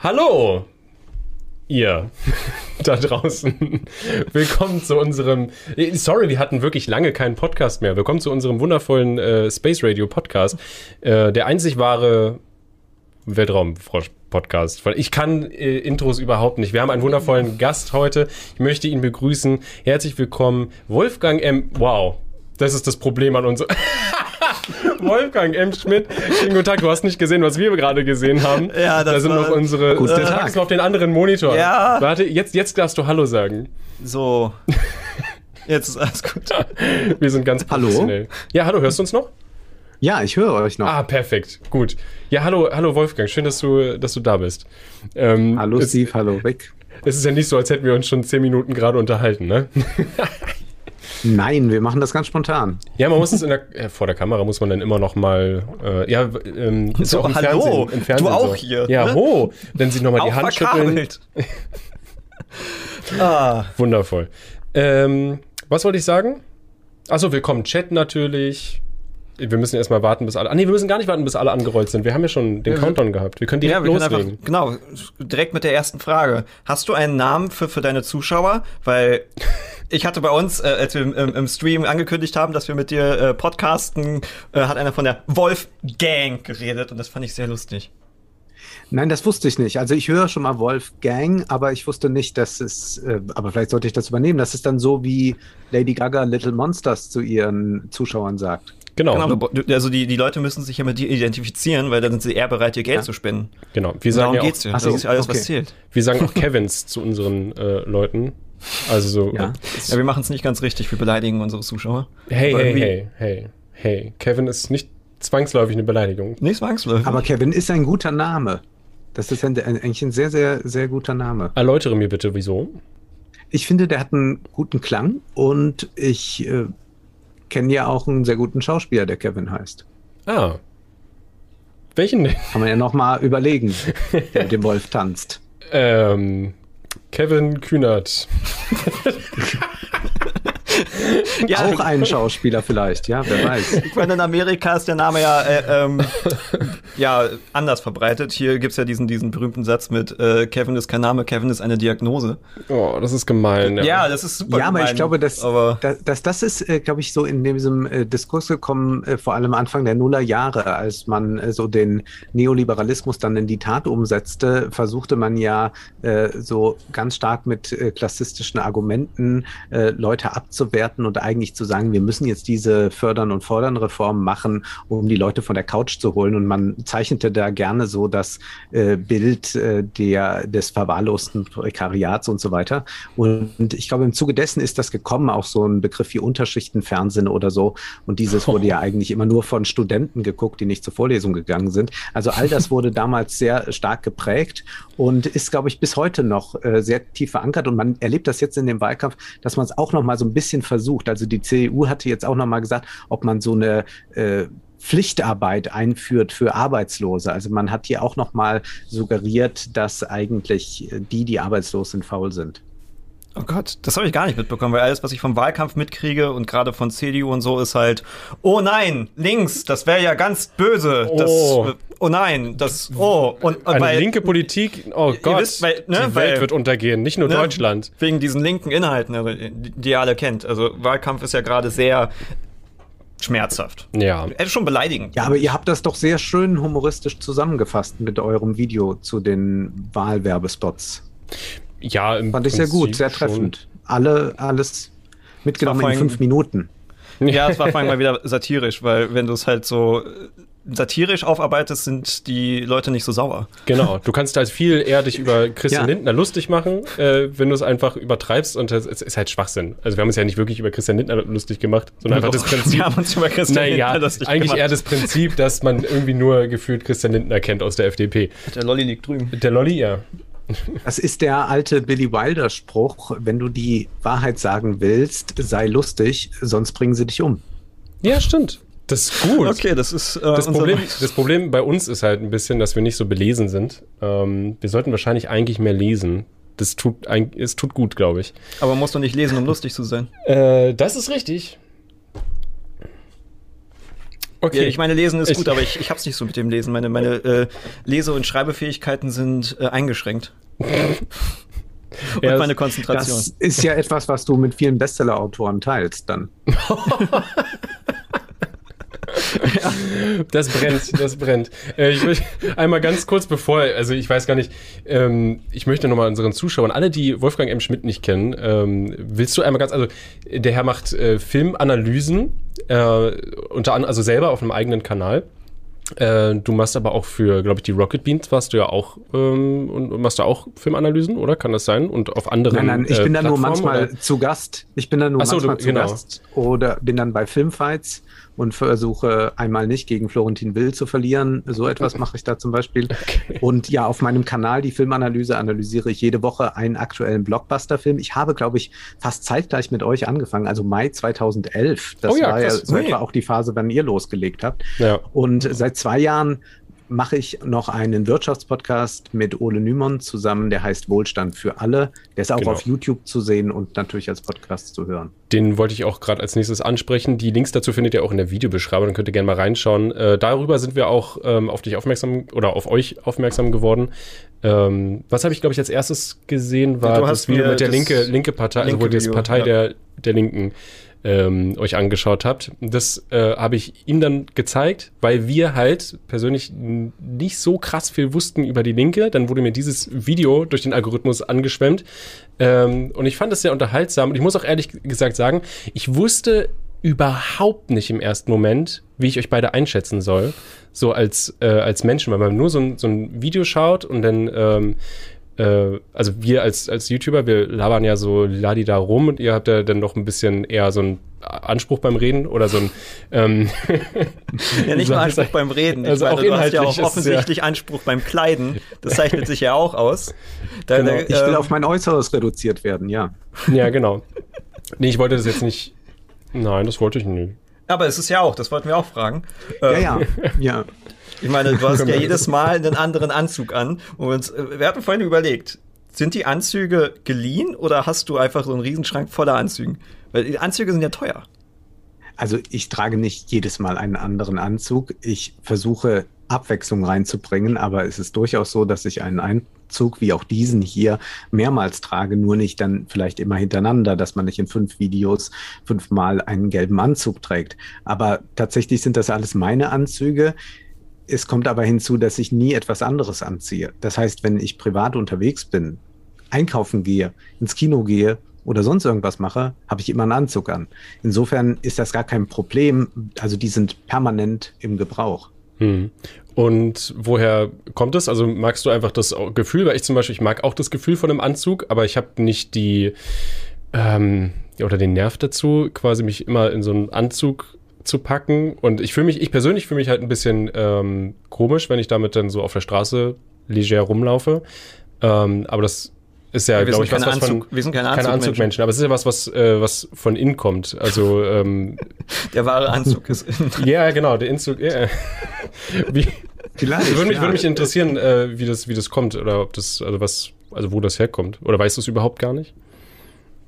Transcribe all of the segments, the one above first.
Hallo, ihr da draußen. Willkommen zu unserem. Sorry, wir hatten wirklich lange keinen Podcast mehr. Willkommen zu unserem wundervollen äh, Space Radio Podcast. Äh, der einzig wahre Weltraumfrosch-Podcast. Ich kann äh, Intros überhaupt nicht. Wir haben einen wundervollen Gast heute. Ich möchte ihn begrüßen. Herzlich willkommen, Wolfgang M. Wow. Das ist das Problem an uns. Wolfgang M. Schmidt. Schönen guten Tag. Du hast nicht gesehen, was wir gerade gesehen haben. Ja, das Da sind war- noch unsere. Guten der Tag. Tag ist noch auf den anderen Monitor. Ja. Warte, jetzt, jetzt darfst du Hallo sagen. So. Jetzt ist alles gut. Wir sind ganz Hallo? professionell. Ja, hallo, hörst du uns noch? Ja, ich höre euch noch. Ah, perfekt. Gut. Ja, hallo, hallo Wolfgang. Schön, dass du, dass du da bist. Ähm, hallo es, Steve, hallo Rick. es ist ja nicht so, als hätten wir uns schon zehn Minuten gerade unterhalten, ne? Nein, wir machen das ganz spontan. Ja, man muss es in der, äh, vor der Kamera muss man dann immer noch mal, äh, ja, ähm, ist So, auch im hallo, Fernsehen, im Fernsehen du auch so. hier, Ja, ne? ho, wenn sie nochmal die Auch Hand schütteln. verkabelt. ah, Wundervoll. Ähm, was wollte ich sagen? Achso, willkommen Chat natürlich. Wir müssen erstmal warten, bis alle. Ah, nee, wir müssen gar nicht warten, bis alle angerollt sind. Wir haben ja schon den Ja, Countdown gehabt. Wir können direkt ja, wir können loslegen. einfach, genau, direkt mit der ersten Frage. Hast du einen Namen für, für deine Zuschauer? Weil ich hatte bei uns, äh, als wir im, im, Stream angekündigt haben, dass wir mit dir äh, podcasten, äh, hat einer von der Wolf Gang geredet und das fand ich sehr lustig. Nein, das wusste ich nicht. Also ich höre schon mal Wolfgang, aber ich wusste nicht, dass es, äh, aber vielleicht sollte ich das übernehmen. Das ist dann so, wie Lady Gaga Little Monsters zu ihren Zuschauern sagt. Genau, Genau, also die, die Leute müssen sich ja mit dir identifizieren, weil dann sind sie eher bereit, dir Geld Ja. zu spenden. genau. Wir sagen Darum ja auch, geht's dir. Ach Das so, ist ja alles, was okay. zählt. wir sagen auch Kevins zu unseren äh, Leuten. Also so, Ja. Ja, wir machen es nicht ganz richtig. Wir beleidigen unsere Zuschauer. hey, hey, hey, hey, hey. Kevin ist nicht zwangsläufig eine Beleidigung. Nicht zwangsläufig. Aber Kevin ist ein guter Name. Das ist ein, eigentlich ein sehr, sehr, sehr guter Name. Erläutere mir bitte, wieso. Ich finde, der hat einen guten Klang und ich äh, kenne ja auch einen sehr guten Schauspieler, der Kevin heißt. Ah. Welchen denn? Kann man ja noch mal überlegen, der mit dem Wolf tanzt. Ähm, Kevin Kühnert. ja, Auch ein Schauspieler vielleicht, ja, wer weiß. Ich meine, in Amerika ist der Name ja, äh, ähm, ja anders verbreitet. Hier gibt's ja diesen, diesen berühmten Satz mit äh, Kevin ist kein Name, Kevin ist eine Diagnose. Oh, das ist gemein. Ja, das ist super. Ja, aber ich gemein. glaube, dass, Aber dass, dass das ist, äh, glaube ich, so in diesem äh, Diskurs gekommen, äh, vor allem Anfang der Nullerjahre, als man äh, so den Neoliberalismus dann in die Tat umsetzte, versuchte man ja äh, so ganz stark mit äh, klassistischen Argumenten äh, Leute abzuwerten und eigentlich zu sagen, wir müssen jetzt diese fördern und fordern Reformen machen, um die Leute von der Couch zu holen. Und man zeichnete da gerne so das äh, Bild äh, der, des verwahrlosten Prekariats und so weiter. Und ich glaube, im Zuge dessen ist das gekommen, auch so ein Begriff wie Unterschichtenfernsehen oder so. Und dieses wurde ja eigentlich immer nur von Studenten geguckt, die nicht zur Vorlesung gegangen sind. Also all das wurde damals sehr stark geprägt und ist, glaube ich, bis heute noch äh, sehr tief verankert. Und man erlebt das jetzt in dem Wahlkampf, dass man es auch noch mal so ein bisschen versucht. Also die CDU hatte jetzt auch noch mal gesagt, ob man so eine äh, Pflichtarbeit einführt für Arbeitslose. Also man hat hier auch noch mal suggeriert, dass eigentlich äh, die, die arbeitslos sind, faul sind. Oh Gott, das habe ich gar nicht mitbekommen, weil alles, was ich vom Wahlkampf mitkriege und gerade von CDU und so, ist halt, oh nein, links, das wäre ja ganz böse. Das, Oh. oh nein, das, oh. Und, Eine weil- linke Politik, oh Gott, wisst, weil- ne, die weil- Welt wird untergehen, nicht nur Ne? Deutschland. Wegen diesen linken Inhalten, also, die, die ihr alle kennt. Also Wahlkampf ist ja gerade sehr schmerzhaft. Ja. Er ist schon beleidigend. Ja, aber ihr habt das doch sehr schön humoristisch zusammengefasst mit eurem Video zu den Wahlwerbespots. Ja, im Fand ich sehr gut, sehr schon. treffend. Alle, alles mitgenommen in fünf Minuten. Ja, es war vor allem mal wieder satirisch, weil wenn du es halt so äh, satirisch aufarbeitest, sind die Leute nicht so sauer. Genau, du kannst halt viel eher dich über Christian Ja. Lindner lustig machen, äh, wenn du es einfach übertreibst und es ist halt Schwachsinn. Also wir haben uns ja nicht wirklich über Christian Lindner lustig gemacht, sondern einfach das Doch, Prinzip. Wir haben uns über Christian Naja, Lindner lustig eigentlich gemacht. eher das Prinzip, dass man irgendwie nur gefühlt Christian Lindner kennt aus der FDP. Der Lolli liegt drüben. Der Lolli, ja. Das ist der alte Billy Wilder Spruch, wenn du die Wahrheit sagen willst, sei lustig, sonst bringen sie dich um. Ja, stimmt. Das ist gut. Okay, das ist äh, Das unser- Problem, das Problem bei uns ist halt ein bisschen, dass wir nicht so belesen sind. Ähm, wir sollten wahrscheinlich eigentlich mehr lesen. Das tut, es tut gut, glaube ich. Aber musst du nicht lesen, um lustig zu sein. Äh, das ist richtig. Okay. Ich meine, Lesen ist ich, gut, aber ich, ich hab's nicht so mit dem Lesen. Meine, meine äh, Lese- und Schreibefähigkeiten sind äh, eingeschränkt. und ja, meine Konzentration. Das ist ja etwas, was du mit vielen Bestseller-Autoren teilst dann. ja, das brennt, das brennt. Äh, ich möchte einmal ganz kurz bevor, also ich weiß gar nicht, ähm, ich möchte nochmal unseren Zuschauern, alle, die Wolfgang M. Schmidt nicht kennen, ähm, willst du einmal ganz, also der Herr macht äh, Filmanalysen, äh, unter anderem, also selber auf einem eigenen Kanal. Äh, du machst aber auch für, glaube ich, die Rocket Beans warst du ja auch ähm, und machst du auch Filmanalysen, oder? Kann das sein? Und auf anderen. Nein, nein, ich bin äh, da nur manchmal oder? zu Gast. Ich bin da nur so, manchmal du, zu genau. Gast oder bin dann bei Filmfights und versuche einmal nicht gegen Florentin Will zu verlieren. So etwas mache ich da zum Beispiel. Okay. Und ja, auf meinem Kanal, die Filmanalyse, analysiere ich jede Woche einen aktuellen Blockbuster-Film. Ich habe, glaube ich, fast zeitgleich mit euch angefangen, also Mai 2011. Das oh ja, war ja so etwa auch die Phase, wann ihr losgelegt habt. Ja. Und seit zwei Jahren mache ich noch einen Wirtschaftspodcast mit Ole Nymon zusammen, der heißt Wohlstand für alle. Der ist auch genau. auf YouTube zu sehen und natürlich als Podcast zu hören. Den wollte ich auch gerade als nächstes ansprechen. Die Links dazu findet ihr auch in der Videobeschreibung, dann könnt ihr gerne mal reinschauen. Äh, darüber sind wir auch ähm, auf dich aufmerksam oder auf euch aufmerksam geworden. Ähm, was habe ich, glaube ich, als erstes gesehen, war das Video mit der linke, linke Partei, linke also wo das Partei ja. der, der Linken ähm, euch angeschaut habt. Das äh, habe ich ihm dann gezeigt, weil wir halt persönlich nicht so krass viel wussten über die Linke. Dann wurde mir dieses Video durch den Algorithmus angeschwemmt. Ähm, und ich fand es sehr unterhaltsam. Und ich muss auch ehrlich gesagt sagen, ich wusste überhaupt nicht im ersten Moment, wie ich euch beide einschätzen soll. So als, äh, als Menschen, weil man nur so ein, so ein Video schaut und dann ähm, äh, also wir als, als YouTuber, wir labern ja so ladi da rum und ihr habt ja dann noch ein bisschen eher so einen Anspruch beim Reden oder so ein ähm Ja, nicht nur Anspruch beim Reden. Ich also meine, auch du hast ja auch offensichtlich ja Anspruch beim Kleiden. Das zeichnet sich ja auch aus. Da, genau. ich will ähm, auf mein Äußeres reduziert werden, ja. Ja, genau. Nee, ich wollte das jetzt nicht. Nein, das wollte ich nicht. Aber es ist ja auch, das wollten wir auch fragen. Ja, ja, ja. Ich meine, du hast ja jedes Mal einen anderen Anzug an. Und äh, wir hatten vorhin überlegt, sind die Anzüge geliehen oder hast du einfach so einen Riesenschrank voller Anzügen? Weil die Anzüge sind ja teuer. Also ich trage nicht jedes Mal einen anderen Anzug. Ich versuche Abwechslung reinzubringen, aber es ist durchaus so, dass ich einen Anzug wie auch diesen hier mehrmals trage, nur nicht dann vielleicht immer hintereinander, dass man nicht in fünf Videos fünfmal einen gelben Anzug trägt. Aber tatsächlich sind das alles meine Anzüge. Es kommt aber hinzu, dass ich nie etwas anderes anziehe. Das heißt, wenn ich privat unterwegs bin, einkaufen gehe, ins Kino gehe oder sonst irgendwas mache, habe ich immer einen Anzug an. Insofern ist das gar kein Problem. Also die sind permanent im Gebrauch. Hm. Und woher kommt es? Also magst du einfach das Gefühl, weil ich zum Beispiel, ich mag auch das Gefühl von einem Anzug, aber ich habe nicht die ähm, oder den Nerv dazu, quasi mich immer in so einen Anzug zu packen. Und ich fühle mich, ich persönlich fühle mich halt ein bisschen ähm, komisch, wenn ich damit dann so auf der Straße leger rumlaufe. Ähm, aber das ist ja, ja glaube ich, was, was Anzug, von, wir sind keine, keine Anzugmenschen, aber es ist ja was, was, äh, was von innen kommt. Also ähm, der wahre Anzug ist innen. ja, genau, der Inzug. Yeah. wie, Vielleicht, würde mich, ja. würde mich interessieren, äh, wie das, wie das kommt oder ob das, also was, also wo das herkommt. Oder weißt du es überhaupt gar nicht?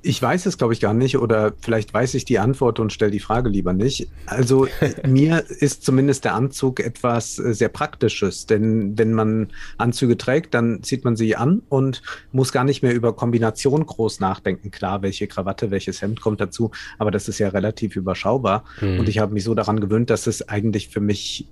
Ich weiß es, glaube ich, gar nicht oder vielleicht weiß ich die Antwort und stelle die Frage lieber nicht. Also mir ist zumindest der Anzug etwas äh, sehr Praktisches, denn wenn man Anzüge trägt, dann zieht man sie an und muss gar nicht mehr über Kombination groß nachdenken. Klar, welche Krawatte, welches Hemd kommt dazu, aber das ist ja relativ überschaubar. Mhm. Und ich habe mich so daran gewöhnt, dass es eigentlich für mich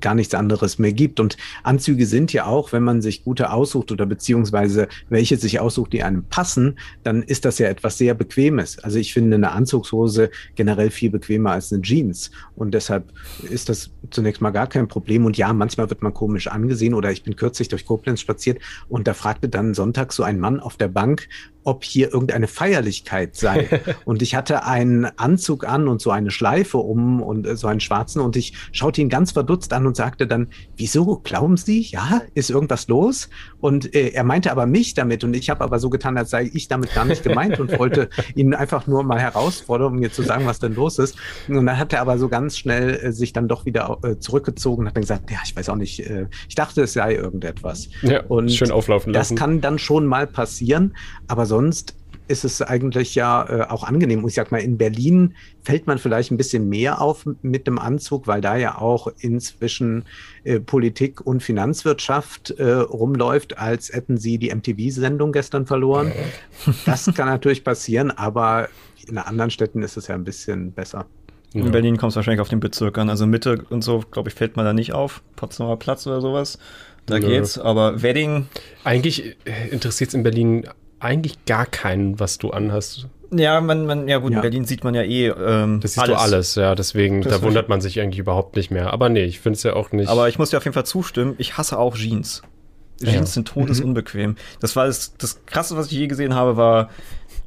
gar nichts anderes mehr gibt. Und Anzüge sind ja auch, wenn man sich gute aussucht oder beziehungsweise welche sich aussucht, die einem passen, dann ist das ja etwas sehr Bequemes. Also ich finde eine Anzugshose generell viel bequemer als eine Jeans. Und deshalb ist das zunächst mal gar kein Problem. Und ja, manchmal wird man komisch angesehen oder ich bin kürzlich durch Koblenz spaziert und da fragte dann Sonntag so ein Mann auf der Bank, ob hier irgendeine Feierlichkeit sei. und ich hatte einen Anzug an und so eine Schleife um und äh, so einen schwarzen und ich schaute ihn ganz verdutzt an und sagte dann, wieso, glauben Sie, ja, ist irgendwas los? Und äh, er meinte aber mich damit und ich habe aber so getan, als sei ich damit gar nicht gemeint und wollte ihn einfach nur mal herausfordern, um mir zu sagen, was denn los ist. Und dann hat er aber so ganz schnell äh, sich dann doch wieder äh, zurückgezogen und hat dann gesagt, ja, ich weiß auch nicht, äh, ich dachte, es sei irgendetwas. Ja, und schön auflaufen lassen. Das kann dann schon mal passieren, aber so sonst ist es eigentlich ja äh, auch angenehm. Ich sag mal, in Berlin fällt man vielleicht ein bisschen mehr auf mit dem Anzug, weil da ja auch inzwischen äh, Politik und Finanzwirtschaft äh, rumläuft, als hätten sie die MTV-Sendung gestern verloren. Das kann natürlich passieren, aber in anderen Städten ist es ja ein bisschen besser. In Berlin kommt es wahrscheinlich auf den Bezirk an. Also Mitte und so, glaube ich, fällt man da nicht auf. Potsdamer Platz oder sowas. Da Nö. geht's. Aber Wedding. Eigentlich äh, interessiert es in Berlin eigentlich gar keinen, was du anhast. Ja, man, man, ja gut, ja. in Berlin sieht man ja eh. Ähm, das siehst alles. du alles, ja, deswegen, das da wundert man sich eigentlich überhaupt nicht mehr. Aber nee, ich finde es ja auch nicht. Aber ich muss dir auf jeden Fall zustimmen, ich hasse auch Jeans. Jeans ja. sind todesunbequem. Mhm. Das war das, das Krasse, was ich je gesehen habe, war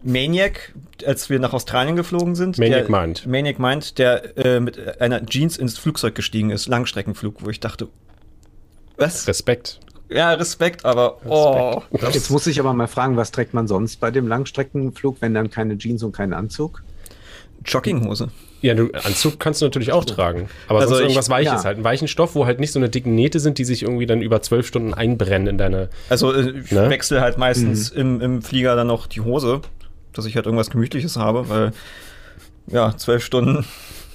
Maniac, als wir nach Australien geflogen sind. Maniac meint. Maniac meint, der äh, mit einer Jeans ins Flugzeug gestiegen ist, Langstreckenflug, wo ich dachte, was? Respekt. Ja, Respekt, aber oh. Jetzt muss ich aber mal fragen, was trägt man sonst bei dem Langstreckenflug, wenn dann keine Jeans und kein Anzug? Jogginghose. Ja, du, Anzug kannst du natürlich auch tragen. Aber also sonst irgendwas Weiches ja. halt. Einen weichen Stoff, wo halt nicht so eine dicken Nähte sind, die sich irgendwie dann über zwölf Stunden einbrennen in deine. Also äh, ich ne? wechsle halt meistens mhm. im, im Flieger dann noch die Hose, dass ich halt irgendwas Gemütliches habe, weil ja, zwölf Stunden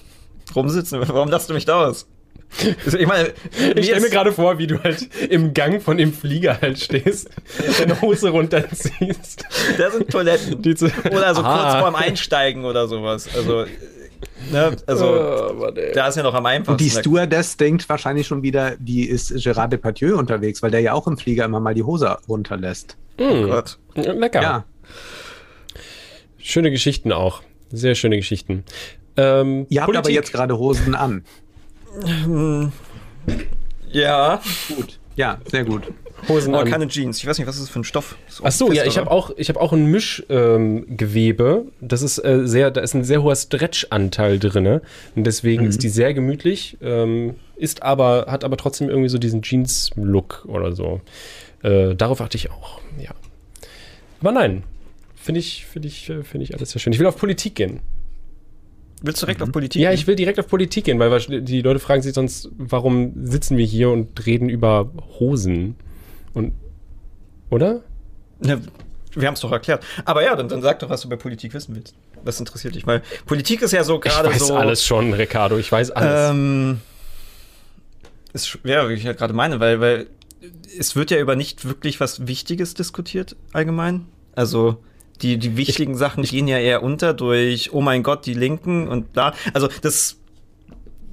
rumsitzen. Warum lachst du mich da aus? Also ich meine, ich stelle mir gerade vor, wie du halt im Gang von dem Flieger halt stehst, deine Hose runterziehst. Da sind Toiletten. oder so ah. kurz vorm Einsteigen oder sowas. Also, ne, also oh, da ist ja noch am einfachsten. Und die Stewardess denkt wahrscheinlich schon wieder, die ist Gérard Depardieu unterwegs, weil der ja auch im Flieger immer mal die Hose runterlässt. Mm. Oh Gott. Lecker. Ja. Schöne Geschichten auch. Sehr schöne Geschichten. Ähm, Ihr habt Politik. aber jetzt gerade Hosen an. Ja. Gut. Ja, sehr gut. Hosen Aber keine Jeans. Ich weiß nicht, was ist das für ein Stoff? Ach so, ja, ich habe auch, ich habe auch ein Mischgewebe. Ähm, das ist äh, sehr, da ist ein sehr hoher Stretch-Anteil drin. Und deswegen mhm. ist die sehr gemütlich. Ähm, ist aber, hat aber trotzdem irgendwie so diesen Jeans-Look oder so. Äh, darauf achte ich auch, ja. Aber nein, finde ich, finde ich, äh, finde ich alles sehr schön. Ich will auf Politik gehen. Willst du direkt mhm. auf Politik? Ja, ich will direkt auf Politik gehen, weil die Leute fragen sich sonst, warum sitzen wir hier und reden über Hosen? Und, oder? Ja, wir haben es doch erklärt. Aber ja, dann, dann sag doch, was du bei Politik wissen willst. Was interessiert dich? Weil Politik ist ja so gerade so. Ich weiß so, alles schon, Ricardo. Ich weiß alles. Ähm, ist schwer, wie ich ja gerade meine, weil, weil es wird ja über nicht wirklich was Wichtiges diskutiert allgemein. Also die, die wichtigen ich, Sachen ich, gehen ja eher unter durch, oh mein Gott, die Linken und da. Also das,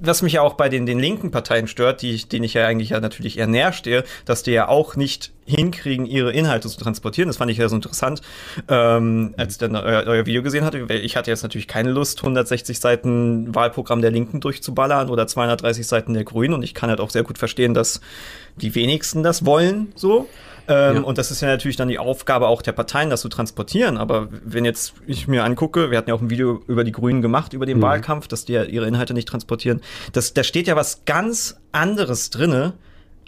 was mich ja auch bei den, den linken Parteien stört, die ich, denen ich ja eigentlich ja natürlich eher näher stehe, dass die ja auch nicht hinkriegen, ihre Inhalte zu transportieren. Das fand ich ja so interessant, ähm, als ich dann euer, euer Video gesehen hatte. Ich hatte jetzt natürlich keine Lust, 160 Seiten Wahlprogramm der Linken durchzuballern oder 230 Seiten der Grünen. Und ich kann halt auch sehr gut verstehen, dass die wenigsten das wollen, so. Ähm, ja. Und das ist ja natürlich dann die Aufgabe auch der Parteien, das zu transportieren. Aber wenn jetzt ich mir angucke, wir hatten ja auch ein Video über die Grünen gemacht, über den mhm. Wahlkampf, dass die ja ihre Inhalte nicht transportieren. Das, da steht ja was ganz anderes drinne,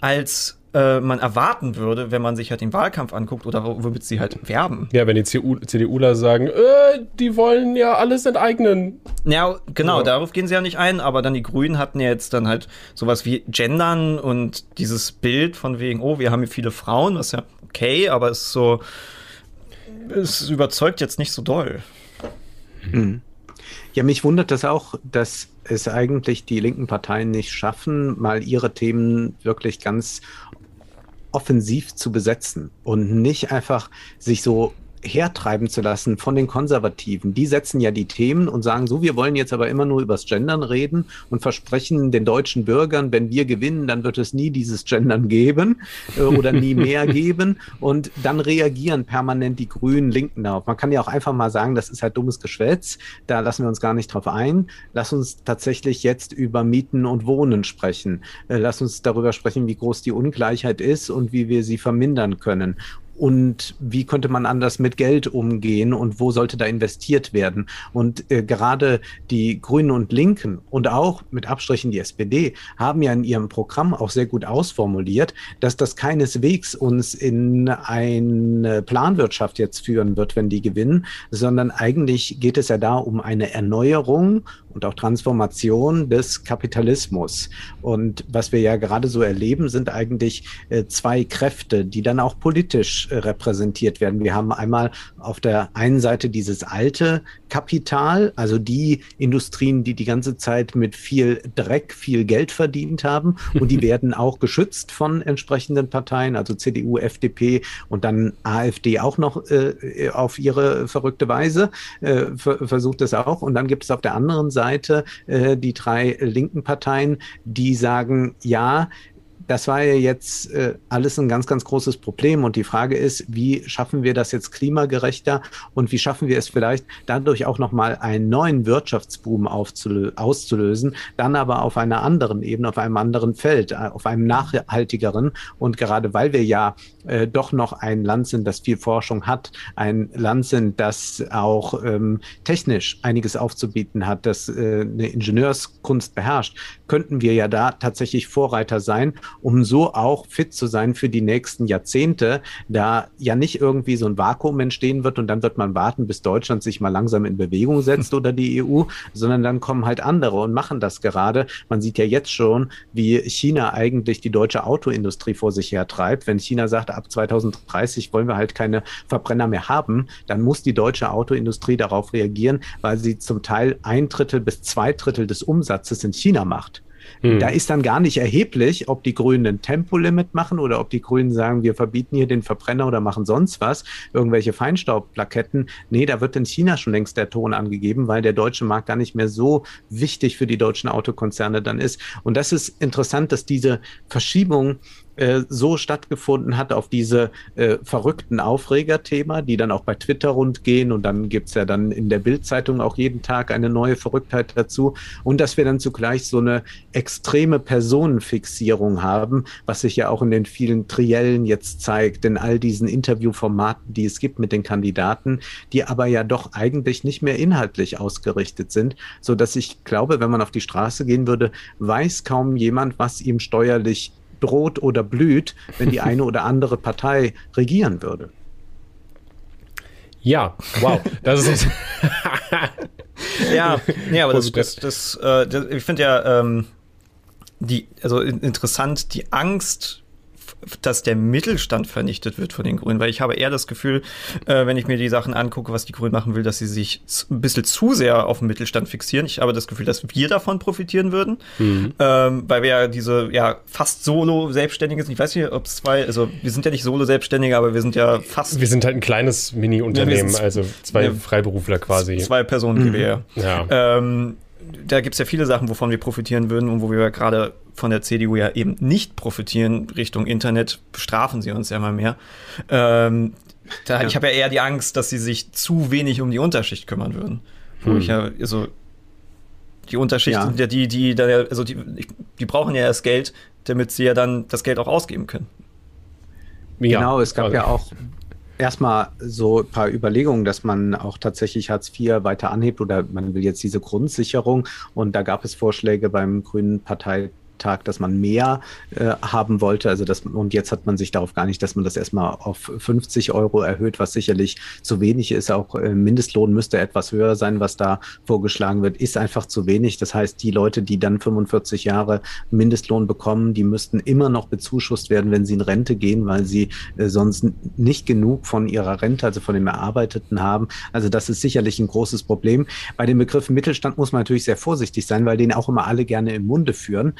als äh, man erwarten würde, wenn man sich halt den Wahlkampf anguckt oder womit sie halt werben. Ja, wenn die CDU, CDUler sagen, äh, die wollen ja alles enteignen. Ja, genau, ja. darauf gehen sie ja nicht ein, aber dann die Grünen hatten ja jetzt dann halt sowas wie Gendern und dieses Bild von wegen, oh, wir haben hier viele Frauen, was ja okay, aber es ist so, es überzeugt jetzt nicht so doll. Mhm. Ja, mich wundert das auch, dass es eigentlich die linken Parteien nicht schaffen, mal ihre Themen wirklich ganz offensiv zu besetzen und nicht einfach sich so hertreiben zu lassen von den Konservativen. Die setzen ja die Themen und sagen so, wir wollen jetzt aber immer nur übers Gendern reden und versprechen den deutschen Bürgern, wenn wir gewinnen, dann wird es nie dieses Gendern geben äh, oder nie mehr geben. Und dann reagieren permanent die Grünen, Linken darauf. Man kann ja auch einfach mal sagen, das ist halt dummes Geschwätz. Da lassen wir uns gar nicht drauf ein. Lass uns tatsächlich jetzt über Mieten und Wohnen sprechen. Äh, lass uns darüber sprechen, wie groß die Ungleichheit ist und wie wir sie vermindern können und wie könnte man anders mit Geld umgehen und wo sollte da investiert werden. Und äh, gerade die Grünen und Linken und auch mit Abstrichen die SPD haben ja in ihrem Programm auch sehr gut ausformuliert, dass das keineswegs uns in eine Planwirtschaft jetzt führen wird, wenn die gewinnen, sondern eigentlich geht es ja da um eine Erneuerung und auch Transformation des Kapitalismus. Und was wir ja gerade so erleben, sind eigentlich äh, zwei Kräfte, die dann auch politisch repräsentiert werden. Wir haben einmal auf der einen Seite dieses alte Kapital, also die Industrien, die die ganze Zeit mit viel Dreck, viel Geld verdient haben und die werden auch geschützt von entsprechenden Parteien, also CDU, FDP und dann AfD auch noch äh, auf ihre verrückte Weise äh, versucht es auch. Und dann gibt es auf der anderen Seite äh, die drei linken Parteien, die sagen, ja, das war ja jetzt äh, alles ein ganz, ganz großes Problem. Und die Frage ist, wie schaffen wir das jetzt klimagerechter und wie schaffen wir es vielleicht dadurch auch nochmal einen neuen Wirtschaftsboom auszulösen, dann aber auf einer anderen Ebene, auf einem anderen Feld, äh, auf einem nachhaltigeren. Und gerade weil wir ja äh, doch noch ein Land sind, das viel Forschung hat, ein Land sind, das auch ähm, technisch einiges aufzubieten hat, das äh, eine Ingenieurskunst beherrscht, könnten wir ja da tatsächlich Vorreiter sein um so auch fit zu sein für die nächsten Jahrzehnte, da ja nicht irgendwie so ein Vakuum entstehen wird und dann wird man warten, bis Deutschland sich mal langsam in Bewegung setzt oder die EU, sondern dann kommen halt andere und machen das gerade. Man sieht ja jetzt schon, wie China eigentlich die deutsche Autoindustrie vor sich her treibt. Wenn China sagt, ab 2030 wollen wir halt keine Verbrenner mehr haben, dann muss die deutsche Autoindustrie darauf reagieren, weil sie zum Teil ein Drittel bis zwei Drittel des Umsatzes in China macht. Hm. Da ist dann gar nicht erheblich, ob die Grünen ein Tempolimit machen oder ob die Grünen sagen, wir verbieten hier den Verbrenner oder machen sonst was, irgendwelche Feinstaubplaketten. Nee, da wird in China schon längst der Ton angegeben, weil der deutsche Markt gar nicht mehr so wichtig für die deutschen Autokonzerne dann ist. Und das ist interessant, dass diese Verschiebung äh, so stattgefunden hat auf diese äh, verrückten Aufregerthema, die dann auch bei Twitter rundgehen und dann gibt's ja dann in der Bildzeitung auch jeden Tag eine neue Verrücktheit dazu. Und dass wir dann zugleich so eine extreme Personenfixierung haben, was sich ja auch in den vielen Triellen jetzt zeigt, in all diesen Interviewformaten, die es gibt mit den Kandidaten, die aber ja doch eigentlich nicht mehr inhaltlich ausgerichtet sind, so dass ich glaube, wenn man auf die Straße gehen würde, weiß kaum jemand, was ihm steuerlich droht oder blüht, wenn die eine oder andere Partei regieren würde. Ja, wow. Das ist ja, nee, aber das, das, das, äh, das ich finde ja ähm, die, also interessant, die Angst dass der Mittelstand vernichtet wird von den Grünen, weil ich habe eher das Gefühl, äh, wenn ich mir die Sachen angucke, was die Grünen machen will, dass sie sich ein bisschen zu sehr auf den Mittelstand fixieren. Ich habe das Gefühl, dass wir davon profitieren würden, mhm. ähm, weil wir ja diese ja fast Solo-Selbstständige sind. Ich weiß nicht, ob es zwei, also wir sind ja nicht Solo-Selbstständige, aber wir sind ja fast. Wir sind halt ein kleines Mini-Unternehmen, ja, also zwei Freiberufler quasi. Zwei Personen mhm. GbR. Ja. Ähm, da gibt es ja viele Sachen, wovon wir profitieren würden und wo wir gerade von der CDU ja eben nicht profitieren Richtung Internet, bestrafen sie uns ja mal mehr. Ähm, da, ja. Ich habe ja eher die Angst, dass sie sich zu wenig um die Unterschicht kümmern würden. Wo hm. ich ja, also die Unterschicht ja. sind ja die, die, also die, die brauchen ja das Geld, damit sie ja dann das Geld auch ausgeben können. Ja. Genau, es gab also. ja auch erstmal so ein paar Überlegungen, dass man auch tatsächlich Hartz IV weiter anhebt oder man will jetzt diese Grundsicherung. Und da gab es Vorschläge beim Grünen Partei Tag, dass man mehr äh, haben wollte. Also das, und jetzt hat man sich darauf gar nicht, dass man das erstmal auf 50 Euro erhöht, was sicherlich zu wenig ist. Auch äh, Mindestlohn müsste etwas höher sein, was da vorgeschlagen wird, ist einfach zu wenig. Das heißt, die Leute, die dann 45 Jahre Mindestlohn bekommen, die müssten immer noch bezuschusst werden, wenn sie in Rente gehen, weil sie äh, sonst nicht genug von ihrer Rente, also von dem Erarbeiteten haben. Also das ist sicherlich ein großes Problem. Bei dem Begriff Mittelstand muss man natürlich sehr vorsichtig sein, weil den auch immer alle gerne im Munde führen.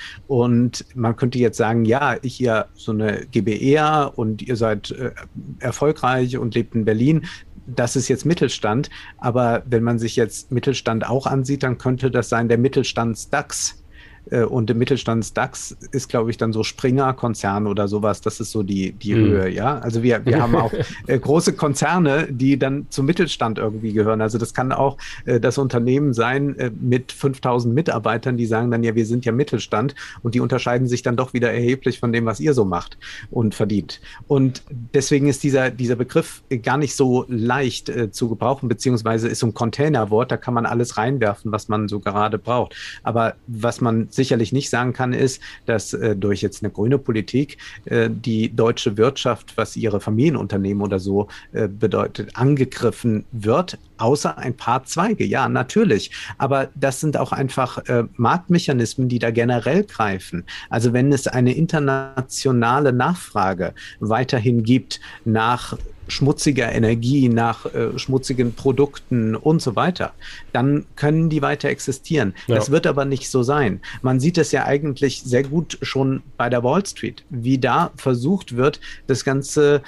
Man könnte jetzt sagen, ja, ich hier so eine GBR und ihr seid äh, erfolgreich und lebt in Berlin. Das ist jetzt Mittelstand. Aber wenn man sich jetzt Mittelstand auch ansieht, dann könnte das sein der Mittelstands-DAX und im Mittelstands-DAX ist, glaube ich, dann so Springer-Konzern oder sowas. Das ist so die, die mhm. Höhe, ja. Also wir, wir haben auch äh, große Konzerne, die dann zum Mittelstand irgendwie gehören. Also das kann auch äh, das Unternehmen sein äh, mit 5000 Mitarbeitern, die sagen dann, ja, wir sind ja Mittelstand und die unterscheiden sich dann doch wieder erheblich von dem, was ihr so macht und verdient. Und deswegen ist dieser, dieser Begriff gar nicht so leicht äh, zu gebrauchen, beziehungsweise ist so ein Containerwort, da kann man alles reinwerfen, was man so gerade braucht. Aber was man sicherlich nicht sagen kann, ist, dass äh, durch jetzt eine grüne Politik äh, die deutsche Wirtschaft, was ihre Familienunternehmen oder so äh, bedeutet, angegriffen wird, außer ein paar Zweige. Ja, natürlich. Aber das sind auch einfach äh, Marktmechanismen, die da generell greifen. Also wenn es eine internationale Nachfrage weiterhin gibt nach schmutziger Energie, nach äh, schmutzigen Produkten und so weiter, dann können die weiter existieren. Ja. Das wird aber nicht so sein. Man sieht es ja eigentlich sehr gut schon bei der Wall Street, wie da versucht wird, das Ganze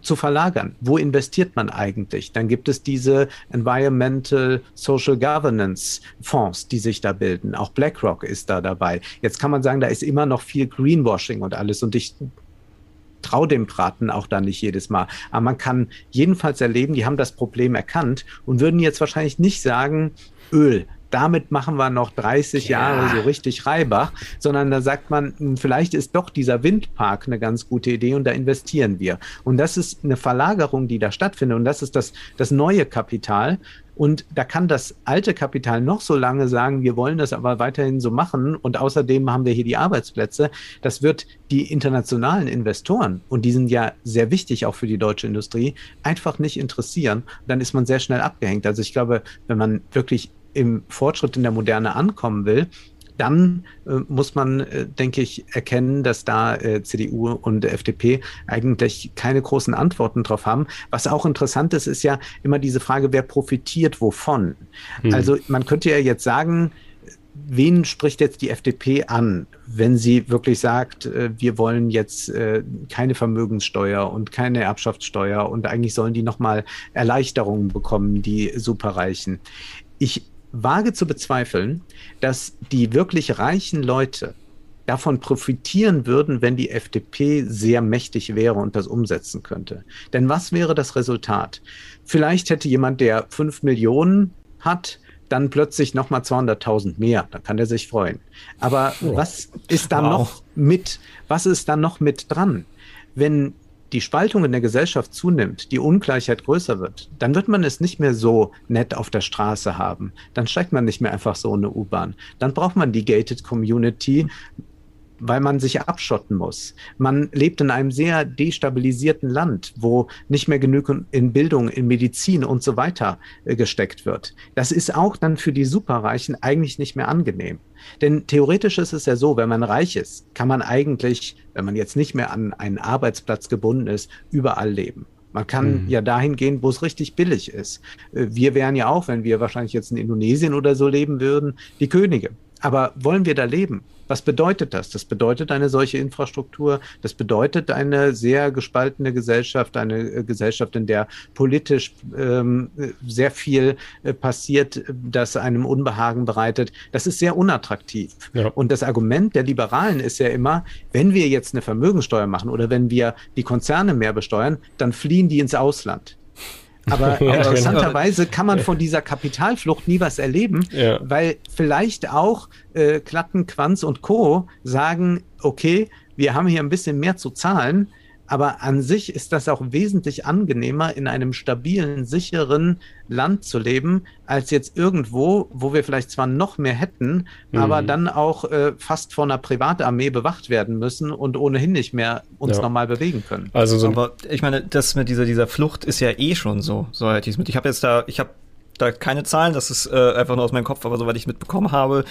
zu verlagern. Wo investiert man eigentlich? Dann gibt es diese Environmental Social Governance Fonds, die sich da bilden. Auch BlackRock ist da dabei. Jetzt kann man sagen, da ist immer noch viel Greenwashing und alles. Und ich traue dem Braten auch da nicht jedes Mal. Aber man kann jedenfalls erleben, die haben das Problem erkannt und würden jetzt wahrscheinlich nicht sagen, Öl, damit machen wir noch 30 ja. Jahre so richtig Reibach, sondern da sagt man, hm, vielleicht ist doch dieser Windpark eine ganz gute Idee und da investieren wir. Und das ist eine Verlagerung, die da stattfindet und das ist das, das neue Kapital. Und da kann das alte Kapital noch so lange sagen, wir wollen das aber weiterhin so machen und außerdem haben wir hier die Arbeitsplätze. Das wird die internationalen Investoren, und die sind ja sehr wichtig auch für die deutsche Industrie, einfach nicht interessieren. Dann ist man sehr schnell abgehängt. Also ich glaube, wenn man wirklich im Fortschritt in der Moderne ankommen will, dann äh, muss man, äh, denke ich, erkennen, dass da äh, CDU und FDP eigentlich keine großen Antworten drauf haben. Was auch interessant ist, ist ja immer diese Frage, wer profitiert wovon. Hm. Also man könnte ja jetzt sagen, wen spricht jetzt die FDP an, wenn sie wirklich sagt, äh, wir wollen jetzt äh, keine Vermögenssteuer und keine Erbschaftssteuer und eigentlich sollen die nochmal Erleichterungen bekommen, die Superreichen. Ich wage zu bezweifeln, dass die wirklich reichen Leute davon profitieren würden, wenn die FDP sehr mächtig wäre und das umsetzen könnte. Denn was wäre das Resultat? Vielleicht hätte jemand, der fünf Millionen hat, dann plötzlich nochmal 200.000 mehr. Da kann er sich freuen. Aber oh. was ist da wow. noch mit, was ist da noch mit dran? Wenn die Spaltung in der Gesellschaft zunimmt, die Ungleichheit größer wird, dann wird man es nicht mehr so nett auf der Straße haben. Dann steigt man nicht mehr einfach so in eine U-Bahn. Dann braucht man die Gated Community, weil man sich abschotten muss. Man lebt in einem sehr destabilisierten Land, wo nicht mehr genug in Bildung, in Medizin und so weiter äh, gesteckt wird. Das ist auch dann für die Superreichen eigentlich nicht mehr angenehm. Denn theoretisch ist es ja so, wenn man reich ist, kann man eigentlich, wenn man jetzt nicht mehr an einen Arbeitsplatz gebunden ist, überall leben. Man kann mhm. ja dahin gehen, wo es richtig billig ist. Äh, wir wären ja auch, wenn wir wahrscheinlich jetzt in Indonesien oder so leben würden, die Könige. Aber wollen wir da leben? Was bedeutet das? Das bedeutet eine solche Infrastruktur. Das bedeutet eine sehr gespaltene Gesellschaft, eine äh, Gesellschaft, in der politisch ähm, sehr viel äh, passiert, das einem Unbehagen bereitet. Das ist sehr unattraktiv. Ja. Und das Argument der Liberalen ist ja immer, wenn wir jetzt eine Vermögensteuer machen oder wenn wir die Konzerne mehr besteuern, dann fliehen die ins Ausland. Aber ja, interessanterweise kann man von dieser Kapitalflucht nie was erleben, ja. weil vielleicht auch äh, Klatten, Quanz und Co. sagen, okay, wir haben hier ein bisschen mehr zu zahlen, aber an sich ist das auch wesentlich angenehmer, in einem stabilen, sicheren Land zu leben, als jetzt irgendwo, wo wir vielleicht zwar noch mehr hätten, mhm. aber dann auch äh, fast von einer Privatarmee bewacht werden müssen und ohnehin nicht mehr uns ja. normal bewegen können. Also so aber ich meine, das mit dieser, dieser Flucht ist ja eh schon so, soweit ich mit. Ich habe jetzt da, ich habe da keine Zahlen, das ist äh, einfach nur aus meinem Kopf, aber soweit ich mitbekommen habe,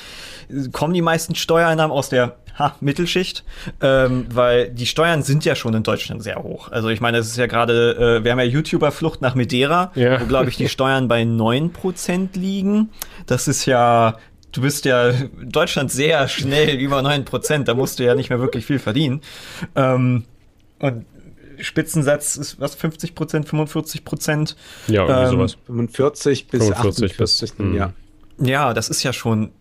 kommen die meisten Steuereinnahmen aus der ha, Mittelschicht, ähm, weil die Steuern sind ja schon in Deutschland sehr hoch. Also ich meine, es ist ja gerade, äh, wir haben ja YouTuber-Flucht nach Madeira, ja. wo, glaube ich, die Steuern bei neun Prozent liegen. Das ist ja du bist ja in Deutschland sehr schnell über neun Prozent, da musst du ja nicht mehr wirklich viel verdienen. Ähm, und Spitzensatz ist was, 50 Prozent, 45 Prozent? Ja, irgendwie ähm, sowas. 45 bis 45 48, bis, ja. Ja, das ist ja schon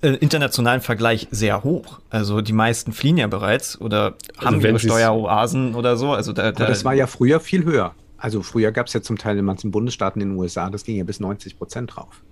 äh, internationalen Vergleich sehr hoch. Also die meisten fliehen ja bereits oder also haben ihre Steueroasen oder so. Also da, da das war ja früher viel höher. Also früher gab es ja zum Teil in manchen Bundesstaaten in den USA, das ging ja bis 90 Prozent drauf.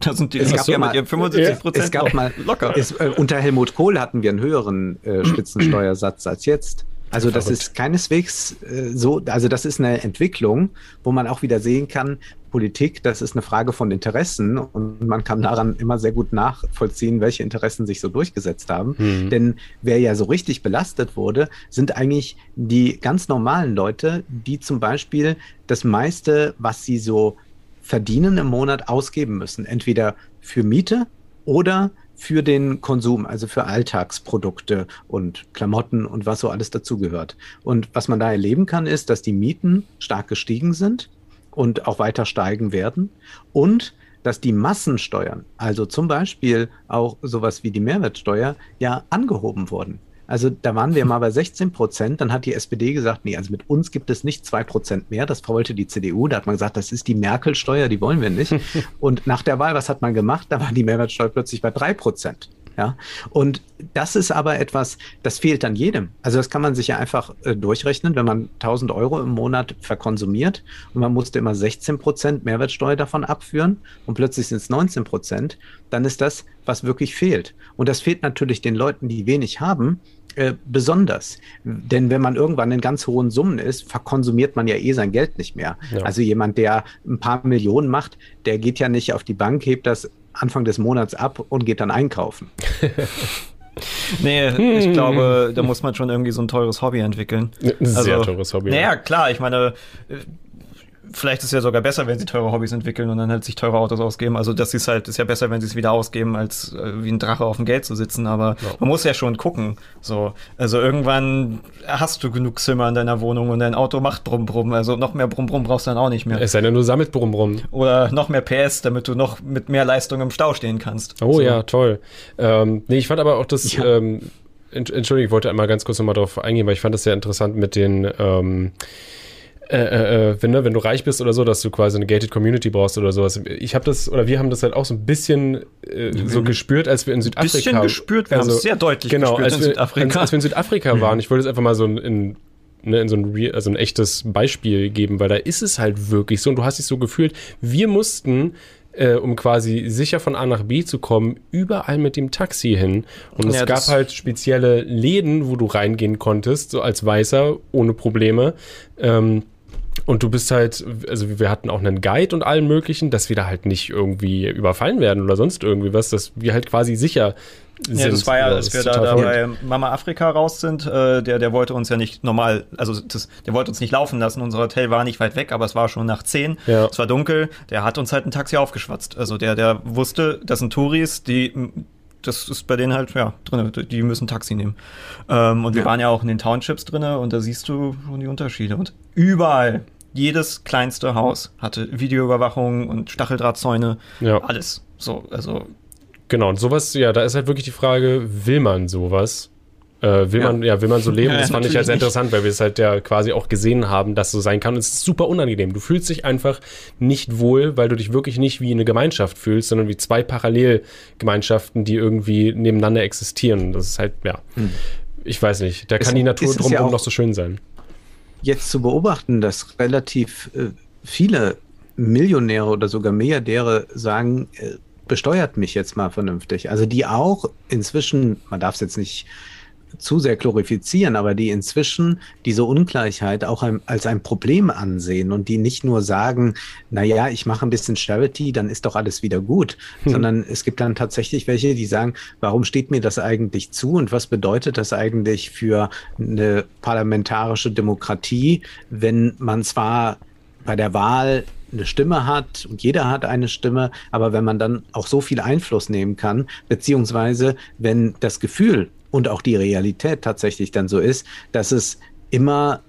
Da sind die es gab ja mal, 75 Prozent es gab mal locker. Es, äh, unter Helmut Kohl hatten wir einen höheren äh, Spitzensteuersatz als jetzt. Also das ist keineswegs äh, so, also das ist eine Entwicklung, wo man auch wieder sehen kann, Politik, das ist eine Frage von Interessen und man kann daran immer sehr gut nachvollziehen, welche Interessen sich so durchgesetzt haben. Mhm. Denn wer ja so richtig belastet wurde, sind eigentlich die ganz normalen Leute, die zum Beispiel das meiste, was sie so verdienen im Monat, ausgeben müssen. Entweder für Miete oder für den Konsum, also für Alltagsprodukte und Klamotten und was so alles dazugehört. Und was man da erleben kann, ist, dass die Mieten stark gestiegen sind und auch weiter steigen werden und dass die Massensteuern, also zum Beispiel auch sowas wie die Mehrwertsteuer, ja angehoben wurden. Also da waren wir mal bei 16 Prozent. Dann hat die SPD gesagt, nee, also mit uns gibt es nicht zwei Prozent mehr. Das wollte die CDU. Da hat man gesagt, das ist die Merkel-Steuer, die wollen wir nicht. Und nach der Wahl, was hat man gemacht? Da war die Mehrwertsteuer plötzlich bei drei Prozent. Ja, und das ist aber etwas, das fehlt an jedem. Also das kann man sich ja einfach äh, durchrechnen, wenn man 1000 Euro im Monat verkonsumiert und man musste immer 16 Prozent Mehrwertsteuer davon abführen und plötzlich sind es 19 Prozent, dann ist das, was wirklich fehlt. Und das fehlt natürlich den Leuten, die wenig haben, äh, besonders. Denn wenn man irgendwann in ganz hohen Summen ist, verkonsumiert man ja eh sein Geld nicht mehr. Ja. Also jemand, der ein paar Millionen macht, der geht ja nicht auf die Bank, hebt das Anfang des Monats ab und geht dann einkaufen. nee, ich hm. glaube, da muss man schon irgendwie so ein teures Hobby entwickeln. Ein sehr also, teures Hobby. Naja, klar, ich meine, vielleicht ist es ja sogar besser, wenn sie teure Hobbys entwickeln und dann halt sich teure Autos ausgeben. Also das ist halt, ist ja besser, wenn sie es wieder ausgeben, als äh, wie ein Drache auf dem Geld zu sitzen. Aber ja. man muss ja schon gucken. So, also irgendwann hast du genug Zimmer in deiner Wohnung und dein Auto macht Brumm Brumm. Also noch mehr Brumm Brumm brauchst du dann auch nicht mehr. Es sei denn, du sammelt Brumm Brumm. Oder noch mehr PS, damit du noch mit mehr Leistung im Stau stehen kannst. Oh so. ja, toll. Ähm, nee, ich fand aber auch das. Ja. Ähm, Entschuldigung, ich wollte einmal ganz kurz nochmal darauf eingehen, weil ich fand das sehr interessant mit den ähm, äh, äh, äh, wenn, ne, wenn du reich bist oder so, dass du quasi eine gated Community brauchst oder sowas. Ich habe das, oder wir haben das halt auch so ein bisschen äh, so gespürt, als wir in Südafrika waren. Ein bisschen gespürt, wir also, haben es sehr deutlich genau, gespürt als in wir, Südafrika. Als wir in Südafrika mhm. waren, ich wollte es einfach mal so in, ne, in so ein, also ein echtes Beispiel geben, weil da ist es halt wirklich so und du hast dich so gefühlt, wir mussten äh, um quasi sicher von A nach B zu kommen, überall mit dem Taxi hin. Und ja, es gab halt spezielle Läden, wo du reingehen konntest, so als Weißer, ohne Probleme. Ähm, und du bist halt, also wir hatten auch einen Guide und allen möglichen, dass wir da halt nicht irgendwie überfallen werden oder sonst irgendwie was, dass wir halt quasi sicher sind. Ja, das war ja, als wir da, da bei Mama Afrika raus sind, äh, der, der wollte uns ja nicht normal, also das, der wollte uns nicht laufen lassen. Unser Hotel war nicht weit weg, aber es war schon nach zehn. Ja. Es war dunkel. Der hat uns halt ein Taxi aufgeschwatzt. Also der, der wusste, das sind Touris, die das ist bei denen halt, ja, drin, die müssen Taxi nehmen. Ähm, und wir waren ja auch in den Townships drin und da siehst du schon die Unterschiede. Und überall jedes kleinste Haus hatte Videoüberwachung und Stacheldrahtzäune, ja. alles. So, also. Genau, und sowas, ja, da ist halt wirklich die Frage, will man sowas? Äh, will ja. man, ja, will man so leben? Ja, das fand ich halt sehr interessant, weil wir es halt ja quasi auch gesehen haben, dass so sein kann. Und es ist super unangenehm. Du fühlst dich einfach nicht wohl, weil du dich wirklich nicht wie eine Gemeinschaft fühlst, sondern wie zwei Parallelgemeinschaften, die irgendwie nebeneinander existieren. Das ist halt, ja. Hm. Ich weiß nicht. Da kann es, die Natur drumherum ja noch so schön sein jetzt zu beobachten, dass relativ äh, viele Millionäre oder sogar Milliardäre sagen, äh, besteuert mich jetzt mal vernünftig. Also die auch inzwischen, man darf es jetzt nicht zu sehr glorifizieren, aber die inzwischen diese Ungleichheit auch als ein Problem ansehen und die nicht nur sagen, na ja, ich mache ein bisschen Charity, dann ist doch alles wieder gut, hm. sondern es gibt dann tatsächlich welche, die sagen, warum steht mir das eigentlich zu und was bedeutet das eigentlich für eine parlamentarische Demokratie, wenn man zwar bei der Wahl eine Stimme hat und jeder hat eine Stimme, aber wenn man dann auch so viel Einfluss nehmen kann, beziehungsweise wenn das Gefühl und auch die Realität tatsächlich dann so ist, dass es immer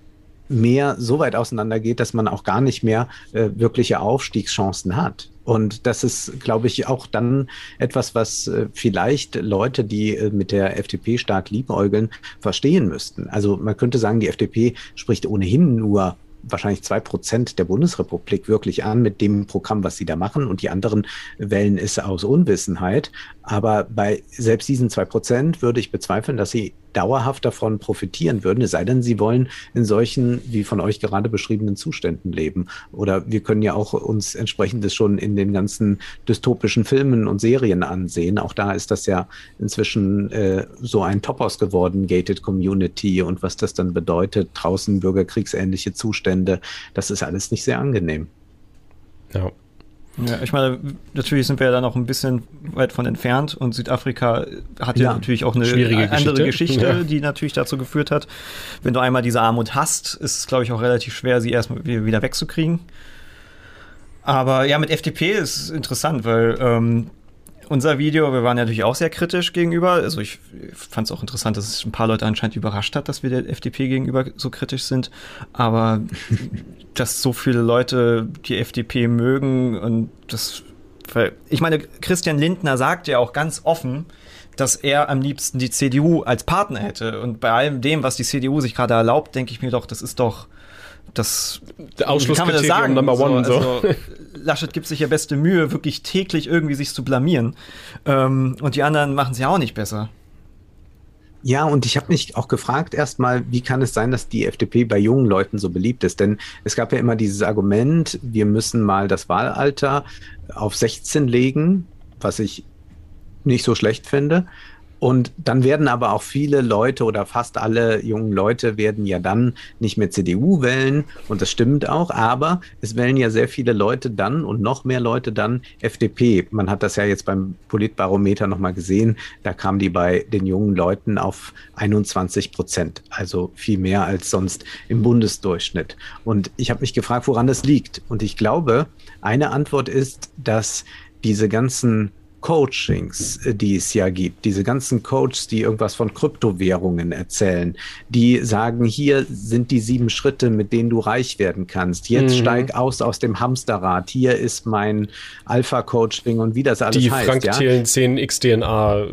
mehr so weit auseinander geht, dass man auch gar nicht mehr äh, wirkliche Aufstiegschancen hat. Und das ist, glaube ich, auch dann etwas, was äh, vielleicht Leute, die äh, mit der FDP stark liebäugeln, verstehen müssten. Also man könnte sagen, die FDP spricht ohnehin nur wahrscheinlich zwei Prozent der Bundesrepublik wirklich an mit dem Programm, was sie da machen. Und die anderen wählen es aus Unwissenheit. Aber bei selbst diesen zwei Prozent würde ich bezweifeln, dass sie dauerhaft davon profitieren würden, es sei denn, sie wollen in solchen, wie von euch gerade beschriebenen Zuständen leben. Oder wir können ja auch uns entsprechendes schon in den ganzen dystopischen Filmen und Serien ansehen. Auch da ist das ja inzwischen äh, so ein Topos geworden, Gated Community und was das dann bedeutet, draußen bürgerkriegsähnliche Zustände. Das ist alles nicht sehr angenehm. Ja. Ja, ich meine, natürlich sind wir ja da noch ein bisschen weit von entfernt und Südafrika hat ja, ja natürlich auch eine Schwierige andere Geschichte, Geschichte ja. die natürlich dazu geführt hat. Wenn du einmal diese Armut hast, ist es, glaube ich, auch relativ schwer, sie erstmal wieder wegzukriegen. Aber ja, mit FDP ist interessant, weil ähm, unser Video, wir waren ja natürlich auch sehr kritisch gegenüber. Also ich fand es auch interessant, dass es ein paar Leute anscheinend überrascht hat, dass wir der FDP gegenüber so kritisch sind. Aber dass so viele Leute die FDP mögen und das, ich meine, Christian Lindner sagt ja auch ganz offen, dass er am liebsten die CDU als Partner hätte. Und bei allem dem, was die CDU sich gerade erlaubt, denke ich mir doch, das ist doch das Ausschlusskriterium Number One. So, so. Also, Laschet gibt sich ja beste Mühe, wirklich täglich irgendwie sich zu blamieren. Ähm, und die anderen machen es ja auch nicht besser. Ja, und ich habe mich auch gefragt erstmal, wie kann es sein, dass die FDP bei jungen Leuten so beliebt ist? Denn es gab ja immer dieses Argument, wir müssen mal das Wahlalter auf 16 legen, was ich nicht so schlecht finde. Und dann werden aber auch viele Leute oder fast alle jungen Leute werden ja dann nicht mehr CDU wählen. Und das stimmt auch. Aber es wählen ja sehr viele Leute dann und noch mehr Leute dann FDP. Man hat das ja jetzt beim Politbarometer nochmal gesehen. Da kam die bei den jungen Leuten auf 21 Prozent. Also viel mehr als sonst im Bundesdurchschnitt. Und ich habe mich gefragt, woran das liegt. Und ich glaube, eine Antwort ist, dass diese ganzen Coachings, äh, die es ja gibt, diese ganzen Coaches, die irgendwas von Kryptowährungen erzählen, die sagen, hier sind die sieben Schritte, mit denen du reich werden kannst. Jetzt mhm. steig aus aus dem Hamsterrad. Hier ist mein Alpha-Coaching und wie das alles die heißt. Frank ja? Thelen 10 XDNA.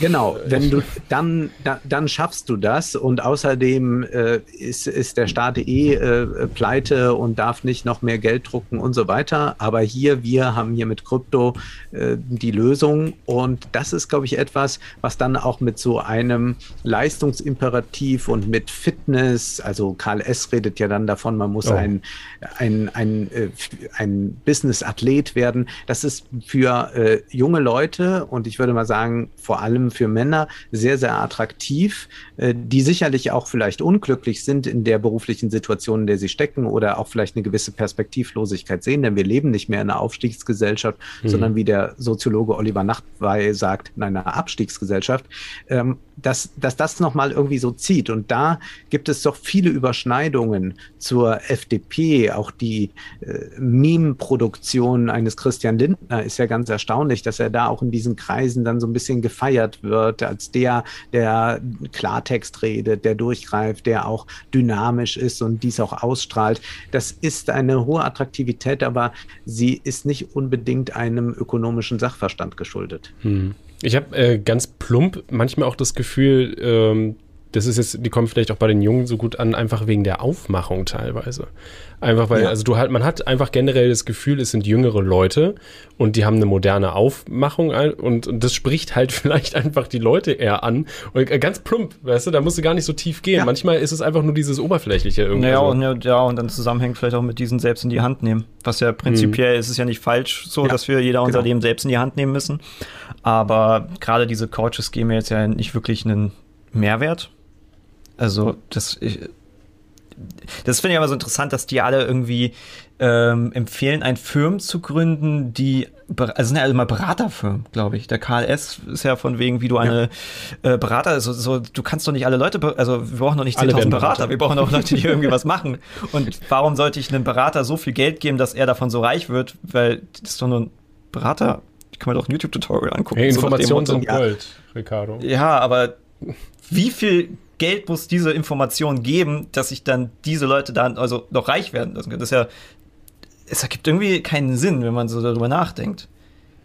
Genau, wenn du dann, da, dann schaffst du das und außerdem äh, ist, ist der Staat eh äh, pleite und darf nicht noch mehr Geld drucken und so weiter. Aber hier, wir haben hier mit Krypto äh, die Lösung Lösung. Und das ist, glaube ich, etwas, was dann auch mit so einem Leistungsimperativ und mit Fitness, also Karl S. redet ja dann davon, man muss oh. ein, ein, ein, äh, ein Business-Athlet werden. Das ist für äh, junge Leute und ich würde mal sagen, vor allem für Männer sehr, sehr attraktiv, äh, die sicherlich auch vielleicht unglücklich sind in der beruflichen Situation, in der sie stecken oder auch vielleicht eine gewisse Perspektivlosigkeit sehen, denn wir leben nicht mehr in einer Aufstiegsgesellschaft, mhm. sondern wie der Soziologe Oliver Nachtwey sagt, in einer Abstiegsgesellschaft, ähm, dass, dass das nochmal irgendwie so zieht. Und da gibt es doch viele Überschneidungen zur FDP. Auch die äh, Meme-Produktion eines Christian Lindner ist ja ganz erstaunlich, dass er da auch in diesen Kreisen dann so ein bisschen gefeiert wird, als der, der Klartext redet, der durchgreift, der auch dynamisch ist und dies auch ausstrahlt. Das ist eine hohe Attraktivität, aber sie ist nicht unbedingt einem ökonomischen Sachverstand geschuldet. Hm. Ich habe äh, ganz plump manchmal auch das Gefühl, ähm, das ist jetzt, die kommen vielleicht auch bei den Jungen so gut an, einfach wegen der Aufmachung teilweise. Einfach weil, ja. also du halt, man hat einfach generell das Gefühl, es sind jüngere Leute und die haben eine moderne Aufmachung und, und das spricht halt vielleicht einfach die Leute eher an. Und äh, ganz plump, weißt du, da musst du gar nicht so tief gehen. Ja. Manchmal ist es einfach nur dieses Oberflächliche irgendwie. Naja, so. und, ja, und dann zusammenhängt vielleicht auch mit diesen selbst in die Hand nehmen. Was ja prinzipiell mhm. ist es ja nicht falsch, so, dass wir jeder unser genau. Leben selbst in die Hand nehmen müssen. Aber gerade diese Coaches geben mir jetzt ja nicht wirklich einen Mehrwert also, das, ich, das finde ich aber so interessant, dass die alle irgendwie ähm, empfehlen, ein Firmen zu gründen, die, also sind ja alle mal Beraterfirmen, glaube ich. Der KLS ist ja von wegen, wie du eine ja. äh, Berater, also so, du kannst doch nicht alle Leute, also wir brauchen doch nicht 10.000 Berater, Berater, wir brauchen auch Leute, die irgendwie was machen. Und warum sollte ich einem Berater so viel Geld geben, dass er davon so reich wird? Weil das ist doch nur ein Berater, die kann man doch ein YouTube-Tutorial angucken. Hey, Informationen so sind Gold, Ricardo. Ja, aber wie viel Geld muss diese Information geben, dass sich dann diese Leute dann also noch reich werden lassen können. Das ist ja, es ergibt irgendwie keinen Sinn, wenn man so darüber nachdenkt.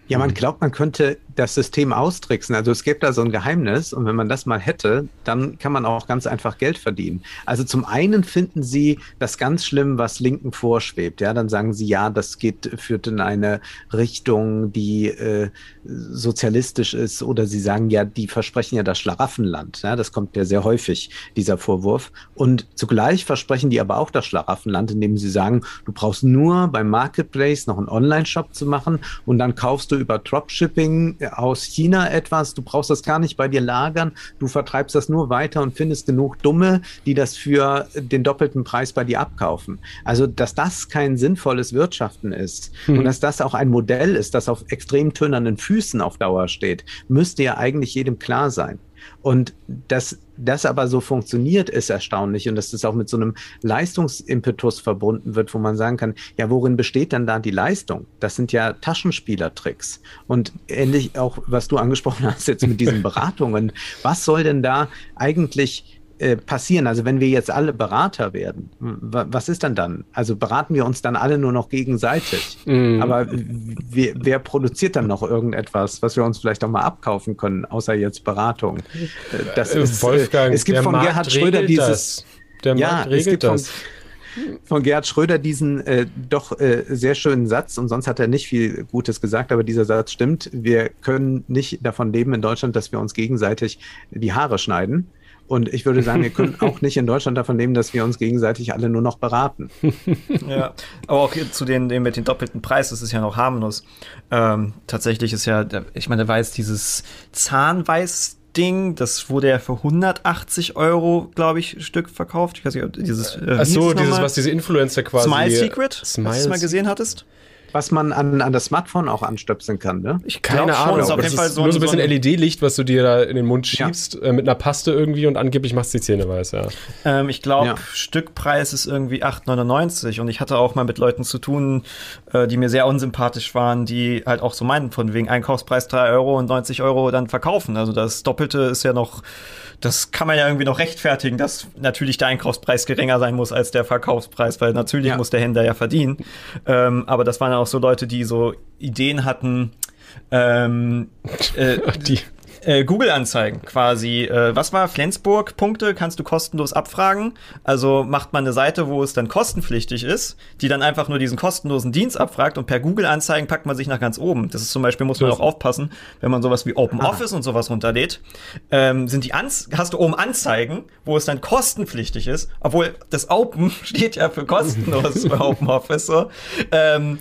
Ja, man glaubt, man könnte das System austricksen. Also es gibt da so ein Geheimnis und wenn man das mal hätte, dann kann man auch ganz einfach Geld verdienen. Also zum einen finden sie das ganz schlimm, was Linken vorschwebt. Ja, dann sagen sie, ja, das geht, führt in eine Richtung, die äh, sozialistisch ist oder sie sagen, ja, die versprechen ja das Schlaraffenland. Ja, das kommt ja sehr häufig, dieser Vorwurf. Und zugleich versprechen die aber auch das Schlaraffenland, indem sie sagen, du brauchst nur beim Marketplace noch einen Online-Shop zu machen und dann kaufst du du über Dropshipping aus China etwas, du brauchst das gar nicht bei dir lagern, du vertreibst das nur weiter und findest genug Dumme, die das für den doppelten Preis bei dir abkaufen. Also, dass das kein sinnvolles Wirtschaften ist hm. und dass das auch ein Modell ist, das auf extrem tönernen Füßen auf Dauer steht, müsste ja eigentlich jedem klar sein. Und dass das aber so funktioniert, ist erstaunlich und dass das auch mit so einem Leistungsimpetus verbunden wird, wo man sagen kann, ja, worin besteht denn da die Leistung? Das sind ja Taschenspielertricks. Und ähnlich auch, was du angesprochen hast jetzt mit diesen Beratungen. Was soll denn da eigentlich äh, passieren? Also wenn wir jetzt alle Berater werden, was ist dann dann? Also beraten wir uns dann alle nur noch gegenseitig. Mm. Aber wer, produziert dann noch irgendetwas, was wir uns vielleicht auch mal abkaufen können, außer jetzt Beratung? Äh, das äh, ist, Wolfgang, es gibt von Gerhard Schröder dieses... Ja, Markt regelt das. Von, von Gerhard Schröder diesen äh, doch äh, sehr schönen Satz und sonst hat er nicht viel Gutes gesagt, aber dieser Satz stimmt. Wir können nicht davon leben in Deutschland, dass wir uns gegenseitig die Haare schneiden. Und ich würde sagen, wir können auch nicht in Deutschland davon nehmen, dass wir uns gegenseitig alle nur noch beraten. Ja, aber auch zu den, den mit dem doppelten Preis, das ist ja noch harmlos. Ähm, tatsächlich ist ja, ich meine, da war jetzt dieses Zahnweiß Ding, das wurde ja für 180 Euro, glaube ich, Stück verkauft. Ich weiß nicht, dieses. Äh, Ach so, dieses, was diese Influencer quasi. Smile Secret, Smile was du mal gesehen hattest was man an, an das Smartphone auch anstöpseln kann, ne? Ich keine Ahnung. Ist auf jeden Fall so nur so ein bisschen so LED-Licht, was du dir da in den Mund schiebst, ja. äh, mit einer Paste irgendwie und angeblich machst du die Zähne weiß, ja. Ähm, ich glaube, ja. Stückpreis ist irgendwie 8,99 und ich hatte auch mal mit Leuten zu tun, äh, die mir sehr unsympathisch waren, die halt auch so meinen, von wegen Einkaufspreis 3 Euro und 90 Euro dann verkaufen. Also das Doppelte ist ja noch das kann man ja irgendwie noch rechtfertigen, dass natürlich der Einkaufspreis geringer sein muss als der Verkaufspreis, weil natürlich ja. muss der Händler ja verdienen. Ähm, aber das waren auch so Leute, die so Ideen hatten, ähm, äh, die äh, Google-Anzeigen quasi. Äh, was war Flensburg-Punkte? Kannst du kostenlos abfragen. Also macht man eine Seite, wo es dann kostenpflichtig ist, die dann einfach nur diesen kostenlosen Dienst abfragt und per Google-Anzeigen packt man sich nach ganz oben. Das ist zum Beispiel, muss man auch aufpassen, wenn man sowas wie Open ah. Office und sowas runterlädt, ähm, sind die Anz hast du oben Anzeigen, wo es dann kostenpflichtig ist, obwohl das Open steht ja für kostenlos bei Open Office so. Ähm,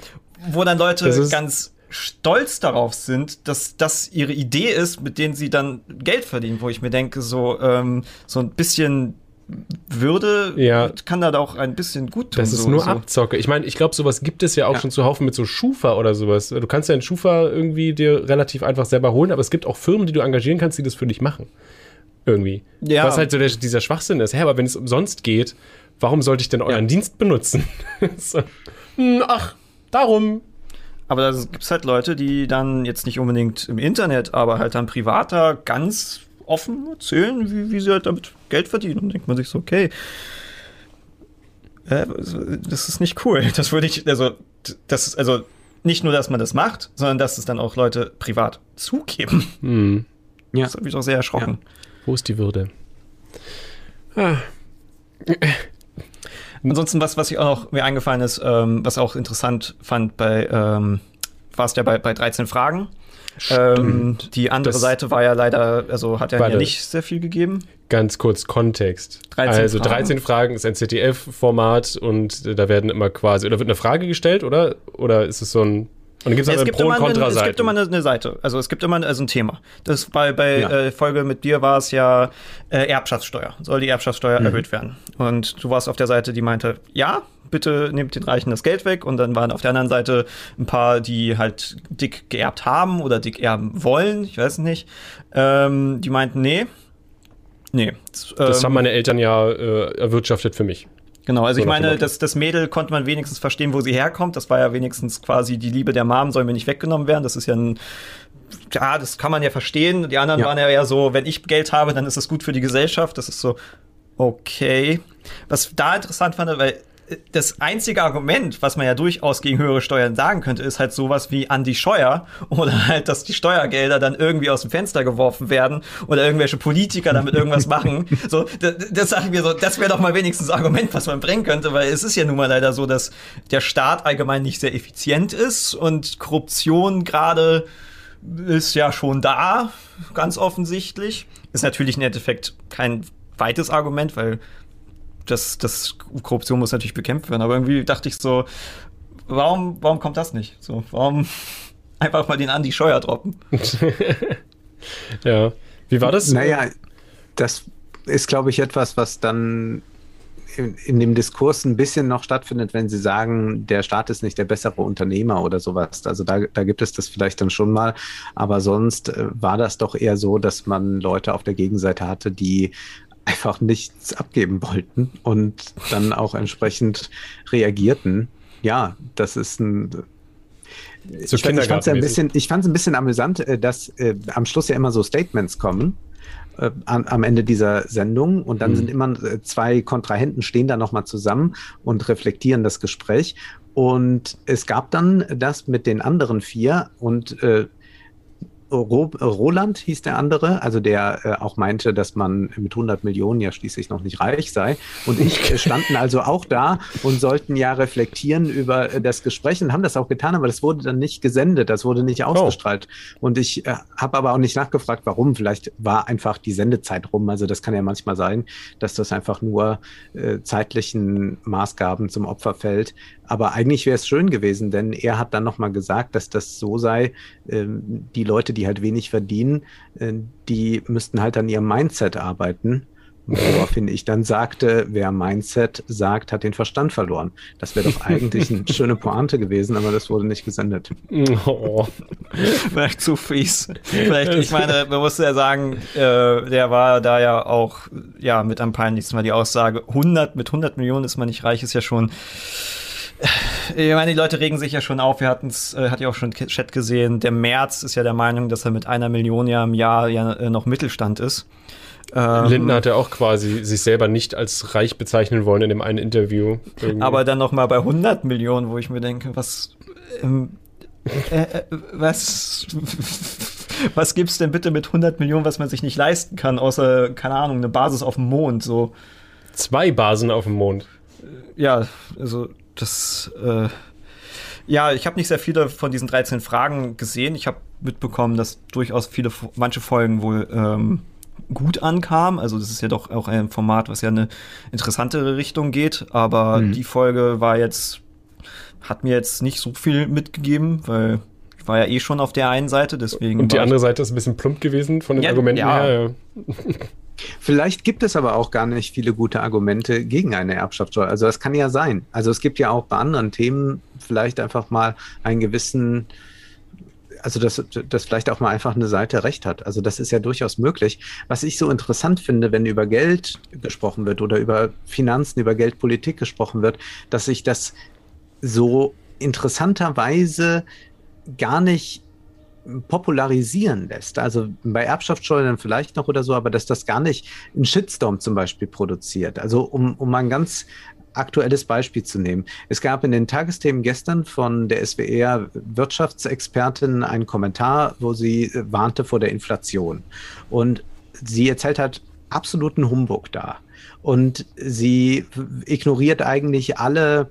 wo dann Leute ganz stolz darauf sind, dass das ihre Idee ist, mit denen sie dann Geld verdienen, wo ich mir denke, so, ähm, so ein bisschen würde, ja. kann da auch ein bisschen gut tun. Das ist so, nur so. Abzocke. Ich meine, ich glaube, sowas gibt es ja auch ja. schon zuhauf mit so Schufa oder sowas. Du kannst ja einen Schufa irgendwie dir relativ einfach selber holen, aber es gibt auch Firmen, die du engagieren kannst, die das für dich machen. Irgendwie. Ja. Was halt so der, dieser Schwachsinn ist. Hä, aber wenn es umsonst geht, warum sollte ich denn euren ja. Dienst benutzen? so. Hm, ach, darum aber da gibt es halt Leute, die dann jetzt nicht unbedingt im Internet, aber halt dann privater ganz offen erzählen, wie, wie sie halt damit Geld verdienen. Und denkt man sich so, okay, äh, das ist nicht cool. Das würde ich, also, das ist, also nicht nur, dass man das macht, sondern dass es dann auch Leute privat zugeben. Hm. Ja. Das hat mich auch sehr erschrocken. Ja. Wo ist die Würde? Ah. Ansonsten, was, was ich auch noch mir eingefallen ist, ähm, was auch interessant fand bei, ähm, war es ja bei, bei 13 Fragen. Ähm, die andere das Seite war ja leider, also hat ja, nicht sehr viel gegeben. Ganz kurz Kontext. 13 also Fragen. 13 Fragen ist ein ZDF-Format und da werden immer quasi, oder wird eine Frage gestellt, oder? Oder ist es so ein und dann gibt's es gibt Pro- und Kontra-Seite. Es gibt immer eine, eine, Seite. Also es gibt immer also ein Thema. Das bei, bei ja. äh, Folge mit dir war es ja äh, Erbschaftssteuer. Soll die Erbschaftssteuer mhm. erhöht werden? Und du warst auf der Seite, die meinte, ja, bitte nehmt den Reichen das Geld weg. Und dann waren auf der anderen Seite ein paar, die halt dick geerbt haben oder dick erben wollen. Ich weiß nicht. Ähm, die meinten, nee. Nee. Das, ähm, das haben meine Eltern ja äh, erwirtschaftet für mich. Genau, also so ich meine, das, das Mädel konnte man wenigstens verstehen, wo sie herkommt. Das war ja wenigstens quasi die Liebe der Mom, soll mir nicht weggenommen werden. Das ist ja ein, ja, das kann man ja verstehen. Die anderen ja. waren ja eher so, wenn ich Geld habe, dann ist es gut für die Gesellschaft. Das ist so, okay. Was da interessant fand, weil das einzige Argument, was man ja durchaus gegen höhere Steuern sagen könnte, ist halt sowas wie Andi Scheuer oder halt, dass die Steuergelder dann irgendwie aus dem Fenster geworfen werden oder irgendwelche Politiker damit irgendwas machen. So, das, das sage ich mir so, das wäre doch mal wenigstens ein Argument, was man bringen könnte, weil es ist ja nun mal leider so, dass der Staat allgemein nicht sehr effizient ist und Korruption gerade ist ja schon da, ganz offensichtlich. Ist natürlich im Endeffekt kein weites Argument, weil das, das Korruption muss natürlich bekämpft werden. Aber irgendwie dachte ich so, warum, warum kommt das nicht? So, warum Einfach mal den Andi Scheuer droppen. ja. Wie war das? Naja, das ist, glaube ich, etwas, was dann in, in, dem Diskurs ein bisschen noch stattfindet, wenn Sie sagen, der Staat ist nicht der bessere Unternehmer oder sowas. Also da, da gibt es das vielleicht dann schon mal. Aber sonst äh, war das doch eher so, dass man Leute auf der Gegenseite hatte, die einfach nichts abgeben wollten und dann auch entsprechend reagierten. Ja, das ist ein so ich, ich fand es ein bisschen, ich fand es ein bisschen amüsant, äh, dass äh, am Schluss ja immer so Statements kommen äh, am, am Ende dieser Sendung und dann mhm. sind immer äh, zwei Kontrahenten stehen da nochmal zusammen und reflektieren das Gespräch und es gab dann das mit den anderen vier und äh, Roland hieß der andere, also der äh, auch meinte, dass man mit 100 Millionen ja schließlich noch nicht reich sei. Und ich äh, standen also auch da und sollten ja reflektieren über äh, das Gespräch und haben das auch getan, aber das wurde dann nicht gesendet, das wurde nicht ausgestrahlt. Oh. Und ich äh, habe aber auch nicht nachgefragt, warum. Vielleicht war einfach die Sendezeit rum. Also das kann ja manchmal sein, dass das einfach nur äh, zeitlichen Maßgaben zum Opfer fällt. Aber eigentlich wäre es schön gewesen, denn er hat dann nochmal gesagt, dass das so sei, ähm, die Leute, die halt wenig verdienen, äh, die müssten halt an ihrem Mindset arbeiten. Woraufhin ich dann sagte, wer Mindset sagt, hat den Verstand verloren. Das wäre doch eigentlich eine schöne Pointe gewesen, aber das wurde nicht gesendet. Oh. Vielleicht zu fies. Vielleicht, ich meine, man muss ja sagen, äh, der war da ja auch, ja, mit am peinlichsten, weil die Aussage, 100, mit 100 Millionen ist man nicht reich, ist ja schon, ich meine, die Leute regen sich ja schon auf. Wir hatten es, äh, hat ja auch schon Chat gesehen. Der März ist ja der Meinung, dass er mit einer Million ja im Jahr ja äh, noch Mittelstand ist. Ähm, Lindner hat ja auch quasi sich selber nicht als reich bezeichnen wollen in dem einen Interview. Irgendwie. Aber dann noch mal bei 100 Millionen, wo ich mir denke, was, ähm, äh, äh, was, was gibt's denn bitte mit 100 Millionen, was man sich nicht leisten kann, außer keine Ahnung, eine Basis auf dem Mond, so. Zwei Basen auf dem Mond. Ja, also das, äh, ja, ich habe nicht sehr viele von diesen 13 Fragen gesehen. Ich habe mitbekommen, dass durchaus viele, manche Folgen wohl ähm, gut ankamen. Also das ist ja doch auch ein Format, was ja eine interessantere Richtung geht. Aber mhm. die Folge war jetzt, hat mir jetzt nicht so viel mitgegeben, weil ich war ja eh schon auf der einen Seite, deswegen. Und die andere Seite ist ein bisschen plump gewesen von den ja, Argumenten ja. her. Ja. Vielleicht gibt es aber auch gar nicht viele gute Argumente gegen eine Erbschaftssteuer. Also das kann ja sein. Also es gibt ja auch bei anderen Themen vielleicht einfach mal einen gewissen, also dass, dass vielleicht auch mal einfach eine Seite recht hat. Also das ist ja durchaus möglich. Was ich so interessant finde, wenn über Geld gesprochen wird oder über Finanzen, über Geldpolitik gesprochen wird, dass sich das so interessanterweise gar nicht popularisieren lässt. Also bei Erbschaftssteuern vielleicht noch oder so, aber dass das gar nicht einen Shitstorm zum Beispiel produziert. Also um, um mal ein ganz aktuelles Beispiel zu nehmen. Es gab in den Tagesthemen gestern von der SWR Wirtschaftsexpertin einen Kommentar, wo sie warnte vor der Inflation. Und sie erzählt hat absoluten Humbug da. Und sie ignoriert eigentlich alle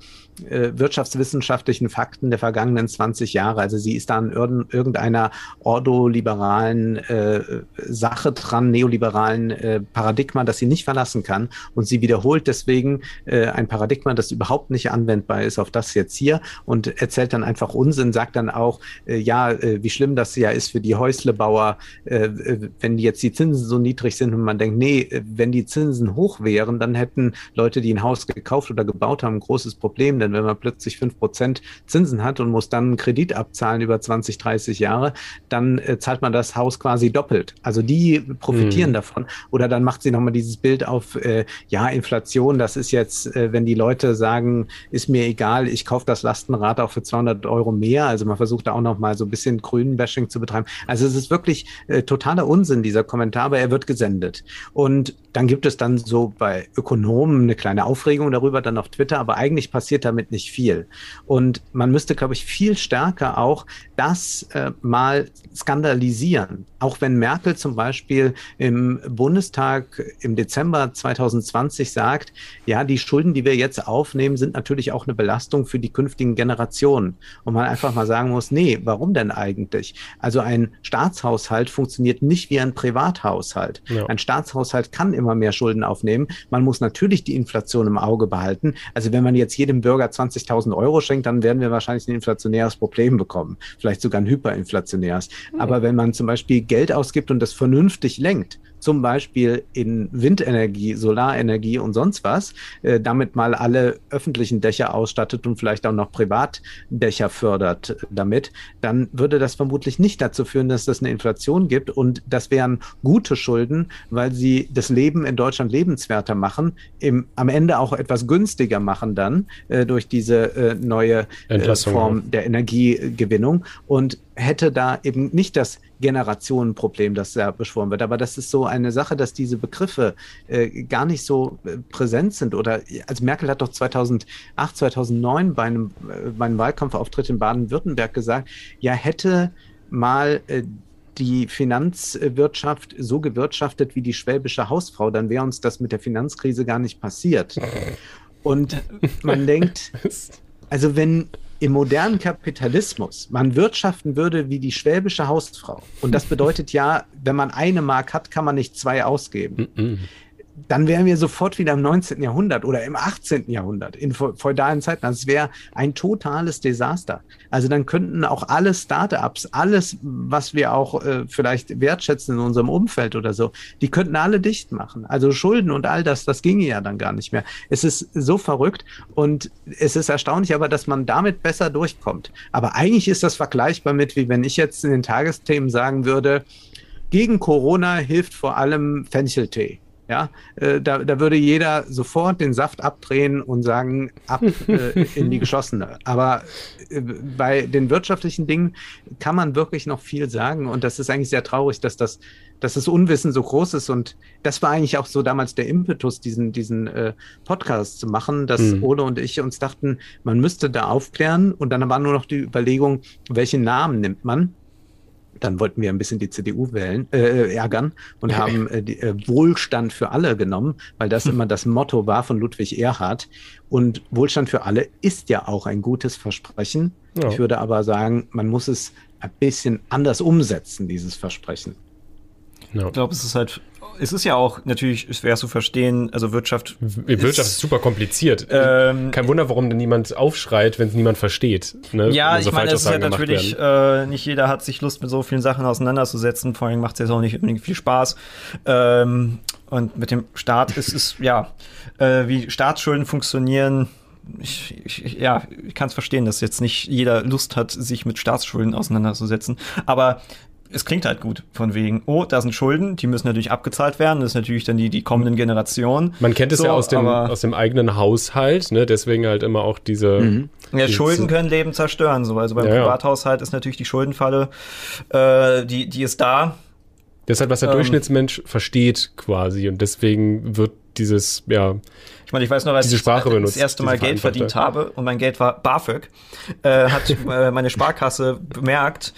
äh, wirtschaftswissenschaftlichen Fakten der vergangenen 20 Jahre. Also sie ist da an irgendeiner ordoliberalen äh, Sache dran, neoliberalen äh, Paradigma, das sie nicht verlassen kann. Und sie wiederholt deswegen äh, ein Paradigma, das überhaupt nicht anwendbar ist auf das jetzt hier und erzählt dann einfach Unsinn, sagt dann auch, äh, ja, äh, wie schlimm das ja ist für die Häuslebauer, äh, äh wenn jetzt die Zinsen so niedrig sind und man denkt, nee, äh, wenn die Zinsen hoch wären, dann hätten Leute, die ein Haus gekauft oder gebaut haben, ein großes Problem denn wenn man plötzlich 5% Zinsen hat und muss dann einen Kredit abzahlen über 20, 30 Jahre, dann äh, zahlt man das Haus quasi doppelt. Also die profitieren mhm. davon. Oder dann macht sie nochmal dieses Bild auf, äh, ja, Inflation, das ist jetzt, äh, wenn die Leute sagen, ist mir egal, ich kaufe das Lastenrad auch für 200 Euro mehr. Also man versucht da auch nochmal so ein bisschen grünen Bashing zu betreiben. Also es ist wirklich äh, totaler Unsinn, dieser Kommentar, aber er wird gesendet. Und dann gibt es dann so bei Ökonomen eine kleine Aufregung darüber, dann auf Twitter, aber eigentlich passiert damit nicht viel. Und man müsste, glaube ich, viel stärker auch das äh, mal skandalisieren. Auch wenn Merkel zum Beispiel im Bundestag im Dezember 2020 sagt, ja, die Schulden, die wir jetzt aufnehmen, sind natürlich auch eine Belastung für die künftigen Generationen. Und man einfach mal sagen muss, nee, warum denn eigentlich? Also ein Staatshaushalt funktioniert nicht wie ein Privathaushalt. Ja. Ein Staatshaushalt kann im immer mehr Schulden aufnehmen. Man muss natürlich die Inflation im Auge behalten. Also wenn man jetzt jedem Bürger 20.000 Euro schenkt, dann werden wir wahrscheinlich ein inflationäres Problem bekommen. Vielleicht sogar ein hyperinflationäres. Mhm. Aber wenn man zum Beispiel Geld ausgibt und das vernünftig lenkt, zum Beispiel in Windenergie, Solarenergie und sonst was, äh, damit mal alle öffentlichen Dächer ausstattet und vielleicht auch noch Privatdächer fördert damit, dann würde das vermutlich nicht dazu führen, dass es eine Inflation gibt. Und das wären gute Schulden, weil sie das Leben in Deutschland lebenswerter machen, im, am Ende auch etwas günstiger machen dann äh, durch diese äh, neue äh, Form der Energiegewinnung und hätte da eben nicht das Generationenproblem, das da beschworen wird. Aber das ist so eine Sache, dass diese Begriffe äh, gar nicht so äh, präsent sind. Oder also Merkel hat doch 2008, 2009 bei einem, äh, bei einem Wahlkampfauftritt in Baden-Württemberg gesagt, ja hätte mal äh, die Finanzwirtschaft so gewirtschaftet wie die schwäbische Hausfrau, dann wäre uns das mit der Finanzkrise gar nicht passiert. Und man denkt, also wenn im modernen Kapitalismus man wirtschaften würde wie die schwäbische Hausfrau, und das bedeutet ja, wenn man eine Mark hat, kann man nicht zwei ausgeben. Dann wären wir sofort wieder im 19. Jahrhundert oder im 18. Jahrhundert, in feudalen Zeiten. Das wäre ein totales Desaster. Also dann könnten auch alle Startups, alles, was wir auch äh, vielleicht wertschätzen in unserem Umfeld oder so, die könnten alle dicht machen. Also Schulden und all das, das ginge ja dann gar nicht mehr. Es ist so verrückt und es ist erstaunlich aber, dass man damit besser durchkommt. Aber eigentlich ist das vergleichbar mit, wie wenn ich jetzt in den Tagesthemen sagen würde, gegen Corona hilft vor allem Fencheltee. Ja, äh, da, da würde jeder sofort den Saft abdrehen und sagen, ab äh, in die geschossene. Aber äh, bei den wirtschaftlichen Dingen kann man wirklich noch viel sagen. Und das ist eigentlich sehr traurig, dass das, dass das Unwissen so groß ist. Und das war eigentlich auch so damals der Impetus, diesen, diesen äh, Podcast zu machen, dass mhm. Ole und ich uns dachten, man müsste da aufklären. Und dann war nur noch die Überlegung, welchen Namen nimmt man? Dann wollten wir ein bisschen die CDU wählen, äh, ärgern und haben äh, die, äh, Wohlstand für alle genommen, weil das immer das Motto war von Ludwig Erhard. Und Wohlstand für alle ist ja auch ein gutes Versprechen. Ja. Ich würde aber sagen, man muss es ein bisschen anders umsetzen, dieses Versprechen. Ja. Ich glaube, es ist halt es ist ja auch natürlich schwer zu verstehen, also Wirtschaft. Wirtschaft ist, ist super kompliziert. Ähm, Kein Wunder, warum denn niemand aufschreit, wenn es niemand versteht. Ne? Ja, ich meine, es ist ja natürlich, äh, nicht jeder hat sich Lust, mit so vielen Sachen auseinanderzusetzen. Vor allem macht es jetzt auch nicht unbedingt viel Spaß. Ähm, und mit dem Staat ist es, ja, äh, wie Staatsschulden funktionieren. Ich, ich, ja, ich kann es verstehen, dass jetzt nicht jeder Lust hat, sich mit Staatsschulden auseinanderzusetzen. Aber es klingt halt gut, von wegen, oh, da sind Schulden, die müssen natürlich abgezahlt werden, das ist natürlich dann die, die kommenden Generationen. Man kennt es so, ja aus dem, aus dem eigenen Haushalt, ne? deswegen halt immer auch diese... Mhm. Ja, Schulden können Leben zerstören, so. also beim ja, Privathaushalt ist natürlich die Schuldenfalle, äh, die, die ist da. Das ist halt, was der ähm, Durchschnittsmensch versteht quasi und deswegen wird dieses, ja, ich meine, ich weiß noch, als ich benutzt, das erste Mal Geld verdient habe und mein Geld war BAföG, äh, hat äh, meine Sparkasse bemerkt,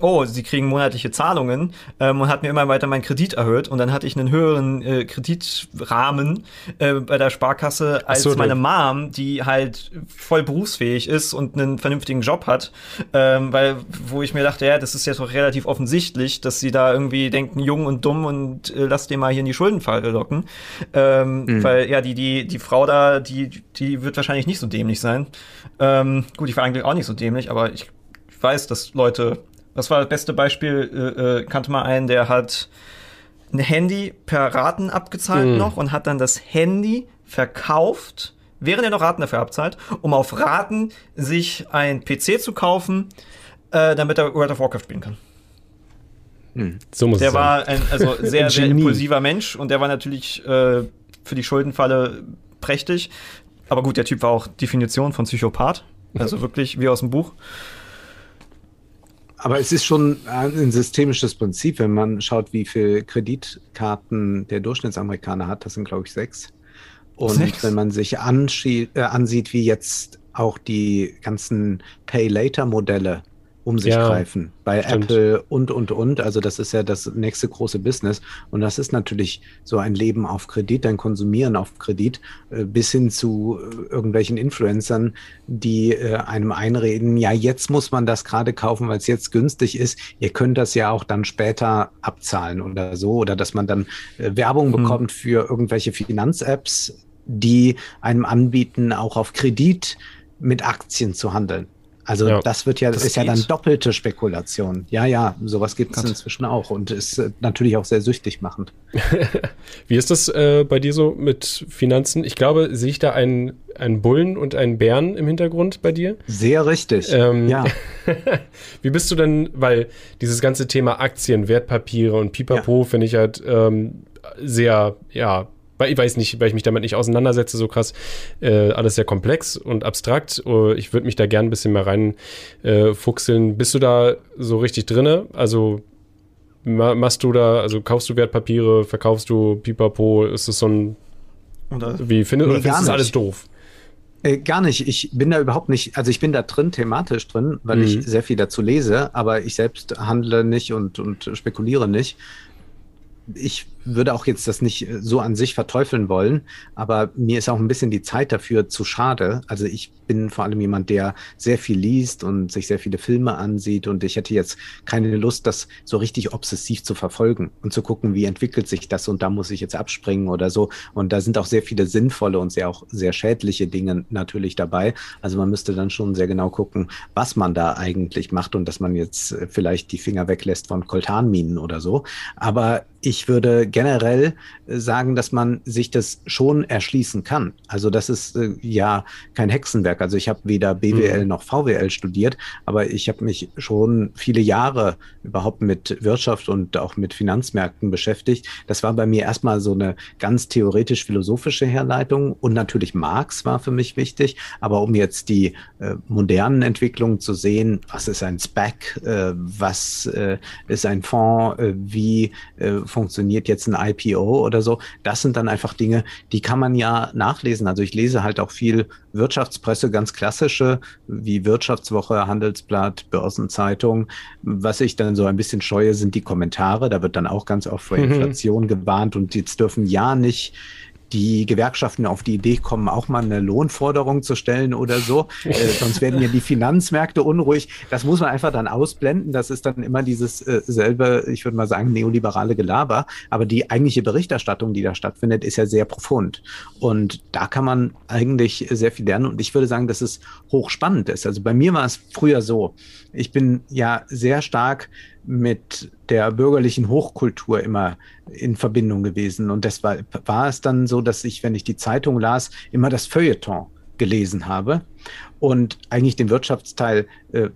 oh, sie kriegen monatliche Zahlungen ähm, und hat mir immer weiter meinen Kredit erhöht und dann hatte ich einen höheren äh, Kreditrahmen äh, bei der Sparkasse als so, meine Mom, die halt voll berufsfähig ist und einen vernünftigen Job hat, ähm, weil wo ich mir dachte, ja, das ist jetzt doch relativ offensichtlich, dass sie da irgendwie denken, jung und dumm und äh, lass den mal hier in die Schuldenfalle locken, ähm, mhm. weil ja die die die Frau da, die die wird wahrscheinlich nicht so dämlich sein. Ähm, gut, ich war eigentlich auch nicht so dämlich, aber ich weiß, dass Leute das war das beste Beispiel, äh, äh, kannte mal einen, der hat ein Handy per Raten abgezahlt mhm. noch und hat dann das Handy verkauft, während er noch Raten dafür abzahlt, um auf Raten sich ein PC zu kaufen, äh, damit er World of Warcraft spielen kann. Hm. So muss der war ein also sehr, sehr impulsiver Mensch und der war natürlich äh, für die Schuldenfalle prächtig. Aber gut, der Typ war auch Definition von Psychopath. Also wirklich wie aus dem Buch. Aber es ist schon ein systemisches Prinzip, wenn man schaut, wie viele Kreditkarten der Durchschnittsamerikaner hat. Das sind, glaube ich, sechs. Und sechs? wenn man sich äh, ansieht, wie jetzt auch die ganzen Pay-Later-Modelle um sich Ja, greifen. Bei stimmt. Apple und, und, und. Also das ist ja das nächste große Business. Und das ist natürlich so ein Leben auf Kredit, ein Konsumieren auf Kredit, äh, bis hin zu äh, irgendwelchen Influencern, die äh, einem einreden, ja, jetzt muss man das gerade kaufen, weil es jetzt günstig ist. Ihr könnt das ja auch dann später abzahlen oder so. Oder dass man dann Werbung Hm. bekommt für irgendwelche Finanz-Apps, die einem anbieten, auch auf Kredit mit Aktien zu handeln. Also Ja, das wird ja, das ist ja dann geht. doppelte Spekulation. Ja, ja, sowas gibt es inzwischen auch und ist äh, natürlich auch sehr süchtig machend. Wie ist das äh, bei dir so mit Finanzen? Ich glaube, sehe ich da einen, einen Bullen und einen Bären im Hintergrund bei dir? Sehr richtig. Ähm, ja, Wie bist du denn, weil dieses ganze Thema Aktien, Wertpapiere und Pipapo finde ich halt ähm, sehr, ja, weil ich weiß nicht, weil ich mich damit nicht auseinandersetze, so krass, äh, alles sehr komplex und abstrakt. Äh, Ich würde mich da gern ein bisschen mehr rein äh, fuchseln. Bist du da so richtig drinne? Also ma machst du da, also kaufst du Wertpapiere, verkaufst du Pipapo? Ist das so ein, Oder? wie findest, Nee, oder findest du das alles doof? Äh, gar nicht. Ich bin da überhaupt nicht, also ich bin da drin, thematisch drin, weil Mhm. ich sehr viel dazu lese, aber ich selbst handle nicht und, und spekuliere nicht. Ich würde auch jetzt das nicht äh, so an sich verteufeln wollen, aber mir ist auch ein bisschen die Zeit dafür zu schade. Also ich bin vor allem jemand, der sehr viel liest und sich sehr viele Filme ansieht und ich hätte jetzt keine Lust, das so richtig obsessiv zu verfolgen und zu gucken, wie entwickelt sich das und da muss ich jetzt abspringen oder so. Und da sind auch sehr viele sinnvolle und sehr auch sehr schädliche Dinge natürlich dabei. Also man müsste dann schon sehr genau gucken, was man da eigentlich macht und dass man jetzt äh, vielleicht die Finger weglässt von Koltanminen oder so. Aber ich würde generell äh, sagen, dass man sich das schon erschließen kann. Also das ist äh, ja kein Hexenwerk. Also ich habe weder BWL noch VWL studiert, aber ich habe mich schon viele Jahre überhaupt mit Wirtschaft und auch mit Finanzmärkten beschäftigt. Das war bei mir erstmal so eine ganz theoretisch-philosophische Herleitung und natürlich Marx war für mich wichtig. Aber um jetzt die äh, modernen Entwicklungen zu sehen, was ist ein SPAC, äh, was äh, ist ein Fonds, äh, wie funktioniert jetzt ein IPO oder so, das sind dann einfach Dinge, die kann man ja nachlesen. Also ich lese halt auch viel Wirtschaftspresse, ganz klassische, wie Wirtschaftswoche, Handelsblatt, Börsenzeitung. Was ich dann so ein bisschen scheue, sind die Kommentare. Da wird dann auch ganz oft vor Mhm. Inflation gewarnt und jetzt dürfen ja nicht die Gewerkschaften auf die Idee kommen, auch mal eine Lohnforderung zu stellen oder so. Äh, sonst werden ja die Finanzmärkte unruhig. Das muss man einfach dann ausblenden. Das ist dann immer dieses äh, selbe, ich würde mal sagen, neoliberale Gelaber. Aber die eigentliche Berichterstattung, die da stattfindet, ist ja sehr profund. Und da kann man eigentlich sehr viel lernen. Und ich würde sagen, dass es hochspannend ist. Also bei mir war es früher so. Ich bin ja sehr stark mit der bürgerlichen Hochkultur immer in Verbindung gewesen. Und war, war es dann so, dass ich, wenn ich die Zeitung las, immer das Feuilleton gelesen habe und eigentlich den Wirtschaftsteil äh,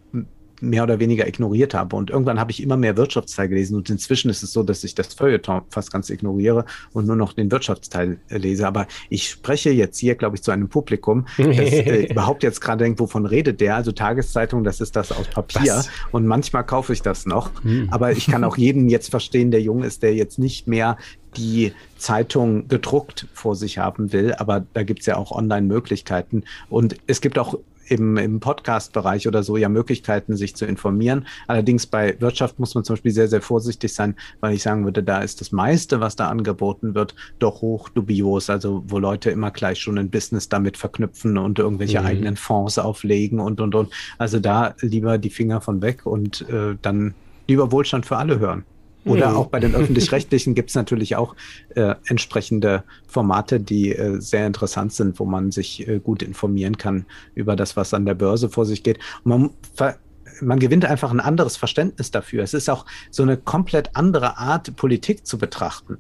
mehr oder weniger ignoriert habe. Und irgendwann habe ich immer mehr Wirtschaftsteil gelesen und inzwischen ist es so, dass ich das Feuilleton fast ganz ignoriere und nur noch den Wirtschaftsteil lese. Aber ich spreche jetzt hier, glaube ich, zu einem Publikum, das äh, überhaupt jetzt gerade denkt, wovon redet der? Also Tageszeitung, das ist das aus Papier Was? und manchmal kaufe ich das noch. Hm. Aber ich kann auch jeden jetzt verstehen, der jung ist, der jetzt nicht mehr die Zeitung gedruckt vor sich haben will. Aber da gibt es ja auch Online-Möglichkeiten. Und es gibt auch im, im Podcast-Bereich oder so ja Möglichkeiten, sich zu informieren. Allerdings bei Wirtschaft muss man zum Beispiel sehr, sehr vorsichtig sein, weil ich sagen würde, da ist das meiste, was da angeboten wird, doch hoch dubios. Also wo Leute immer gleich schon ein Business damit verknüpfen und irgendwelche Mhm. eigenen Fonds auflegen und, und, und. Also da lieber die Finger von weg und äh, dann lieber Wohlstand für alle hören. Oder Mhm. auch bei den öffentlich-rechtlichen gibt es natürlich auch äh, entsprechende Formate, die äh, sehr interessant sind, wo man sich äh, gut informieren kann über das, was an der Börse vor sich geht. Und man, man gewinnt einfach ein anderes Verständnis dafür. Es ist auch so eine komplett andere Art, Politik zu betrachten.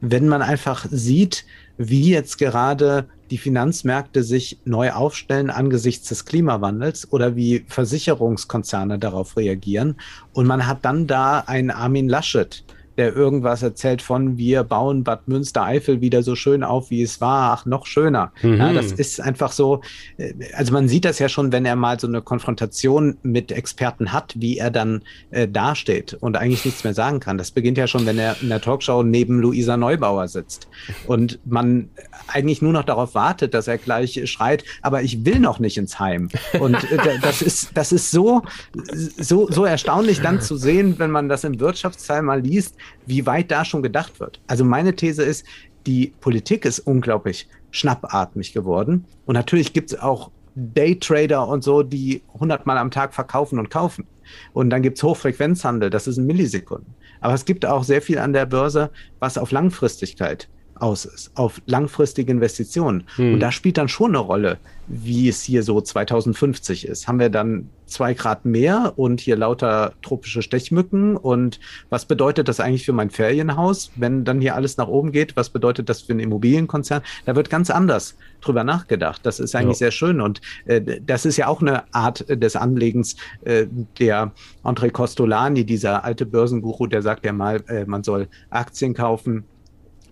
Wenn man einfach sieht, wie jetzt gerade die Finanzmärkte sich neu aufstellen angesichts des Klimawandels oder wie Versicherungskonzerne darauf reagieren. Und man hat dann da einen Armin Laschet, der irgendwas erzählt von, wir bauen Bad Münstereifel wieder so schön auf, wie es war, ach, noch schöner. Mhm. Ja, das ist einfach so, äh, also man sieht das ja schon, wenn er mal so eine Konfrontation mit Experten hat, wie er dann äh, dasteht und eigentlich nichts mehr sagen kann. Das beginnt ja schon, wenn er in der Talkshow neben Luisa Neubauer sitzt und man eigentlich nur noch darauf wartet, dass er gleich schreit, aber ich will noch nicht ins Heim. Und äh, das ist, das ist so, so, so erstaunlich dann zu sehen, wenn man das im Wirtschaftsteil mal liest, wie weit da schon gedacht wird. Also meine These ist, die Politik ist unglaublich schnappatmig geworden. Und natürlich gibt es auch Daytrader und so, die hundertmal am Tag verkaufen und kaufen. Und dann gibt es Hochfrequenzhandel, das ist in Millisekunden. Aber es gibt auch sehr viel an der Börse, was auf Langfristigkeit aus ist, auf langfristige Investitionen. Hm. Und da spielt dann schon eine Rolle, wie es hier so 2050 ist. Haben wir dann zwei Grad mehr und hier lauter tropische Stechmücken? Und was bedeutet das eigentlich für mein Ferienhaus, wenn dann hier alles nach oben geht? Was bedeutet das für einen Immobilienkonzern? Da wird ganz anders drüber nachgedacht. Das ist eigentlich ja. sehr schön. Und äh, das ist ja auch eine Art des Anlegens äh, der André Costolani, dieser alte Börsenguru, der sagt ja mal, äh, man soll Aktien kaufen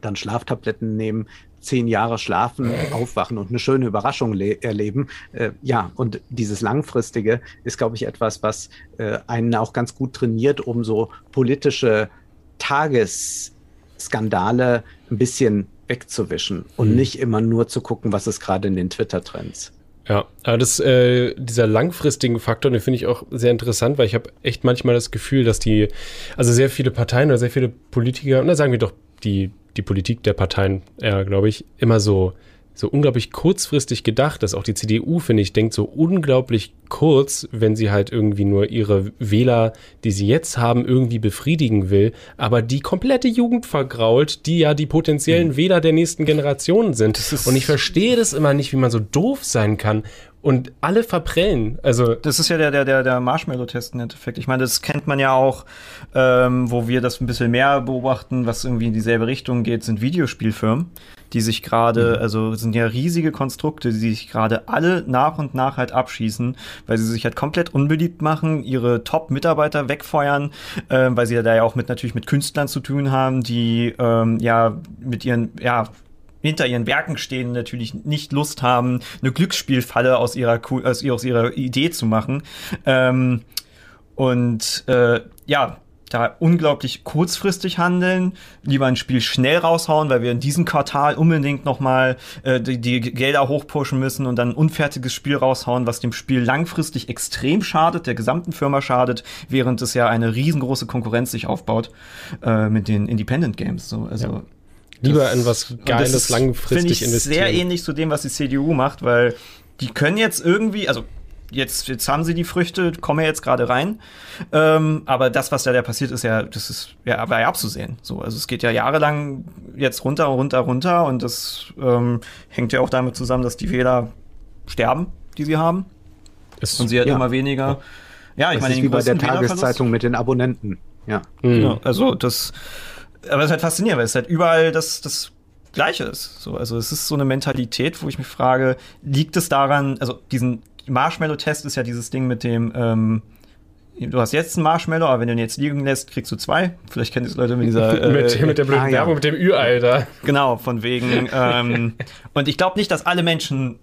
dann Schlaftabletten nehmen, zehn Jahre schlafen, aufwachen und eine schöne Überraschung erleben. Äh, ja, und dieses Langfristige ist, glaube ich, etwas, was äh, einen auch ganz gut trainiert, um so politische Tagesskandale ein bisschen wegzuwischen und mhm. nicht immer nur zu gucken, was ist gerade in den Twitter-Trends. Ja, aber das, äh, dieser langfristigen Faktor, den finde ich auch sehr interessant, weil ich habe echt manchmal das Gefühl, dass die, also sehr viele Parteien oder sehr viele Politiker, na sagen wir doch die die Politik der Parteien, äh, glaube ich, immer so, so unglaublich kurzfristig gedacht ist. Auch die CDU, finde ich, denkt so unglaublich kurz, wenn sie halt irgendwie nur ihre Wähler, die sie jetzt haben, irgendwie befriedigen will, aber die komplette Jugend vergrault, die ja die potenziellen mhm. Wähler der nächsten Generationen sind. Und ich verstehe das immer nicht, wie man so doof sein kann und alle verprellen. Also das ist ja der der der der Marshmallow-Test im Endeffekt. Ich meine, das kennt man ja auch, ähm, wo wir das ein bisschen mehr beobachten, was irgendwie in dieselbe Richtung geht, sind Videospielfirmen, die sich gerade, mhm. also sind ja riesige Konstrukte, die sich gerade alle nach und nach halt abschießen, weil sie sich halt komplett unbeliebt machen, ihre Top-Mitarbeiter wegfeuern, äh, weil sie ja da ja auch mit natürlich mit Künstlern zu tun haben, die ähm, ja mit ihren ja hinter ihren Werken stehen, natürlich nicht Lust haben, eine Glücksspielfalle aus ihrer, aus ihrer Idee zu machen. Ähm, und äh, ja, da unglaublich kurzfristig handeln, lieber ein Spiel schnell raushauen, weil wir in diesem Quartal unbedingt nochmal äh, die, die Gelder hochpushen müssen und dann ein unfertiges Spiel raushauen, was dem Spiel langfristig extrem schadet, der gesamten Firma schadet, während es ja eine riesengroße Konkurrenz sich aufbaut äh, mit den Independent Games. So, also ja. Lieber in was Geiles das langfristig ich investieren. Sehr ähnlich zu dem, was die CDU macht, weil die können jetzt irgendwie, also jetzt, jetzt haben sie die Früchte, kommen ja jetzt gerade rein. Ähm, aber das, was da, da passiert, ist ja, das ist ja, war ja abzusehen. So, also es geht ja jahrelang jetzt runter, runter, runter und das ähm, hängt ja auch damit zusammen, dass die Wähler sterben, die sie haben. Es, und sie halt ja. immer weniger. Ja, ich meine, wie bei der Tageszeitung mit den Abonnenten. Ja. Mhm. Genau, also das aber es ist halt faszinierend, weil es halt überall das, das Gleiche ist. So, also es ist so eine Mentalität, wo ich mich frage, liegt es daran, also diesen Marshmallow-Test ist ja dieses Ding mit dem, ähm, du hast jetzt einen Marshmallow, aber wenn du ihn jetzt liegen lässt, kriegst du zwei. Vielleicht kennen das Leute mit dieser. Äh, mit, mit, der blöden ah, Werbung, ja. mit dem Ü-Ei da. Genau, von wegen. ähm, und ich glaube nicht, dass alle Menschen,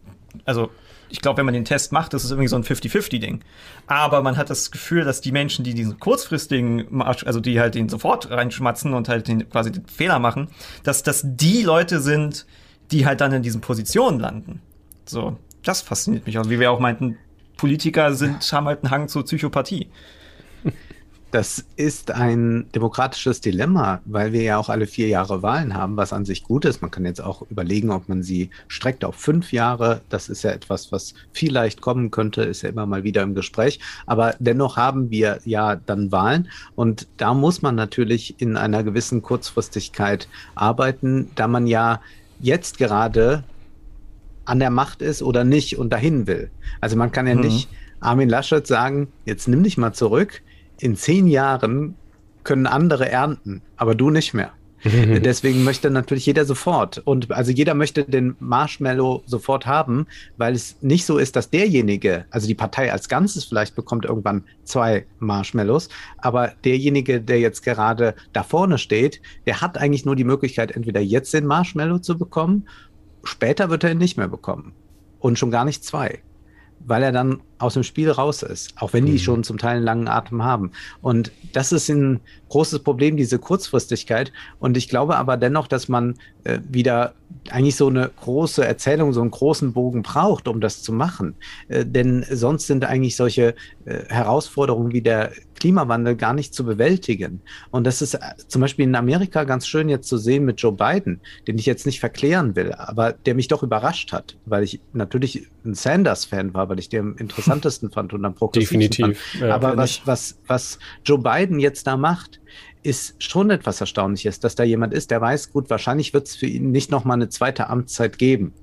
also ich glaube, wenn man den Test macht, das ist irgendwie so ein 50-50-Ding. Aber man hat das Gefühl, dass die Menschen, die diesen kurzfristigen Marsch, also die halt den sofort reinschmatzen und halt den, quasi den Fehler machen, dass das die Leute sind, die halt dann in diesen Positionen landen. So, das fasziniert mich auch. Wie wir auch meinten, Politiker sind, haben halt einen Hang zur Psychopathie. Das ist ein demokratisches Dilemma, weil wir ja auch alle vier Jahre Wahlen haben, was an sich gut ist. Man kann jetzt auch überlegen, ob man sie streckt auf fünf Jahre. Das ist ja etwas, was vielleicht kommen könnte, ist ja immer mal wieder im Gespräch. Aber dennoch haben wir ja dann Wahlen und da muss man natürlich in einer gewissen Kurzfristigkeit arbeiten, da man ja jetzt gerade an der Macht ist oder nicht und dahin will. Also man kann ja mhm. nicht Armin Laschet sagen, jetzt nimm dich mal zurück in zehn Jahren können andere ernten, aber du nicht mehr. Deswegen möchte natürlich jeder sofort. Und also jeder möchte den Marshmallow sofort haben, weil es nicht so ist, dass derjenige, also die Partei als Ganzes vielleicht bekommt irgendwann zwei Marshmallows, aber derjenige, der jetzt gerade da vorne steht, der hat eigentlich nur die Möglichkeit, entweder jetzt den Marshmallow zu bekommen, später wird er ihn nicht mehr bekommen. Und schon gar nicht zwei weil er dann aus dem Spiel raus ist, auch wenn die mhm. schon zum Teil einen langen Atem haben. Und das ist ein großes Problem, diese Kurzfristigkeit. Und ich glaube aber dennoch, dass man äh, wieder eigentlich so eine große Erzählung, so einen großen Bogen braucht, um das zu machen. Äh, denn sonst sind eigentlich solche äh, Herausforderungen wie der Klimawandel gar nicht zu bewältigen. Und das ist äh, zum Beispiel in Amerika ganz schön jetzt zu sehen mit Joe Biden, den ich jetzt nicht verklären will, aber der mich doch überrascht hat, weil ich natürlich ein Sanders-Fan war, weil ich den am interessantesten fand und am progressivsten Definitiv. Fand. Ja, aber was, was, was Joe Biden jetzt da macht, ist schon etwas Erstaunliches, dass da jemand ist, der weiß, gut, wahrscheinlich wird es für ihn nicht nochmal eine zweite Amtszeit geben.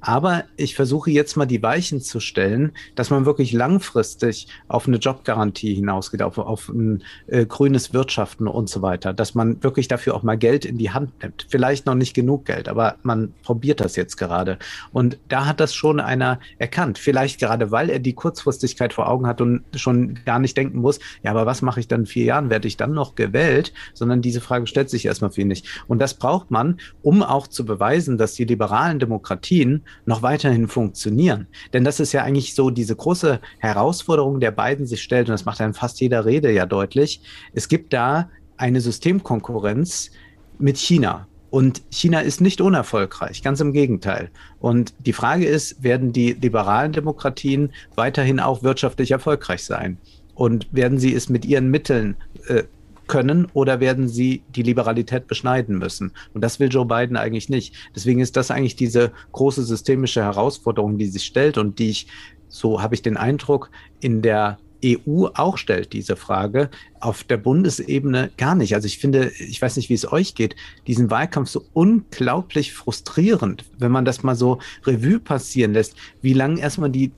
Aber ich versuche jetzt mal die Weichen zu stellen, dass man wirklich langfristig auf eine Jobgarantie hinausgeht, auf, auf ein äh, grünes Wirtschaften und so weiter, dass man wirklich dafür auch mal Geld in die Hand nimmt. Vielleicht noch nicht genug Geld, aber man probiert das jetzt gerade. Und da hat das schon einer erkannt. Vielleicht gerade, weil er die Kurzfristigkeit vor Augen hat und schon gar nicht denken muss, ja, aber was mache ich dann in vier Jahren? Werde ich dann noch gewählt? Sondern diese Frage stellt sich erstmal für ihn nicht. Und das braucht man, um auch zu beweisen, dass die liberalen Demokratien Demokratien noch weiterhin funktionieren. Denn das ist ja eigentlich so diese große Herausforderung, der beiden sich stellt, und das macht in fast jeder Rede ja deutlich. Es gibt da eine Systemkonkurrenz mit China. Und China ist nicht unerfolgreich, ganz im Gegenteil. Und die Frage ist, werden die liberalen Demokratien weiterhin auch wirtschaftlich erfolgreich sein? Und werden sie es mit ihren Mitteln äh, können oder werden sie die Liberalität beschneiden müssen? Und das will Joe Biden eigentlich nicht. Deswegen ist das eigentlich diese große systemische Herausforderung, die sich stellt und die ich, so habe ich den Eindruck, in der EU auch stellt diese Frage, auf der Bundesebene gar nicht. Also ich finde, ich weiß nicht, wie es euch geht, diesen Wahlkampf so unglaublich frustrierend, wenn man das mal so Revue passieren lässt, wie lange erstmal die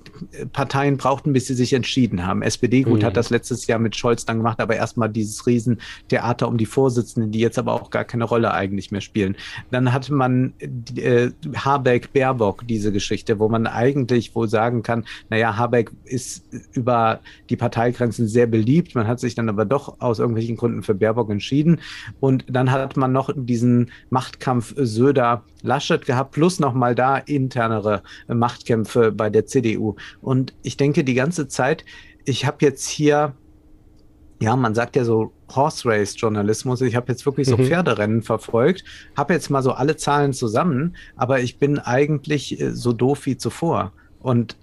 Parteien brauchten, bis sie sich entschieden haben. SPD, gut, mhm. hat das letztes Jahr mit Scholz dann gemacht, aber erstmal dieses Riesentheater um die Vorsitzenden, die jetzt aber auch gar keine Rolle eigentlich mehr spielen. Dann hatte man äh, Habeck, Baerbock, diese Geschichte, wo man eigentlich wohl sagen kann, naja, Habeck ist über die Parteigrenzen sehr beliebt. Man hat sich dann aber doch aus irgendwelchen Gründen für Baerbock entschieden. Und dann hat man noch diesen Machtkampf Söder-Laschet gehabt, plus nochmal da internere Machtkämpfe bei der CDU. Und ich denke die ganze Zeit, ich habe jetzt hier ja, man sagt ja so Horse Race Journalismus. Ich habe jetzt wirklich so mhm. Pferderennen verfolgt, habe jetzt mal so alle Zahlen zusammen, aber ich bin eigentlich äh, so doof wie zuvor. Und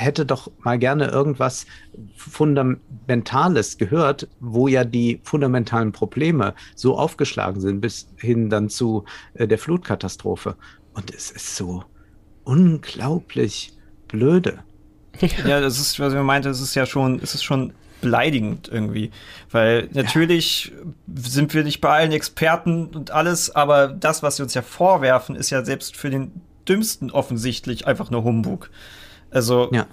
hätte doch mal gerne irgendwas Fundamentales gehört, wo ja die fundamentalen Probleme so aufgeschlagen sind, bis hin dann zu äh, der Flutkatastrophe. Und es ist so unglaublich blöde. Ja, das ist, was ich meinte, es ist ja schon, es ist schon beleidigend irgendwie. Weil natürlich ja. sind wir nicht bei allen Experten und alles, aber das, was sie uns ja vorwerfen, ist ja selbst für den Dümmsten offensichtlich einfach nur Humbug. Also ja.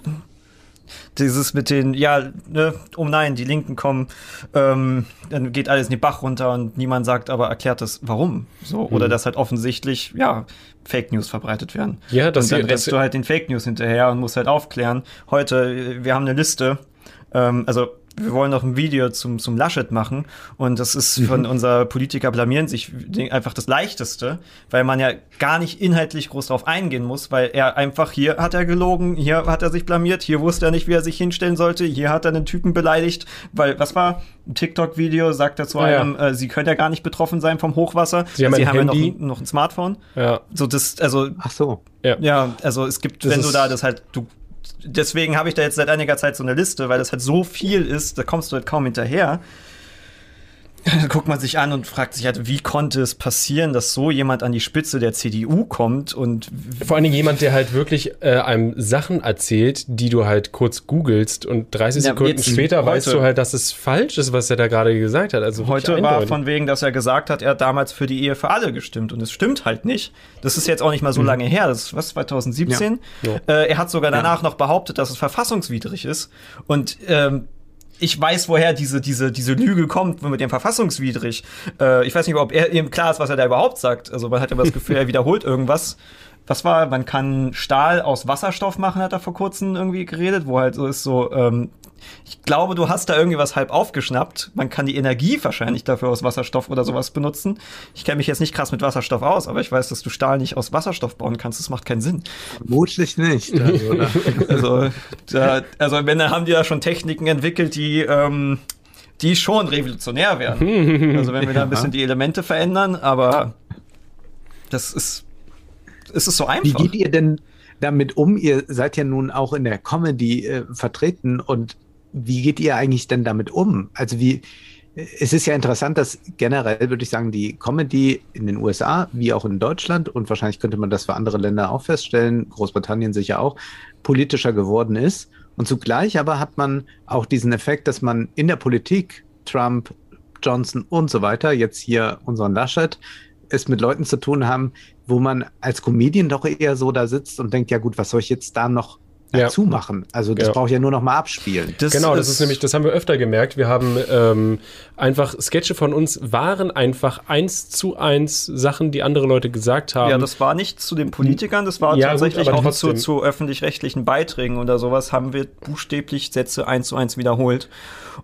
dieses mit den, ja, ne, oh nein, die Linken kommen, ähm, dann geht alles in den Bach runter und niemand sagt aber, erklärt das, warum. So, mhm. oder dass halt offensichtlich, ja, Fake News verbreitet werden. Ja, das und dann rennst du halt den Fake News hinterher und musst halt aufklären. Heute, wir haben eine Liste, ähm, also wir wollen noch ein Video zum, zum Laschet machen und das ist von mhm. unser Politiker blamieren sich einfach das leichteste, weil man ja gar nicht inhaltlich groß drauf eingehen muss, weil er einfach hier hat er gelogen, hier hat er sich blamiert, hier wusste er nicht, wie er sich hinstellen sollte, hier hat er einen Typen beleidigt, weil was war ein TikTok-Video, sagt er zu ja, einem, ja. Äh, sie können ja gar nicht betroffen sein vom Hochwasser, sie haben, sie haben ja noch, noch, ein Smartphone. Ja. So das, also ach so. Ja, ja also es gibt, das wenn du da das halt, du deswegen habe ich da jetzt seit einiger Zeit so eine Liste, weil das halt so viel ist, da kommst du halt kaum hinterher. Guckt man sich an und fragt sich halt, wie konnte es passieren, dass so jemand an die Spitze der CDU kommt und vor allen Dingen jemand, der halt wirklich äh, einem Sachen erzählt, die du halt kurz googelst und 30 ja, Sekunden später weißt du halt, dass es falsch ist, was er da gerade gesagt hat. Also heute war von wegen, dass er gesagt hat, er hat damals für die Ehe für alle gestimmt und es stimmt halt nicht. Das ist jetzt auch nicht mal so mhm. lange her, das ist was 2017. Ja. Ja. Äh, er hat sogar danach noch behauptet, dass es verfassungswidrig ist und ähm, ich weiß, woher diese, diese, diese Lüge kommt mit dem verfassungswidrig. Äh, ich weiß nicht, ob er ihm klar ist, was er da überhaupt sagt. Also man hat immer das Gefühl, er wiederholt irgendwas. Was war, man kann Stahl aus Wasserstoff machen, hat er vor kurzem irgendwie geredet, wo halt so ist so, ähm, ich glaube, du hast da irgendwie was halb aufgeschnappt. Man kann die Energie wahrscheinlich dafür aus Wasserstoff oder sowas benutzen. Ich kenne mich jetzt nicht krass mit Wasserstoff aus, aber ich weiß, dass du Stahl nicht aus Wasserstoff bauen kannst. Das macht keinen Sinn. Vermutlich nicht. Also, also, da, also wenn, dann haben die da schon Techniken entwickelt, die, ähm, die schon revolutionär wären. Also wenn wir da ein bisschen die Elemente verändern, aber das ist, ist es so einfach. Wie geht ihr denn damit um? Ihr seid ja nun auch in der Comedy äh, vertreten und wie geht ihr eigentlich denn damit um? Also wie, es ist ja interessant, dass generell, würde ich sagen, die Comedy in den USA, wie auch in Deutschland, und wahrscheinlich könnte man das für andere Länder auch feststellen, Großbritannien sicher auch, politischer geworden ist. Und zugleich aber hat man auch diesen Effekt, dass man in der Politik, Trump, Johnson und so weiter, jetzt hier unseren Laschet, es mit Leuten zu tun haben, wo man als Comedian doch eher so da sitzt und denkt, ja gut, was soll ich jetzt da noch dazu ja. machen. Also das ja. brauche ich ja nur noch mal abspielen. Das genau, das ist nämlich, das haben wir öfter gemerkt. Wir haben ähm, einfach Sketche von uns waren einfach eins zu eins Sachen, die andere Leute gesagt haben. Ja, das war nicht zu den Politikern, das war ja, tatsächlich gut, auch zu, zu öffentlich-rechtlichen Beiträgen oder sowas haben wir buchstäblich Sätze eins zu eins wiederholt.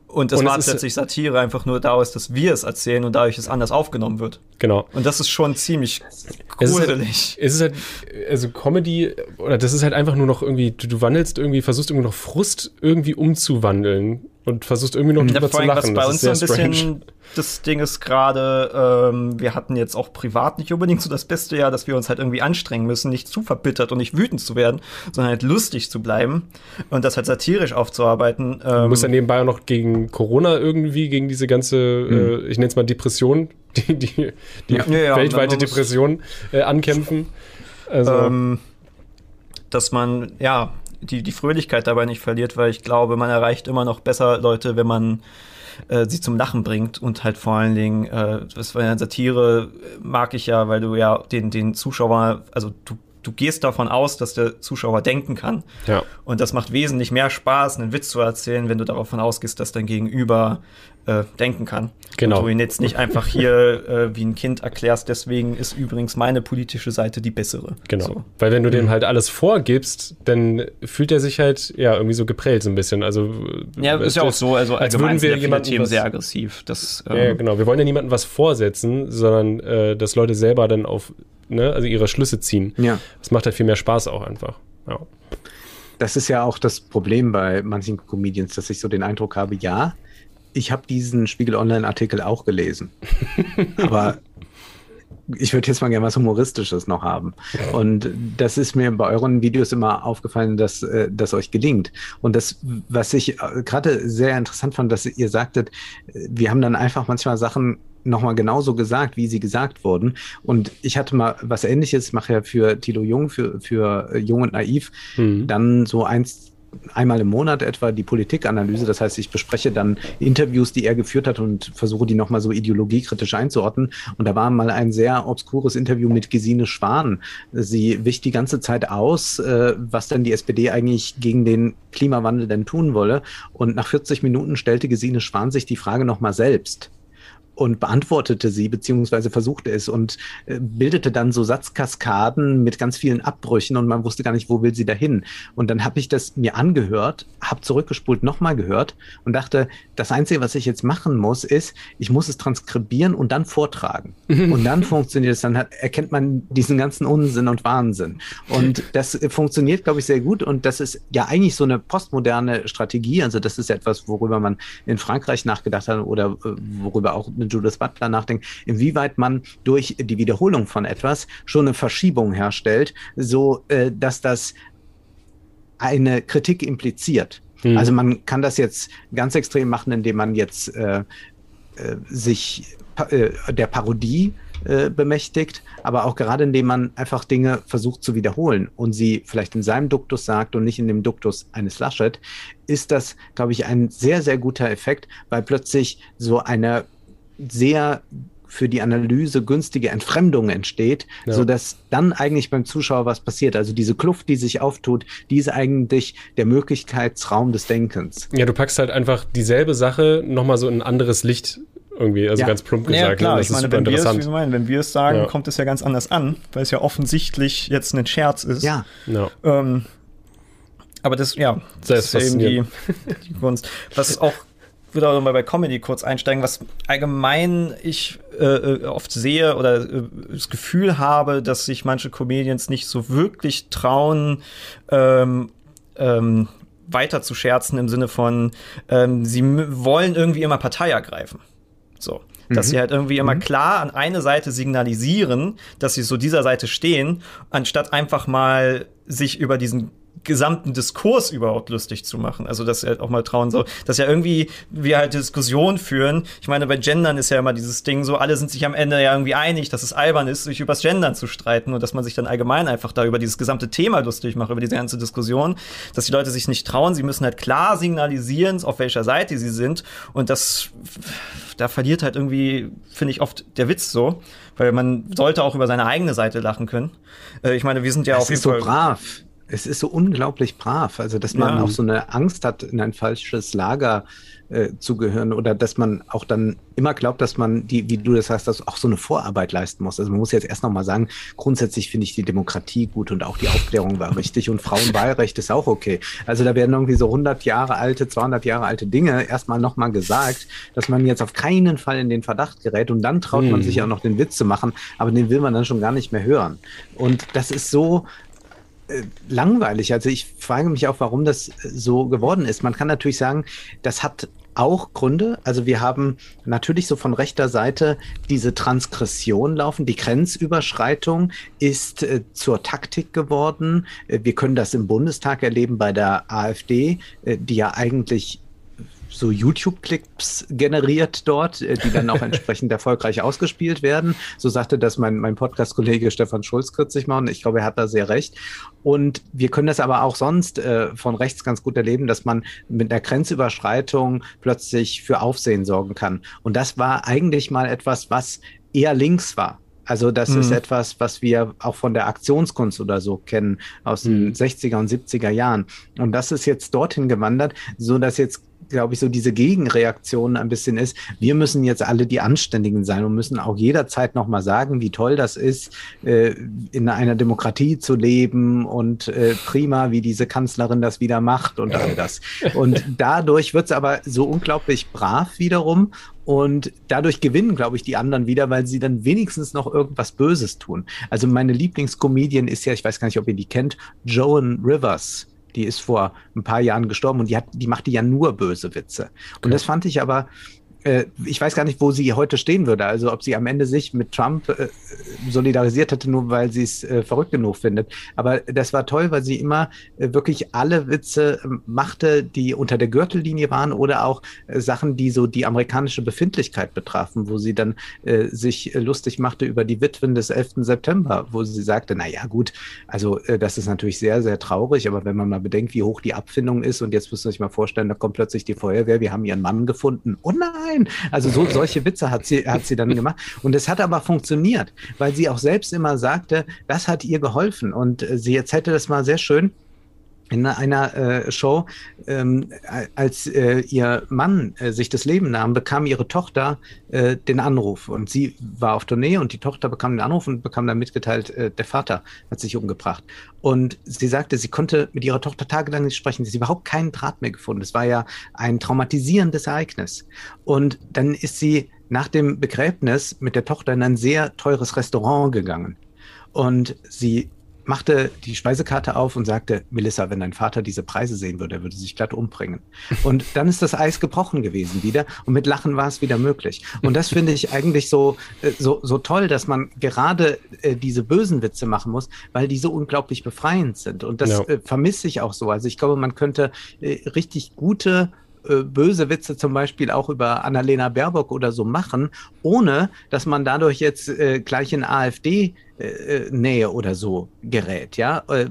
Und das und war plötzlich Satire einfach nur daraus, dass wir es erzählen und dadurch es anders aufgenommen wird. Genau. Und das ist schon ziemlich gruselig. Es ist halt, es ist halt also Comedy, oder das ist halt einfach nur noch irgendwie, du, du wandelst irgendwie, versuchst irgendwie noch Frust irgendwie umzuwandeln und versuchst irgendwie noch drüber zu lachen. Was bei uns so ein bisschen das Ding ist gerade, ähm, wir hatten jetzt auch privat nicht unbedingt so das beste Jahr, dass wir uns halt irgendwie anstrengen müssen, nicht zu verbittert und nicht wütend zu werden, sondern halt lustig zu bleiben und das halt satirisch aufzuarbeiten. Ähm, du musst ja nebenbei auch noch gegen Corona irgendwie, gegen diese ganze, mhm. äh, ich nenne es mal Depression, die, die, die ja. weltweite ja, Depression äh, ankämpfen. Also. Ähm, dass man, ja, die, die Fröhlichkeit dabei nicht verliert, weil ich glaube, man erreicht immer noch besser Leute, wenn man äh, sie zum Lachen bringt und halt vor allen Dingen, äh, das war ja Satire, mag ich ja, weil du ja den, den Zuschauer, also du du gehst davon aus, dass der Zuschauer denken kann. Ja. Und das macht wesentlich mehr Spaß, einen Witz zu erzählen, wenn du davon ausgehst, dass dein Gegenüber äh, denken kann. Genau. Und du ihn jetzt nicht einfach hier äh, wie ein Kind erklärst, deswegen ist übrigens meine politische Seite die bessere. Genau. So. Weil wenn du dem mhm. halt alles vorgibst, dann fühlt er sich halt ja irgendwie so geprellt so ein bisschen. Also ja, ist ja auch so. Also als würden wir jemanden Themen sehr aggressiv. Das, ähm, ja, genau. Wir wollen ja niemandem was vorsetzen, sondern äh, dass Leute selber dann auf ne, also ihre Schlüsse ziehen. Ja. Das macht halt viel mehr Spaß auch einfach. Ja. Das ist ja auch das Problem bei manchen Comedians, dass ich so den Eindruck habe, ja, ich habe diesen Spiegel Online-Artikel auch gelesen. Aber ich würde jetzt mal gerne was Humoristisches noch haben. Und das ist mir bei euren Videos immer aufgefallen, dass äh, das euch gelingt. Und das, was ich äh, gerade sehr interessant fand, dass ihr sagtet, äh, wir haben dann einfach manchmal Sachen nochmal genauso gesagt, wie sie gesagt wurden. Und ich hatte mal was ähnliches, mache ja für Tilo Jung, für, für Jung und Naiv, mhm. dann so eins, einmal im Monat etwa die Politikanalyse. Das heißt, ich bespreche dann Interviews, die er geführt hat und versuche die nochmal so ideologiekritisch einzuordnen. Und da war mal ein sehr obskures Interview mit Gesine Schwan. Sie wicht die ganze Zeit aus, äh, was denn die SPD eigentlich gegen den Klimawandel denn tun wolle. Und nach 40 Minuten stellte Gesine Schwan sich die Frage nochmal selbst und beantwortete sie, beziehungsweise versuchte es und äh, bildete dann so Satzkaskaden mit ganz vielen Abbrüchen und man wusste gar nicht, wo will sie dahin. Und dann habe ich das mir angehört, habe zurückgespult, nochmal gehört und dachte, das Einzige, was ich jetzt machen muss, ist, ich muss es transkribieren und dann vortragen. und dann funktioniert es, dann hat, erkennt man diesen ganzen Unsinn und Wahnsinn. Und das funktioniert, glaube ich, sehr gut und das ist ja eigentlich so eine postmoderne Strategie. Also das ist etwas, worüber man in Frankreich nachgedacht hat oder äh, worüber auch Judith Butler nachdenkt, inwieweit man durch die Wiederholung von etwas schon eine Verschiebung herstellt, so äh, dass das eine Kritik impliziert. Mhm. Also man kann das jetzt ganz extrem machen, indem man jetzt äh, äh, sich äh, der Parodie äh, bemächtigt, aber auch gerade indem man einfach Dinge versucht zu wiederholen und sie vielleicht in seinem Duktus sagt und nicht in dem Duktus eines Laschet, ist das, glaube ich, ein sehr, sehr guter Effekt, weil plötzlich so eine sehr für die Analyse günstige Entfremdung entsteht, ja. sodass dann eigentlich beim Zuschauer was passiert. Also diese Kluft, die sich auftut, die ist eigentlich der Möglichkeitsraum des Denkens. Ja, du packst halt einfach dieselbe Sache nochmal so in ein anderes Licht irgendwie, also ja. ganz plump gesagt. Ja, klar, ne? das ich meine, wenn wir, es, meinen, wenn wir es sagen, ja. kommt es ja ganz anders an, weil es ja offensichtlich jetzt ein Scherz ist. Ja. ja. Ähm, aber das, ja, das, das ist eben die, die Kunst. Was auch würde auch mal bei Comedy kurz einsteigen, was allgemein ich äh, äh, oft sehe oder äh, das Gefühl habe, dass sich manche Comedians nicht so wirklich trauen, ähm, ähm, weiter zu scherzen im Sinne von, ähm, sie wollen irgendwie immer Partei ergreifen. So. Dass mhm. sie halt irgendwie immer mhm. klar an eine Seite signalisieren, dass sie so dieser Seite stehen, anstatt einfach mal sich über diesen gesamten Diskurs überhaupt lustig zu machen. Also, dass er halt auch mal trauen soll, dass ja irgendwie wir halt Diskussionen führen. Ich meine, bei Gendern ist ja immer dieses Ding so, alle sind sich am Ende ja irgendwie einig, dass es albern ist, sich übers Gendern zu streiten und dass man sich dann allgemein einfach da über dieses gesamte Thema lustig macht, über diese ganze Diskussion, dass die Leute sich nicht trauen. Sie müssen halt klar signalisieren, auf welcher Seite sie sind und das, da verliert halt irgendwie, finde ich, oft der Witz so, weil man sollte auch über seine eigene Seite lachen können. Äh, ich meine, wir sind ja das auf jeden Fall. so brav es ist so unglaublich brav. Also, dass man ja. auch so eine Angst hat, in ein falsches Lager äh, zu gehören oder dass man auch dann immer glaubt, dass man die, wie du das sagst, dass auch so eine Vorarbeit leisten muss. Also man muss jetzt erst nochmal sagen, grundsätzlich finde ich die Demokratie gut und auch die Aufklärung war richtig und Frauenwahlrecht ist auch okay. Also da werden irgendwie so 100 Jahre alte, 200 Jahre alte Dinge erstmal nochmal gesagt, dass man jetzt auf keinen Fall in den Verdacht gerät und dann traut hm. man sich auch noch den Witz zu machen, aber den will man dann schon gar nicht mehr hören. Und das ist so, langweilig. Also ich frage mich auch, warum das so geworden ist. Man kann natürlich sagen, das hat auch Gründe. Also wir haben natürlich so von rechter Seite diese Transgression laufen. Die Grenzüberschreitung ist äh, zur Taktik geworden. Äh, wir können das im Bundestag erleben bei der AfD, äh, die ja eigentlich so YouTube-Clips generiert dort, äh, die dann auch entsprechend erfolgreich ausgespielt werden. So sagte das mein, mein Podcast-Kollege Stefan Schulz kürzlich mal und ich glaube, er hat da sehr recht. Und wir können das aber auch sonst äh, von rechts ganz gut erleben, dass man mit einer Grenzüberschreitung plötzlich für Aufsehen sorgen kann. Und das war eigentlich mal etwas, was eher links war. Also das mhm. ist etwas, was wir auch von der Aktionskunst oder so kennen aus mhm. den 60er und 70er Jahren. Und das ist jetzt dorthin gewandert, so dass jetzt glaube ich, so diese Gegenreaktion ein bisschen ist, wir müssen jetzt alle die Anständigen sein und müssen auch jederzeit nochmal sagen, wie toll das ist, äh, in einer Demokratie zu leben und äh, prima, wie diese Kanzlerin das wieder macht und all das. Und dadurch wird es aber so unglaublich brav wiederum und dadurch gewinnen, glaube ich, die anderen wieder, weil sie dann wenigstens noch irgendwas Böses tun. Also meine Lieblingscomedian ist ja, ich weiß gar nicht, ob ihr die kennt, Joan Rivers. Die ist vor ein paar Jahren gestorben und die hat, die machte ja nur böse Witze. Und okay. das fand ich aber äh, ich weiß gar nicht, wo sie heute stehen würde. Also ob sie am Ende sich mit Trump äh, solidarisiert hätte, nur weil sie es äh, verrückt genug findet. Aber das war toll, weil sie immer äh, wirklich alle Witze ähm, machte, die unter der Gürtellinie waren oder auch äh, Sachen, die so die amerikanische Befindlichkeit betrafen, wo sie dann äh, sich lustig machte über die Witwen des 11. September, wo sie sagte, na ja, gut, also das ist natürlich sehr, sehr traurig, aber wenn man mal bedenkt, wie hoch die Abfindung ist und jetzt müsst ihr euch mal vorstellen, da kommt plötzlich die Feuerwehr, wir haben ihren Mann gefunden. Oh nein! Nein. Also so, solche Witze hat sie, hat sie dann gemacht. Und es hat aber funktioniert, weil sie auch selbst immer sagte, das hat ihr geholfen. Und äh, sie jetzt hätte das mal sehr schön in einer äh, Show, ähm, als äh, ihr Mann äh, sich das Leben nahm, bekam ihre Tochter äh, den Anruf und sie war auf Tournee und die Tochter bekam den Anruf und bekam dann mitgeteilt, äh, der Vater hat sich umgebracht. Und sie sagte, sie konnte mit ihrer Tochter tagelang nicht sprechen, sie hat überhaupt keinen Draht mehr gefunden. Es war ja ein traumatisierendes Ereignis. Und dann ist sie nach dem Begräbnis mit der Tochter in ein sehr teures Restaurant gegangen. Und sie machte die Speisekarte auf und sagte, Melissa, wenn dein Vater diese Preise sehen würde, er würde sich glatt umbringen. Und dann ist das Eis gebrochen gewesen wieder und mit Lachen war es wieder möglich. Und das finde ich eigentlich so, äh, so, so toll, dass man gerade äh, diese bösen Witze machen muss, weil die so unglaublich befreiend sind. Und das ja. äh, vermisse ich auch so. Also ich glaube, man könnte äh, richtig gute äh, böse Witze zum Beispiel auch über Annalena Baerbock oder so machen, ohne dass man dadurch jetzt äh, gleich in AfD äh, Nähe oder so gerät. Ja, äh,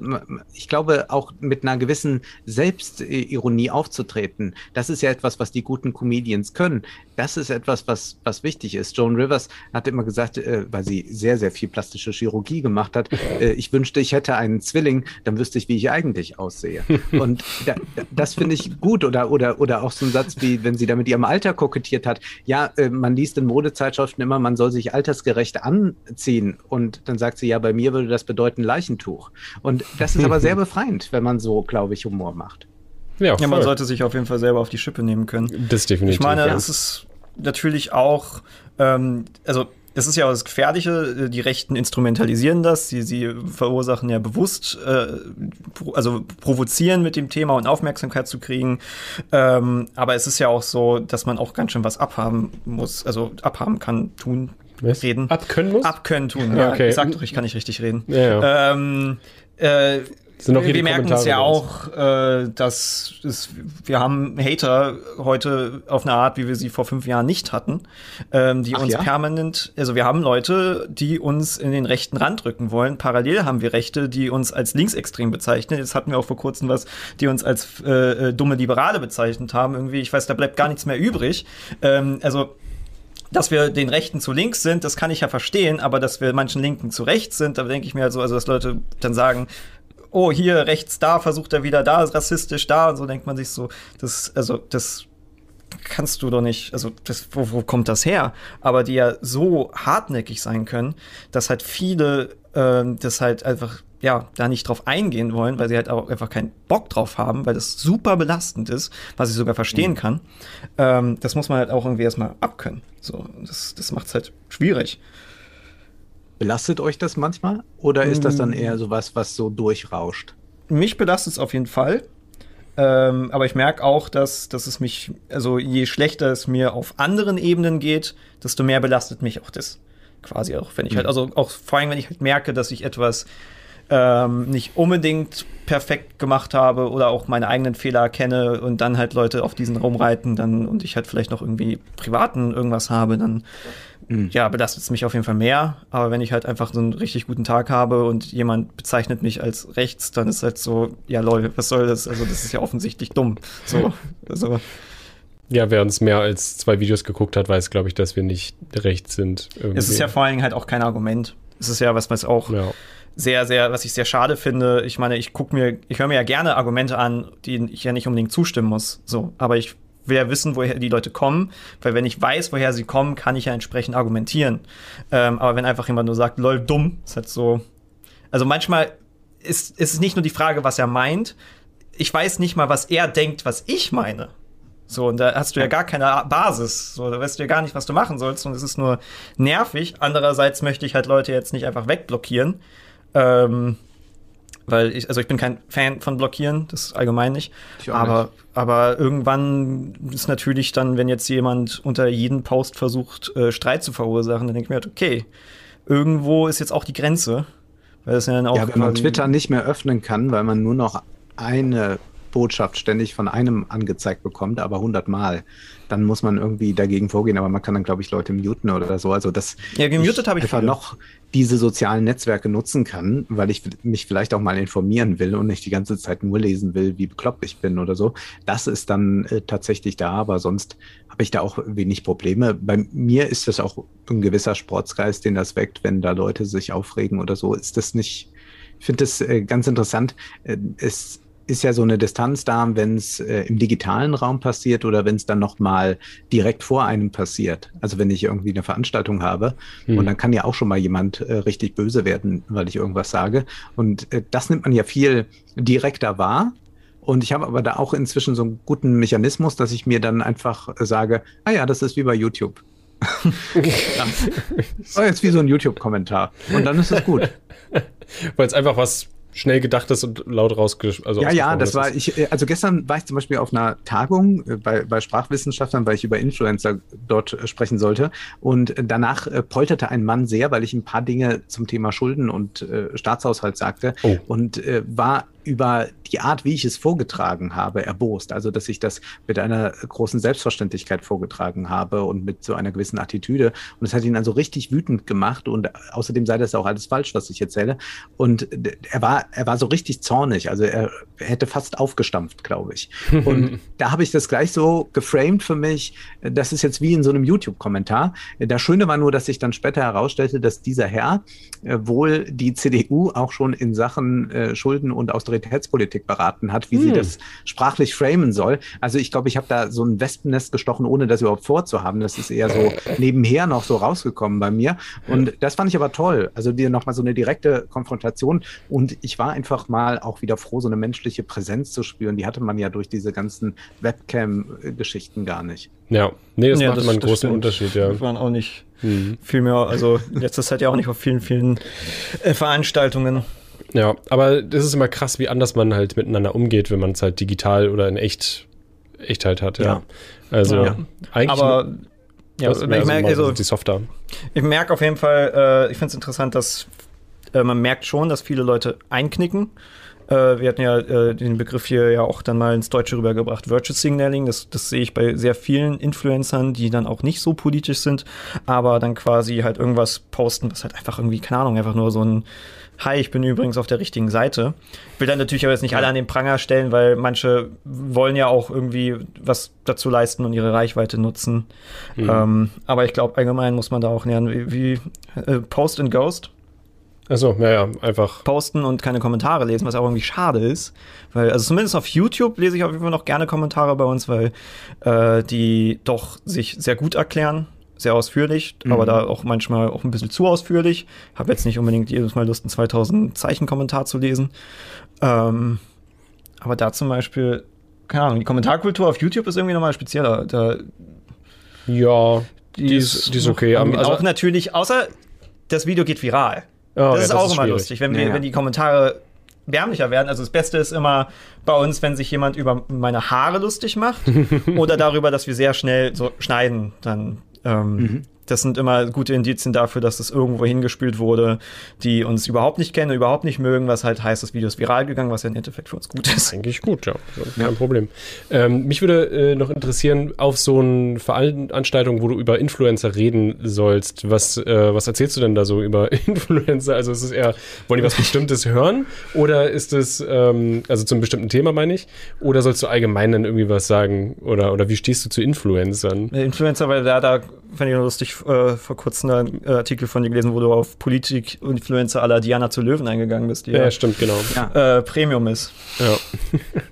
ich glaube auch mit einer gewissen Selbstironie aufzutreten. Das ist ja etwas, was die guten Comedians können. Das ist etwas, was was wichtig ist. Joan Rivers hat immer gesagt, äh, weil sie sehr sehr viel plastische Chirurgie gemacht hat. Äh, ich wünschte, ich hätte einen Zwilling, dann wüsste ich, wie ich eigentlich aussehe. Und da, das finde ich gut. Oder oder oder auch so ein Satz wie, wenn sie da mit ihrem Alter kokettiert hat. Ja, äh, man liest in Modezeitschriften immer, man soll sich altersgerecht anziehen und dann sagt sie, ja, bei mir würde das bedeuten Leichentuch. Und das ist aber sehr befreiend, wenn man so, glaube ich, Humor macht. Ja, ja, man sollte sich auf jeden Fall selber auf die Schippe nehmen können. Das definitiv. Ich meine, ja. es ist natürlich auch, ähm, also das ist ja auch das Gefährliche, die Rechten instrumentalisieren das, sie, sie verursachen ja bewusst, äh, also provozieren mit dem Thema und Aufmerksamkeit zu kriegen. Ähm, aber es ist ja auch so, dass man auch ganz schön was abhaben muss, also abhaben kann, tun, was? reden. Abkönnen muss? Abkönnen tun, ja. Okay. Ich sag doch, ich kann nicht richtig reden. Ja, ja. Ähm, äh, wir merken es ja auch, äh, dass es, wir haben Hater heute auf eine Art, wie wir sie vor fünf Jahren nicht hatten, ähm, die Ach uns ja? permanent, also wir haben Leute, die uns in den rechten Rand rücken wollen. Parallel haben wir Rechte, die uns als linksextrem bezeichnen. Jetzt hatten wir auch vor kurzem was, die uns als äh, äh, dumme Liberale bezeichnet haben. Irgendwie, ich weiß, da bleibt gar nichts mehr übrig. Ähm, also dass wir den Rechten zu links sind, das kann ich ja verstehen, aber dass wir manchen Linken zu rechts sind, da denke ich mir halt so, also dass Leute dann sagen, oh, hier rechts da, versucht er wieder da, ist rassistisch da und so denkt man sich so, das, also das kannst du doch nicht, also das, wo, wo kommt das her? Aber die ja so hartnäckig sein können, dass halt viele ähm, das halt einfach ja, da nicht drauf eingehen wollen, weil sie halt auch einfach keinen Bock drauf haben, weil das super belastend ist, was ich sogar verstehen kann. Ähm, das muss man halt auch irgendwie erstmal abkönnen. So, das, das macht es halt schwierig. Belastet euch das manchmal? Oder ist das dann eher sowas, was so durchrauscht? Mich belastet es auf jeden Fall. Ähm, aber ich merke auch, dass, dass es mich, also je schlechter es mir auf anderen Ebenen geht, desto mehr belastet mich auch das. Quasi auch, wenn ich halt, also auch vor allem, wenn ich halt merke, dass ich etwas ähm, nicht unbedingt perfekt gemacht habe oder auch meine eigenen Fehler erkenne und dann halt Leute auf diesen rumreiten dann und ich halt vielleicht noch irgendwie privaten irgendwas habe, dann ja, belastet es mich auf jeden Fall mehr. Aber wenn ich halt einfach so einen richtig guten Tag habe und jemand bezeichnet mich als rechts, dann ist halt so, ja lol, was soll das? Also das ist ja offensichtlich dumm. So, also Ja, wer uns mehr als zwei Videos geguckt hat, weiß, glaube ich, dass wir nicht rechts sind. Irgendwie. es ist ja vor allen Dingen halt auch kein Argument. Es ist ja was, was auch Ja. Sehr, sehr, was ich sehr schade finde. Ich meine, ich gucke mir, ich höre mir ja gerne Argumente an, denen ich ja nicht unbedingt zustimmen muss. So, aber ich will ja wissen, woher die Leute kommen, weil wenn ich weiß, woher sie kommen, kann ich ja entsprechend argumentieren. Ähm, aber wenn einfach jemand nur sagt, lol, dumm, ist halt so. Also manchmal ist, ist es nicht nur die Frage, was er meint. Ich weiß nicht mal, was er denkt, was ich meine. So, und da hast du ja gar keine Basis. So, da weißt du ja gar nicht, was du machen sollst. Und es ist nur nervig. Andererseits möchte ich halt Leute jetzt nicht einfach wegblockieren. Ähm, weil ich, also ich bin kein Fan von Blockieren, das allgemein nicht. Aber, nicht. aber irgendwann ist natürlich dann, wenn jetzt jemand unter jeden Post versucht, äh, Streit zu verursachen, dann denke ich mir halt, okay, irgendwo ist jetzt auch die Grenze. Weil das ja dann auch Ja, wenn man Twitter nicht mehr öffnen kann, weil man nur noch eine Botschaft ständig von einem angezeigt bekommt, aber hundertmal, dann muss man irgendwie dagegen vorgehen. Aber man kann dann, glaube ich, Leute muten oder so. Also das Ja, gemutet habe ich einfach viele. noch diese sozialen Netzwerke nutzen kann, weil ich mich vielleicht auch mal informieren will und nicht die ganze Zeit nur lesen will, wie bekloppt ich bin oder so. Das ist dann äh, tatsächlich da, aber sonst habe ich da auch wenig Probleme. Bei mir ist das auch ein gewisser Sportsgeist, den das weckt, wenn da Leute sich aufregen oder so. Ist das nicht, ich finde das äh, ganz interessant. Äh, es ist ja so eine Distanz da, wenn es äh, im digitalen Raum passiert oder wenn es dann noch mal direkt vor einem passiert. Also wenn ich irgendwie eine Veranstaltung habe Hm. und dann kann ja auch schon mal jemand äh, richtig böse werden, weil ich irgendwas sage. Und äh, das nimmt man ja viel direkter wahr. Und ich habe aber da auch inzwischen so einen guten Mechanismus, dass ich mir dann einfach äh, sage, ah ja, das ist wie bei YouTube. oh, jetzt wie so ein YouTube-Kommentar. Und dann ist es gut. Weil es einfach was schnell gedachtes und laut rausgesch... Also Ja, ja, das ausgesprochenes war ist. ich. äh, Also gestern war ich zum Beispiel auf einer Tagung äh, bei, bei Sprachwissenschaftlern, weil ich über Influencer dort äh, sprechen sollte. Und danach polterte ein Mann sehr, weil ich ein paar Dinge zum Thema Schulden und äh, Staatshaushalt sagte Oh. und äh, war über die Art, wie ich es vorgetragen habe, erbost. Also, dass ich das mit einer großen Selbstverständlichkeit vorgetragen habe und mit so einer gewissen Attitüde. Und es hat ihn also richtig wütend gemacht. Und außerdem sei das auch alles falsch, was ich erzähle. Und er war, er war so richtig zornig. Also, er hätte fast aufgestampft, glaube ich. Und da habe ich das gleich so geframed für mich. Das ist jetzt wie in so einem YouTube-Kommentar. Das Schöne war nur, dass sich dann später herausstellte, dass dieser Herr äh, wohl die CDU auch schon in Sachen äh, Schulden und Austeritätspolitik beraten hat, wie hm. sie das sprachlich framen soll. Also ich glaube, ich habe da so ein Wespennest gestochen, ohne das überhaupt vorzuhaben. Das ist eher so nebenher noch so rausgekommen bei mir. Und das fand ich aber toll. Also dir nochmal so eine direkte Konfrontation. Und ich war einfach mal auch wieder froh, so eine menschliche Präsenz zu spüren. Die hatte man ja durch diese ganzen Webcam-Geschichten gar nicht. Ja, nee, das ja, macht immer einen großen stimmt. Unterschied, ja. Das waren auch nicht mhm. viel mehr, also letzter Zeit ja auch nicht auf vielen, vielen äh, Veranstaltungen. Ja, aber das ist immer krass, wie anders man halt miteinander umgeht, wenn man es halt digital oder in echt Echtheit hat, ja. ja. Also ja. eigentlich. Aber ja, ich merke also, die Softer. Ich merke auf jeden Fall, äh, ich finde es interessant, dass äh, man merkt schon, dass viele Leute einknicken. Äh, wir hatten ja äh, den Begriff hier ja auch dann mal ins Deutsche rübergebracht, Virtual Signaling. Das, das sehe ich bei sehr vielen Influencern, die dann auch nicht so politisch sind, aber dann quasi halt irgendwas posten, was halt einfach irgendwie, keine Ahnung, einfach nur so ein Hi, ich bin übrigens auf der richtigen Seite. Will dann natürlich aber jetzt nicht alle an den Pranger stellen, weil manche wollen ja auch irgendwie was dazu leisten und ihre Reichweite nutzen. Mhm. Ähm, aber ich glaube, allgemein muss man da auch nähern, wie, wie äh, Post and Ghost Achso, ja, ja, einfach. Posten und keine Kommentare lesen, was auch irgendwie schade ist. Weil, also zumindest auf YouTube lese ich auf jeden Fall noch gerne Kommentare bei uns, weil äh, die doch sich sehr gut erklären, sehr ausführlich, mhm. aber da auch manchmal auch ein bisschen zu ausführlich. Habe jetzt nicht unbedingt jedes Mal Lust, einen 2000 Zeichen Kommentar zu lesen. Ähm, aber da zum Beispiel, keine Ahnung, die Kommentarkultur auf YouTube ist irgendwie nochmal spezieller. Da, ja, die, die ist, die ist okay. Also auch natürlich, außer das Video geht viral. Oh, das ja, ist das auch ist immer lustig, wenn, wir, ja, wenn die Kommentare wärmlicher werden. Also das Beste ist immer bei uns, wenn sich jemand über meine Haare lustig macht oder darüber, dass wir sehr schnell so schneiden, dann ähm, mhm das sind immer gute Indizien dafür, dass es irgendwo hingespült wurde, die uns überhaupt nicht kennen, überhaupt nicht mögen, was halt heißt, das Video ist viral gegangen, was ja im Endeffekt für uns gut ist. Eigentlich gut, ja. Kein ja. Problem. Ähm, mich würde äh, noch interessieren, auf so eine Veranstaltung, wo du über Influencer reden sollst, was, äh, was erzählst du denn da so über Influencer? Also ist es eher, wollen die was Bestimmtes hören? Oder ist es, ähm, also zum bestimmten Thema meine ich? Oder sollst du allgemein dann irgendwie was sagen? Oder, oder wie stehst du zu Influencern? Influencer, weil da, da fand ich lustig, äh, vor kurzem einen äh, Artikel von dir gelesen, wo du auf Politik-Influencer aller Diana zu Löwen eingegangen bist, die ja, ja stimmt, genau. Ja. Äh, Premium ist. Ja.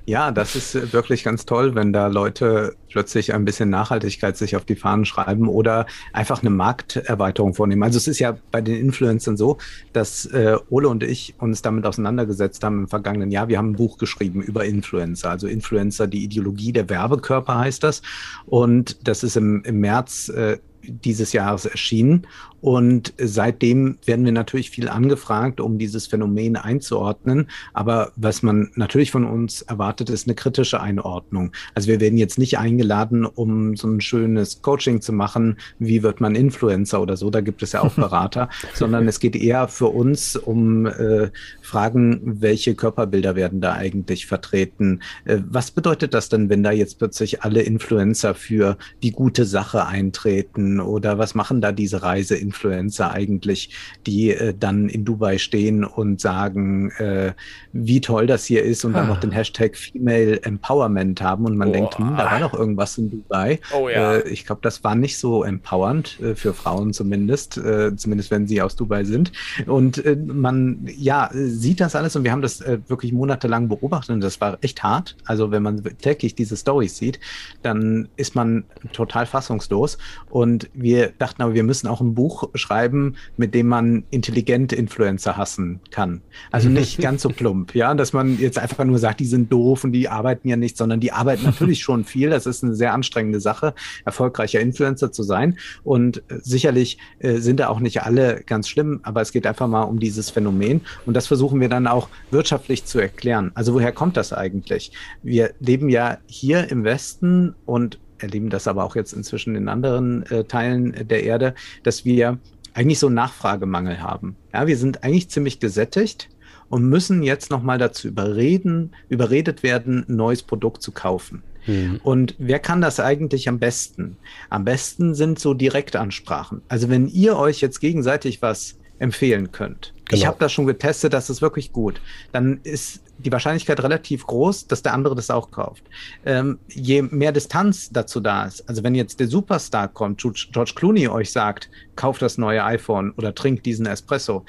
ja, das ist äh, wirklich ganz toll, wenn da Leute plötzlich ein bisschen Nachhaltigkeit sich auf die Fahnen schreiben oder einfach eine Markterweiterung vornehmen. Also es ist ja bei den Influencern so, dass äh, Ole und ich uns damit auseinandergesetzt haben im vergangenen Jahr. Wir haben ein Buch geschrieben über Influencer, also Influencer, die Ideologie der Werbekörper heißt das. Und das ist im, im März äh, dieses Jahres erschienen. Und seitdem werden wir natürlich viel angefragt, um dieses Phänomen einzuordnen. Aber was man natürlich von uns erwartet, ist eine kritische Einordnung. Also wir werden jetzt nicht eingeladen, um so ein schönes Coaching zu machen, wie wird man Influencer oder so, da gibt es ja auch Berater, sondern es geht eher für uns um äh, Fragen, welche Körperbilder werden da eigentlich vertreten? Äh, was bedeutet das denn, wenn da jetzt plötzlich alle Influencer für die gute Sache eintreten? Oder was machen da diese Reise Influencer eigentlich, die äh, dann in Dubai stehen und sagen, äh, wie toll das hier ist und ah. dann noch den Hashtag Female Empowerment haben und man oh. denkt, hm, da war doch irgendwas in Dubai. Oh, ja. äh, ich glaube, das war nicht so empowernd äh, für Frauen zumindest, äh, zumindest wenn sie aus Dubai sind. Und äh, man, ja, sieht das alles und wir haben das wirklich monatelang beobachtet und das war echt hart. Also wenn man täglich diese Stories sieht, dann ist man total fassungslos und wir dachten aber, wir müssen auch ein Buch schreiben, mit dem man intelligente Influencer hassen kann. Also nicht ganz so plump, ja, dass man jetzt einfach nur sagt, die sind doof und die arbeiten ja nicht, sondern die arbeiten natürlich schon viel. Das ist eine sehr anstrengende Sache, erfolgreicher Influencer zu sein. Und äh, sicherlich äh, sind da auch nicht alle ganz schlimm, aber es geht einfach mal um dieses Phänomen. Und das versuchen wir dann auch wirtschaftlich zu erklären. Also woher kommt das eigentlich? Wir leben ja hier im Westen und erleben das aber auch jetzt inzwischen in anderen äh, Teilen der Erde, dass wir eigentlich so einen Nachfragemangel haben. Ja, wir sind eigentlich ziemlich gesättigt und müssen jetzt nochmal dazu überreden, überredet werden, ein neues Produkt zu kaufen. Mhm. Und wer kann das eigentlich am besten? Am besten sind so Direktansprachen. Also wenn ihr euch jetzt gegenseitig was empfehlen könnt. Genau. Ich habe das schon getestet, das ist wirklich gut. Dann ist die Wahrscheinlichkeit relativ groß, dass der andere das auch kauft. Ähm, je mehr Distanz dazu da ist, also wenn jetzt der Superstar kommt, George Clooney euch sagt, kauft das neue iPhone oder trinkt diesen Espresso,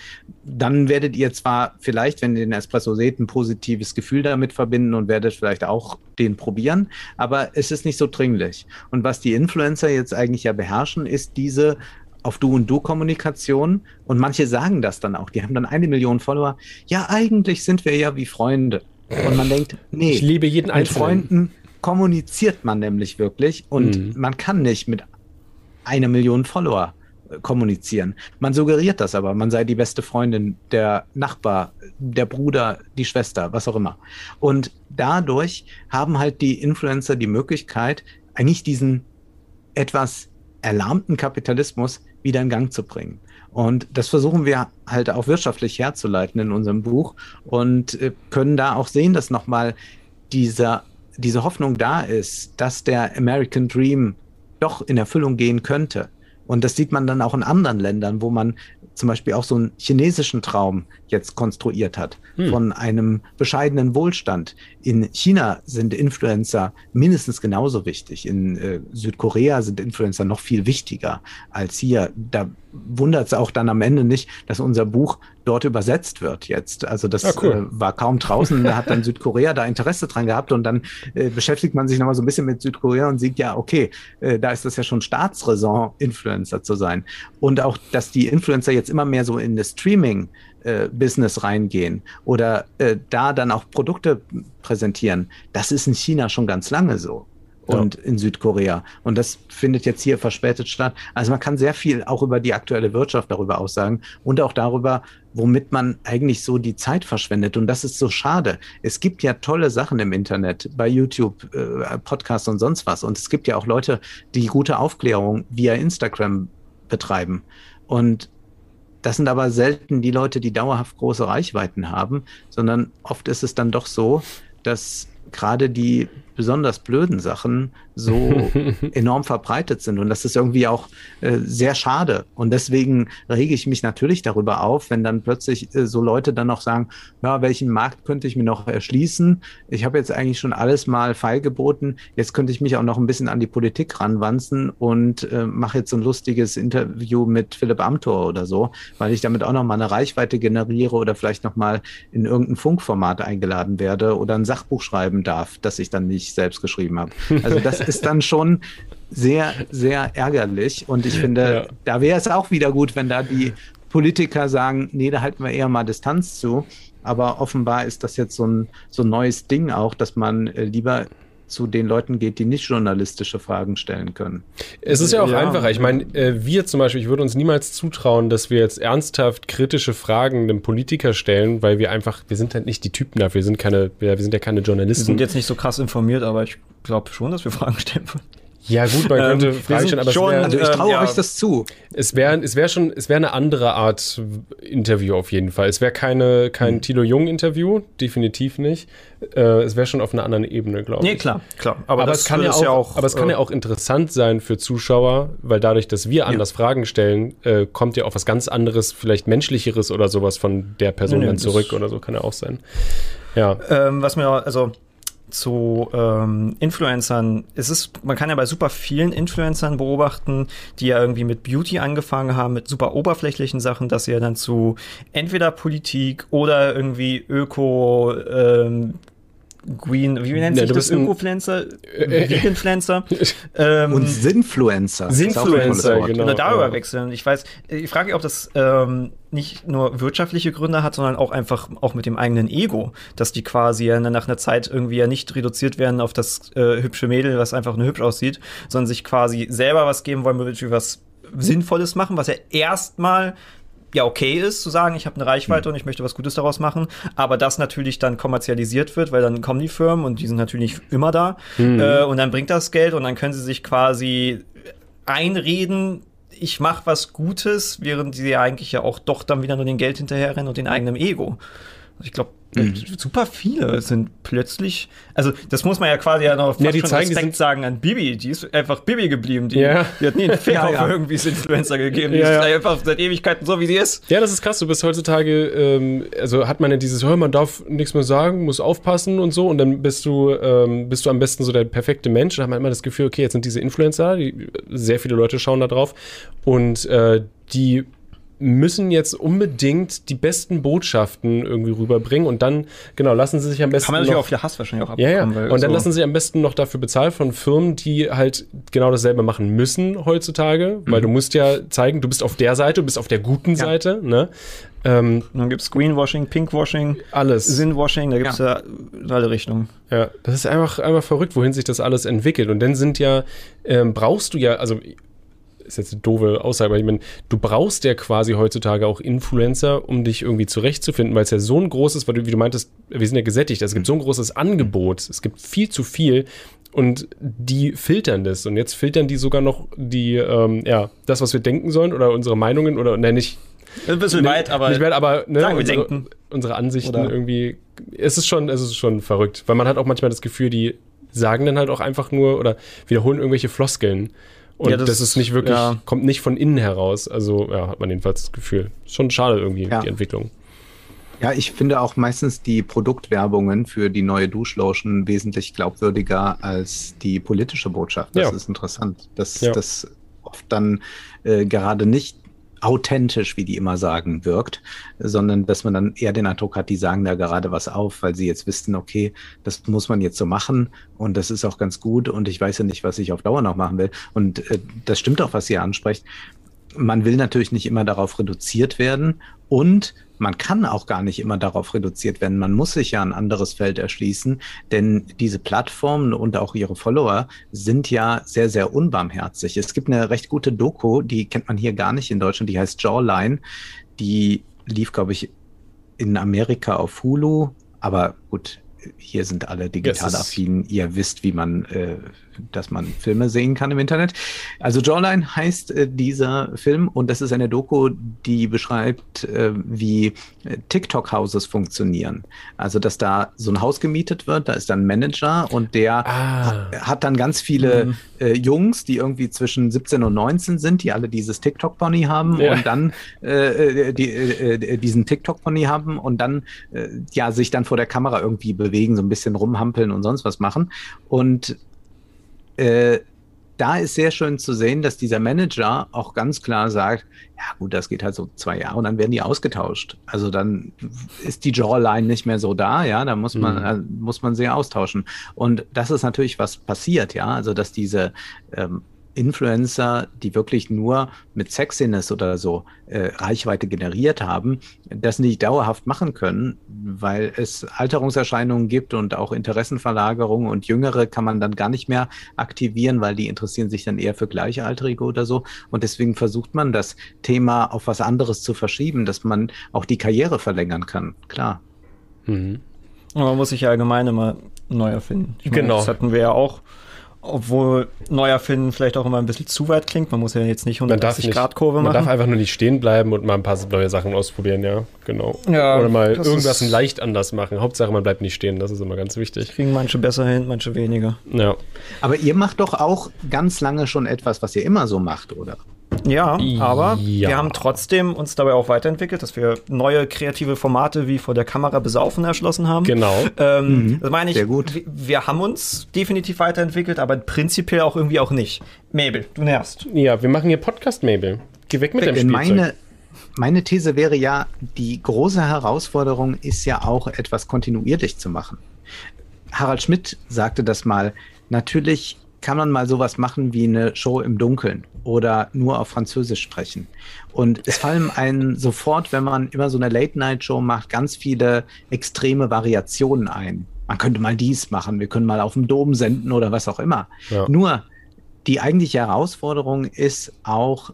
dann werdet ihr zwar vielleicht, wenn ihr den Espresso seht, ein positives Gefühl damit verbinden und werdet vielleicht auch den probieren, aber es ist nicht so dringlich. Und was die Influencer jetzt eigentlich ja beherrschen, ist diese auf Du und Du-Kommunikation und manche sagen das dann auch. Die haben dann eine Million Follower. Ja, eigentlich sind wir ja wie Freunde. Und man denkt, nee, ich liebe jeden mit Freunden kommuniziert man nämlich wirklich und mhm. man kann nicht mit einer Million Follower äh, kommunizieren. Man suggeriert das aber, man sei die beste Freundin, der Nachbar, der Bruder, die Schwester, was auch immer. Und dadurch haben halt die Influencer die Möglichkeit, eigentlich diesen etwas erlahmten Kapitalismus wieder in Gang zu bringen. Und das versuchen wir halt auch wirtschaftlich herzuleiten in unserem Buch und äh, können da auch sehen, dass nochmal dieser, diese Hoffnung da ist, dass der American Dream doch in Erfüllung gehen könnte. Und das sieht man dann auch in anderen Ländern, wo man zum Beispiel auch so einen chinesischen Traum jetzt konstruiert hat hm. von einem bescheidenen Wohlstand. In China sind Influencer mindestens genauso wichtig. In äh, Südkorea sind Influencer noch viel wichtiger als hier. Da wundert es auch dann am Ende nicht, dass unser Buch dort übersetzt wird jetzt. Also das ah, cool. äh, war kaum draußen. da hat dann Südkorea da Interesse dran gehabt und dann äh, beschäftigt man sich nochmal so ein bisschen mit Südkorea und sieht ja, okay, äh, da ist das ja schon Staatsräson, Influencer zu sein. Und auch, dass die Influencer jetzt immer mehr so in das Streaming äh, Business reingehen oder äh, da dann auch Produkte präsentieren, das ist in China schon ganz lange so und ja. in Südkorea. Und das findet jetzt hier verspätet statt. Also man kann sehr viel auch über die aktuelle Wirtschaft darüber aussagen und auch darüber, womit man eigentlich so die Zeit verschwendet. Und das ist so schade. Es gibt ja tolle Sachen im Internet, bei YouTube, äh, Podcasts und sonst was. Und es gibt ja auch Leute, die gute Aufklärung via Instagram betreiben. Und das sind aber selten die Leute, die dauerhaft große Reichweiten haben, sondern oft ist es dann doch so, dass gerade die besonders blöden Sachen so enorm verbreitet sind. Und das ist irgendwie auch äh, sehr schade. Und deswegen rege ich mich natürlich darüber auf, wenn dann plötzlich äh, so Leute dann noch sagen, ja, welchen Markt könnte ich mir noch erschließen? Ich habe jetzt eigentlich schon alles mal feilgeboten. Jetzt könnte ich mich auch noch ein bisschen an die Politik ranwanzen und äh, mache jetzt so ein lustiges Interview mit Philipp Amthor oder so, weil ich damit auch noch mal eine Reichweite generiere oder vielleicht noch mal in irgendein Funkformat eingeladen werde oder ein Sachbuch schreiben darf, das ich dann nicht selbst geschrieben habe. Also das ist dann schon sehr, sehr ärgerlich. Und ich finde, ja. da wäre es auch wieder gut, wenn da die Politiker sagen, nee, da halten wir eher mal Distanz zu. Aber offenbar ist das jetzt so ein, so ein neues Ding auch, dass man äh, lieber zu den Leuten geht, die nicht journalistische Fragen stellen können. Es ist ja auch ja, einfacher. Ich meine, äh, wir zum Beispiel, ich würde uns niemals zutrauen, dass wir jetzt ernsthaft kritische Fragen einem Politiker stellen, weil wir einfach, wir sind halt nicht die Typen dafür, wir sind keine, wir, wir sind ja keine Journalisten. Wir sind jetzt nicht so krass informiert, aber ich glaube schon, dass wir Fragen stellen würden. Ja, gut, man könnte ähm, Fragen stellen, aber schon, wär, also ich traue ähm, ja. euch das zu. Es wäre es wär schon, es wäre eine andere Art Interview auf jeden Fall. Es wäre keine, kein hm. Thilo Jung-Interview, definitiv nicht. Äh, es wäre schon auf einer anderen Ebene, glaube ich. Nee, klar, klar. Aber, aber es kann ja auch, ja auch, aber es kann ja äh, auch interessant sein für Zuschauer, weil dadurch, dass wir anders ja. Fragen stellen, äh, kommt ja auch was ganz anderes, vielleicht menschlicheres oder sowas von der Person nee, dann zurück oder so, kann ja auch sein. Ja. Ähm, was mir, also zu ähm, Influencern. Es ist, man kann ja bei super vielen Influencern beobachten, die ja irgendwie mit Beauty angefangen haben, mit super oberflächlichen Sachen, dass sie ja dann zu entweder Politik oder irgendwie Öko, ähm, Green, wie nennt sich ja, das? Ökopflanzer? Äh, Veganpflanzer? ähm, und Sinfluencer. Sinfluencer, genau. Oder darüber ja. wechseln. Ich weiß, ich frage mich, ob das ähm, nicht nur wirtschaftliche Gründe hat, sondern auch einfach auch mit dem eigenen Ego, dass die quasi ja nach einer Zeit irgendwie ja nicht reduziert werden auf das äh, hübsche Mädel, was einfach nur hübsch aussieht, sondern sich quasi selber was geben wollen, wirklich was Sinnvolles machen, was ja erstmal ja okay ist, zu sagen, ich habe eine Reichweite mhm. und ich möchte was Gutes daraus machen, aber das natürlich dann kommerzialisiert wird, weil dann kommen die Firmen und die sind natürlich immer da mhm. äh, und dann bringt das Geld und dann können sie sich quasi einreden, ich mache was Gutes, während sie ja eigentlich ja auch doch dann wieder nur den Geld hinterherrennen und den eigenen Ego. Ich glaube, mhm. super viele sind plötzlich, also das muss man ja quasi ja noch ja, die zeigen, Respekt sagen an Bibi, die ist einfach Bibi geblieben, die, ja. die hat nie einen Fick ja, auf ja. irgendwie Influencer gegeben, die ist einfach seit Ewigkeiten so, wie sie ist. Ja, das ist krass, du bist heutzutage, ähm, also hat man ja dieses, hör, man darf nichts mehr sagen, muss aufpassen und so und dann bist du, ähm, bist du am besten so der perfekte Mensch, da hat man immer das Gefühl, okay, jetzt sind diese Influencer, die, sehr viele Leute schauen da drauf und äh, die müssen jetzt unbedingt die besten Botschaften irgendwie rüberbringen und dann, genau, lassen sie sich am besten. Kann man natürlich auch viel Hass wahrscheinlich auch abbekommen. Ja, ja. Und dann so. lassen sie sich am besten noch dafür bezahlen von Firmen, die halt genau dasselbe machen müssen heutzutage, weil mhm. du musst ja zeigen, du bist auf der Seite, du bist auf der guten ja. Seite, ne? Ähm, dann gibt es Greenwashing, Pinkwashing, alles. Sinwashing, da gibt es ja. ja. alle Richtungen. Ja, das ist einfach, einfach verrückt, wohin sich das alles entwickelt. Und dann sind ja, ähm, brauchst du ja, also ist jetzt eine doofe Aussage, aber ich meine, du brauchst ja quasi heutzutage auch Influencer, um dich irgendwie zurechtzufinden, weil es ja so ein großes, weil du, wie du meintest, wir sind ja gesättigt, es gibt so ein großes Angebot, es gibt viel zu viel und die filtern das und jetzt filtern die sogar noch die, ähm, ja, das, was wir denken sollen oder unsere Meinungen oder, nein, nicht. Ein bisschen weit, aber. Nicht weit, aber ne, sagen wir unsere, denken. unsere Ansichten oder? irgendwie. Es ist schon, es ist schon verrückt, weil man hat auch manchmal das Gefühl, die sagen dann halt auch einfach nur oder wiederholen irgendwelche Floskeln. Und ja, das, das, ist nicht wirklich, ja. kommt nicht von innen heraus. Also, ja, hat man jedenfalls das Gefühl. Schon schade irgendwie, ja. die Entwicklung. Ja, ich finde auch meistens die Produktwerbungen für die neue Duschlotion wesentlich glaubwürdiger als die politische Botschaft. Das ist interessant, dass das oft dann äh, gerade nicht authentisch, wie die immer sagen, wirkt, sondern dass man dann eher den Eindruck hat, die sagen da gerade was auf, weil sie jetzt wissen, okay, das muss man jetzt so machen und das ist auch ganz gut und ich weiß ja nicht, was ich auf Dauer noch machen will. Und äh, das stimmt auch, was ihr ansprecht man will natürlich nicht immer darauf reduziert werden und man kann auch gar nicht immer darauf reduziert werden. Man muss sich ja ein anderes Feld erschließen, denn diese Plattformen und auch ihre Follower sind ja sehr, sehr unbarmherzig. Es gibt eine recht gute Doku, die kennt man hier gar nicht in Deutschland, die heißt Jawline. Die lief, glaube ich, in Amerika auf Hulu, aber gut, hier sind alle digital affin. Ihr wisst, wie man äh, dass man Filme sehen kann im Internet. Also Jawline heißt äh, dieser Film und das ist eine Doku, die beschreibt, äh, wie äh, TikTok-Houses funktionieren. Also, dass da so ein Haus gemietet wird, da ist dann ein Manager und der ah. hat dann ganz viele mhm. äh, Jungs, die irgendwie zwischen 17 und 19 sind, die alle dieses TikTok-Pony haben ja. und dann äh, äh, die, diesen TikTok-Pony haben und dann ja sich dann vor der Kamera irgendwie bewegen, so ein bisschen rumhampeln und sonst was machen. Und äh, da ist sehr schön zu sehen, dass dieser Manager auch ganz klar sagt, ja gut, das geht halt so zwei Jahre und dann werden die ausgetauscht. Also dann ist die Jawline nicht mehr so da, ja, da muss man, mhm. also muss man sie austauschen. Und das ist natürlich was passiert, ja, also dass diese ähm, Influencer, die wirklich nur mit Sexiness oder so äh, Reichweite generiert haben, das nicht dauerhaft machen können, weil es Alterungserscheinungen gibt und auch Interessenverlagerungen und Jüngere kann man dann gar nicht mehr aktivieren, weil die interessieren sich dann eher für Gleichaltrige oder so. Und deswegen versucht man das Thema auf was anderes zu verschieben, dass man auch die Karriere verlängern kann. Klar. Mhm. Man muss sich ja allgemein immer neu erfinden. Ich genau. das hatten wir ja auch obwohl neuer Finn vielleicht auch immer ein bisschen zu weit klingt. Man muss ja jetzt nicht 180 Grad Kurve machen. Man darf einfach nur nicht stehen bleiben und mal ein paar neue Sachen ausprobieren, ja, genau. Ja, Oder mal irgendwas leicht anders machen. Hauptsache, man bleibt nicht stehen. Das ist immer ganz wichtig. Kriegen manche besser hin, manche weniger. Ja. Aber ihr macht doch auch ganz lange schon etwas, was ihr immer so macht, oder? Ja, aber ja. wir haben trotzdem uns dabei auch weiterentwickelt, dass wir neue kreative Formate wie vor der Kamera besaufen erschlossen haben. Genau. Ähm, mhm. Das meine ich, Sehr gut. Wir, wir haben uns definitiv weiterentwickelt, aber prinzipiell auch irgendwie auch nicht. Mabel, du nervst. Ja, wir machen hier Podcast, Mabel. Geh weg mit dem Spielzeug. Meine, meine These wäre ja, die große Herausforderung ist ja auch etwas kontinuierlich zu machen. Harald Schmidt sagte das mal. Natürlich kann man mal sowas machen wie eine Show im Dunkeln oder nur auf Französisch sprechen. Und es fallen einem sofort, wenn man immer so eine Late-Night-Show macht, ganz viele extreme Variationen ein. Man könnte mal dies machen, wir können mal auf dem Dom senden oder was auch immer. Ja. Nur die eigentliche Herausforderung ist auch,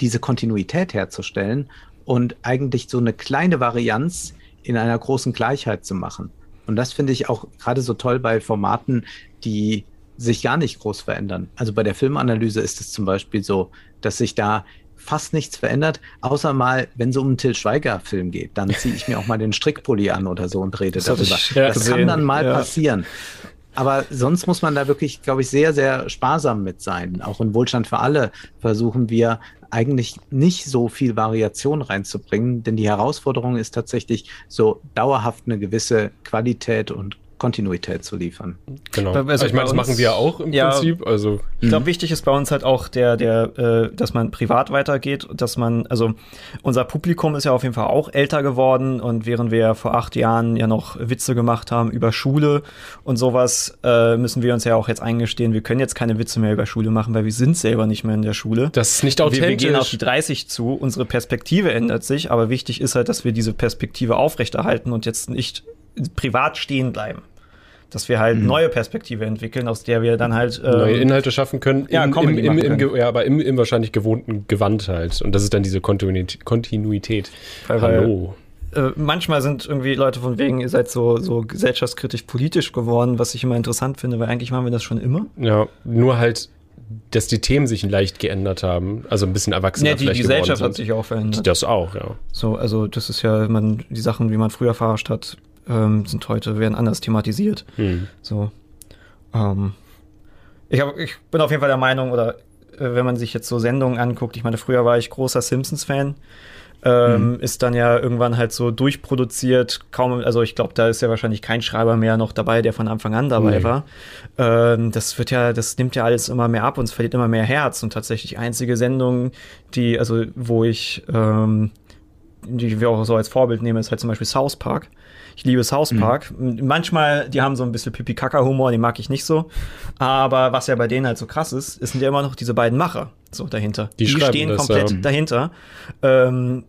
diese Kontinuität herzustellen und eigentlich so eine kleine Varianz in einer großen Gleichheit zu machen. Und das finde ich auch gerade so toll bei Formaten, die sich gar nicht groß verändern. Also bei der Filmanalyse ist es zum Beispiel so, dass sich da fast nichts verändert, außer mal, wenn es um einen Till Schweiger-Film geht, dann ziehe ich mir auch mal den Strickpulli an oder so und rede Das darüber. das gesehen. kann dann mal Ja. passieren. Aber sonst muss man da wirklich, glaube ich, sehr, sehr sparsam mit sein. Auch in Wohlstand für alle versuchen wir eigentlich nicht so viel Variation reinzubringen, denn die Herausforderung ist tatsächlich so dauerhaft eine gewisse Qualität und Kontinuität zu liefern. Genau. Also ich meine, das machen wir auch im Ja. Prinzip. Also Ich glaube, wichtig ist bei uns halt auch der, der, äh, dass man privat weitergeht, dass man, also unser Publikum ist ja auf jeden Fall auch älter geworden und während wir vor acht Jahren ja noch Witze gemacht haben über Schule und sowas, äh, müssen wir uns ja auch jetzt eingestehen, wir können jetzt keine Witze mehr über Schule machen, weil wir sind selber nicht mehr in der Schule. das ist nicht Wir, authentisch. wir gehen auf die 30 zu, unsere Perspektive ändert sich, aber wichtig ist halt, dass wir diese Perspektive aufrechterhalten und jetzt nicht privat stehen bleiben. Dass wir halt neue Perspektive entwickeln, aus der wir dann halt ähm, neue Inhalte schaffen können, ja, im, im, im, im, können. ja, aber im, wahrscheinlich gewohnten Gewand halt. Und das ist dann diese Kontinuität. Kontinuität. Weil- Hallo. äh, manchmal sind irgendwie Leute von wegen, ihr seid so, so gesellschaftskritisch politisch geworden, was ich immer interessant finde, weil eigentlich machen wir das schon immer. Ja, nur halt, dass die Themen sich leicht geändert haben. Also ein bisschen erwachsener Ja, die vielleicht Gesellschaft geworden hat sich auch verändert. Das auch, ja. So, also das ist ja, man, die Sachen, wie man früher verarscht hat, ähm, sind heute, werden anders thematisiert. Hm. So. Ähm, ich, hab, ich bin auf jeden Fall der Meinung, oder äh, wenn man sich jetzt so Sendungen anguckt, ich meine, früher war ich großer Simpsons-Fan. Ähm, Ist dann ja irgendwann halt so durchproduziert, kaum, also ich glaube, da ist ja wahrscheinlich kein Schreiber mehr noch dabei, der von Anfang an dabei Nee. war. Ähm, das wird ja, das nimmt ja alles immer mehr ab und es verliert immer mehr Herz. Und tatsächlich einzige Sendung, die, also wo ich, ähm, die wir auch so als Vorbild nehmen, ist halt zum Beispiel South Park. Ich liebe South Park. Manchmal, die haben so ein bisschen Pipi-Kaka-Humor, den mag ich nicht so. Aber was ja bei denen halt so krass ist, ist sind ja immer noch diese beiden Macher so dahinter. Die schreiben stehen das, komplett ja. dahinter. Ähm,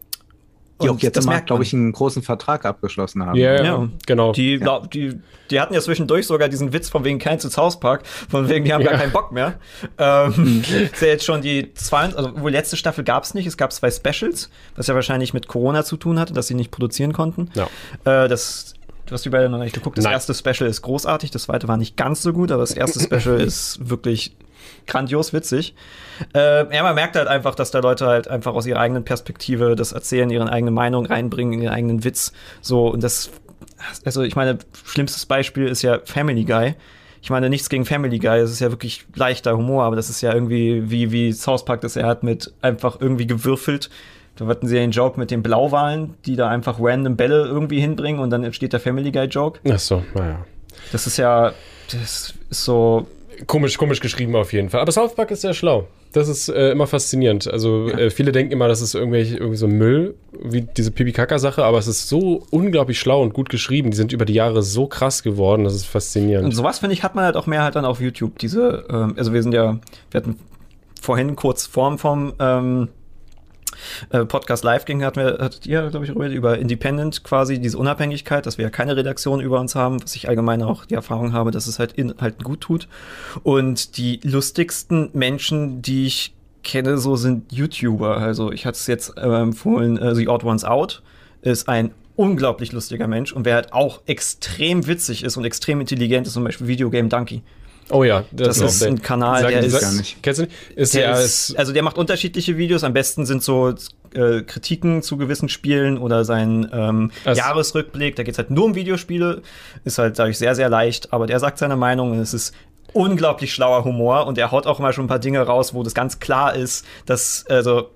Die auch jetzt das mal, merkt glaube ich, einen großen Vertrag abgeschlossen haben. Ja, ja, Ja. genau. Die, glaub, die, die hatten ja zwischendurch sogar diesen Witz von wegen kein zu South Park, von wegen, die haben Ja. gar keinen Bock mehr. Ähm, ist ja jetzt schon die zwei, also wohl letzte Staffel gab es nicht, es gab zwei Specials, was ja wahrscheinlich mit Corona zu tun hatte, dass sie nicht produzieren konnten. Ja. Äh, das, du hast die beide noch nicht geguckt. Das Nein. erste Special ist großartig, das zweite war nicht ganz so gut, aber das erste Special ist wirklich grandios witzig. Äh, ja, man merkt halt einfach, dass da Leute halt einfach aus ihrer eigenen Perspektive das erzählen, ihre eigene Meinung reinbringen, ihren eigenen Witz. So, und das, also ich meine, schlimmstes Beispiel ist ja Family Guy. Ich meine, nichts gegen Family Guy, es ist ja wirklich leichter Humor, aber das ist ja irgendwie wie, wie South Park, das er hat mit einfach irgendwie gewürfelt. Da hatten sie ja den Joke mit den Blauwalen, die da einfach random Bälle irgendwie hinbringen und dann entsteht der Family Guy Joke. Ach so, naja. Das ist ja, das ist so, Komisch, komisch geschrieben auf jeden Fall. Aber South Park ist sehr schlau. Das ist äh, immer faszinierend. Also äh, viele denken immer, das ist irgendwelche, irgendwie so Müll, wie diese Pipi-Kaka-Sache, aber es ist so unglaublich schlau und gut geschrieben. Die sind über die Jahre so krass geworden, das ist faszinierend. Und sowas, finde ich, hat man halt auch mehr halt dann auf YouTube. Diese, ähm, also wir sind ja, wir hatten vorhin kurz vorm vom ähm, äh, Podcast live ging, hatten wir, hattet ihr, glaube ich, über Independent quasi, diese Unabhängigkeit, dass wir ja keine Redaktion über uns haben, was ich allgemein auch die Erfahrung habe, dass es halt Inhalten gut tut. Und die lustigsten Menschen, die ich kenne, so sind YouTuber. Also ich hatte es jetzt äh, empfohlen, äh, The Odd Ones Out ist ein unglaublich lustiger Mensch und wer halt auch extrem witzig ist und extrem intelligent ist, zum Beispiel Videogame Donkey. Oh ja, Das auch ist der- ein Kanal, Sagen der ist- gar nicht. Kennst du nicht? Ist Der ja, ist, ist, also der macht unterschiedliche Videos. Am besten sind so äh, Kritiken zu gewissen Spielen oder sein ähm, Also- Jahresrückblick. Da geht es halt nur um Videospiele. Ist halt dadurch sehr, sehr leicht. Aber der sagt seine Meinung und es ist unglaublich schlauer Humor. Und er haut auch mal schon ein paar Dinge raus, wo das ganz klar ist, dass, also,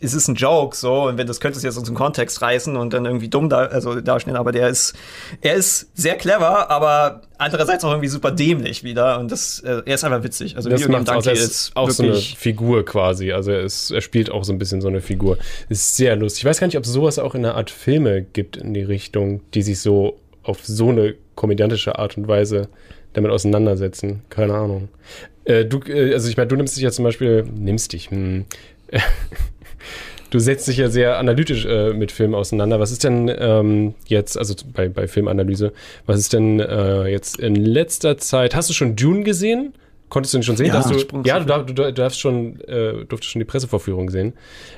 es ist ein Joke, so, und wenn das könntest du jetzt aus dem Kontext reißen und dann irgendwie dumm da, also darstellen, aber der ist, er ist sehr clever, aber andererseits auch irgendwie super dämlich wieder und das, äh, er ist einfach witzig. Also das Videogame Donkey das ist auch so eine Figur quasi. Also er, ist, er spielt auch so ein bisschen so eine Figur. Ist sehr lustig. Ich weiß gar nicht, ob es sowas auch in einer Art Filme gibt in die Richtung, die sich so auf so eine komödiantische Art und Weise damit auseinandersetzen. Keine Ahnung. Äh, du, äh, also ich meine, du nimmst dich ja zum Beispiel, nimmst dich, hm. Du setzt dich ja sehr analytisch äh, mit Filmen auseinander. Was ist denn ähm, jetzt, also bei, bei Filmanalyse, was ist denn äh, jetzt in letzter Zeit, hast du schon Dune gesehen? Konntest du ihn schon sehen? Ja, du, ja, du, du darfst schon, äh, durftest schon die Pressevorführung sehen.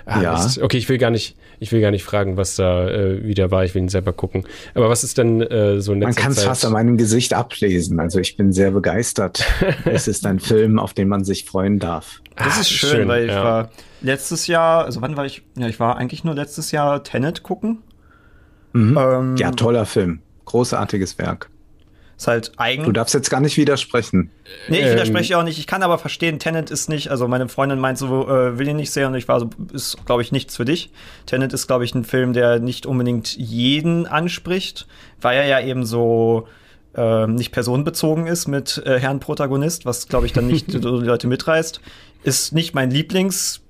Ah, Ja. Mist. Okay, ich will gar nicht, ich will gar nicht fragen, was da äh, wieder war. Ich will ihn selber gucken. Aber was ist denn äh, so in Man kann es fast an meinem Gesicht ablesen. Also ich bin sehr begeistert. es ist ein Film, auf den man sich freuen darf. Das Ah, ist schön, weil ich ja. war letztes Jahr, also wann war ich? Ja, ich war eigentlich nur letztes Jahr Tenet gucken. Mhm. Ähm, Ja, toller Film. Großartiges Werk. Ist halt eigen. Du darfst jetzt gar nicht widersprechen. Nee, ich Ähm, widerspreche auch nicht. Ich kann aber verstehen, Tenet ist nicht, also meine Freundin meint so, äh, will ihn nicht sehen und ich war so, ist, glaube ich, nichts für dich. Tenet ist, glaube ich, ein Film, der nicht unbedingt jeden anspricht, weil er ja eben so ähm, nicht personenbezogen ist mit äh, Herrn Protagonist, was, glaube ich, dann nicht so die Leute mitreißt. Ist nicht mein Lieblings-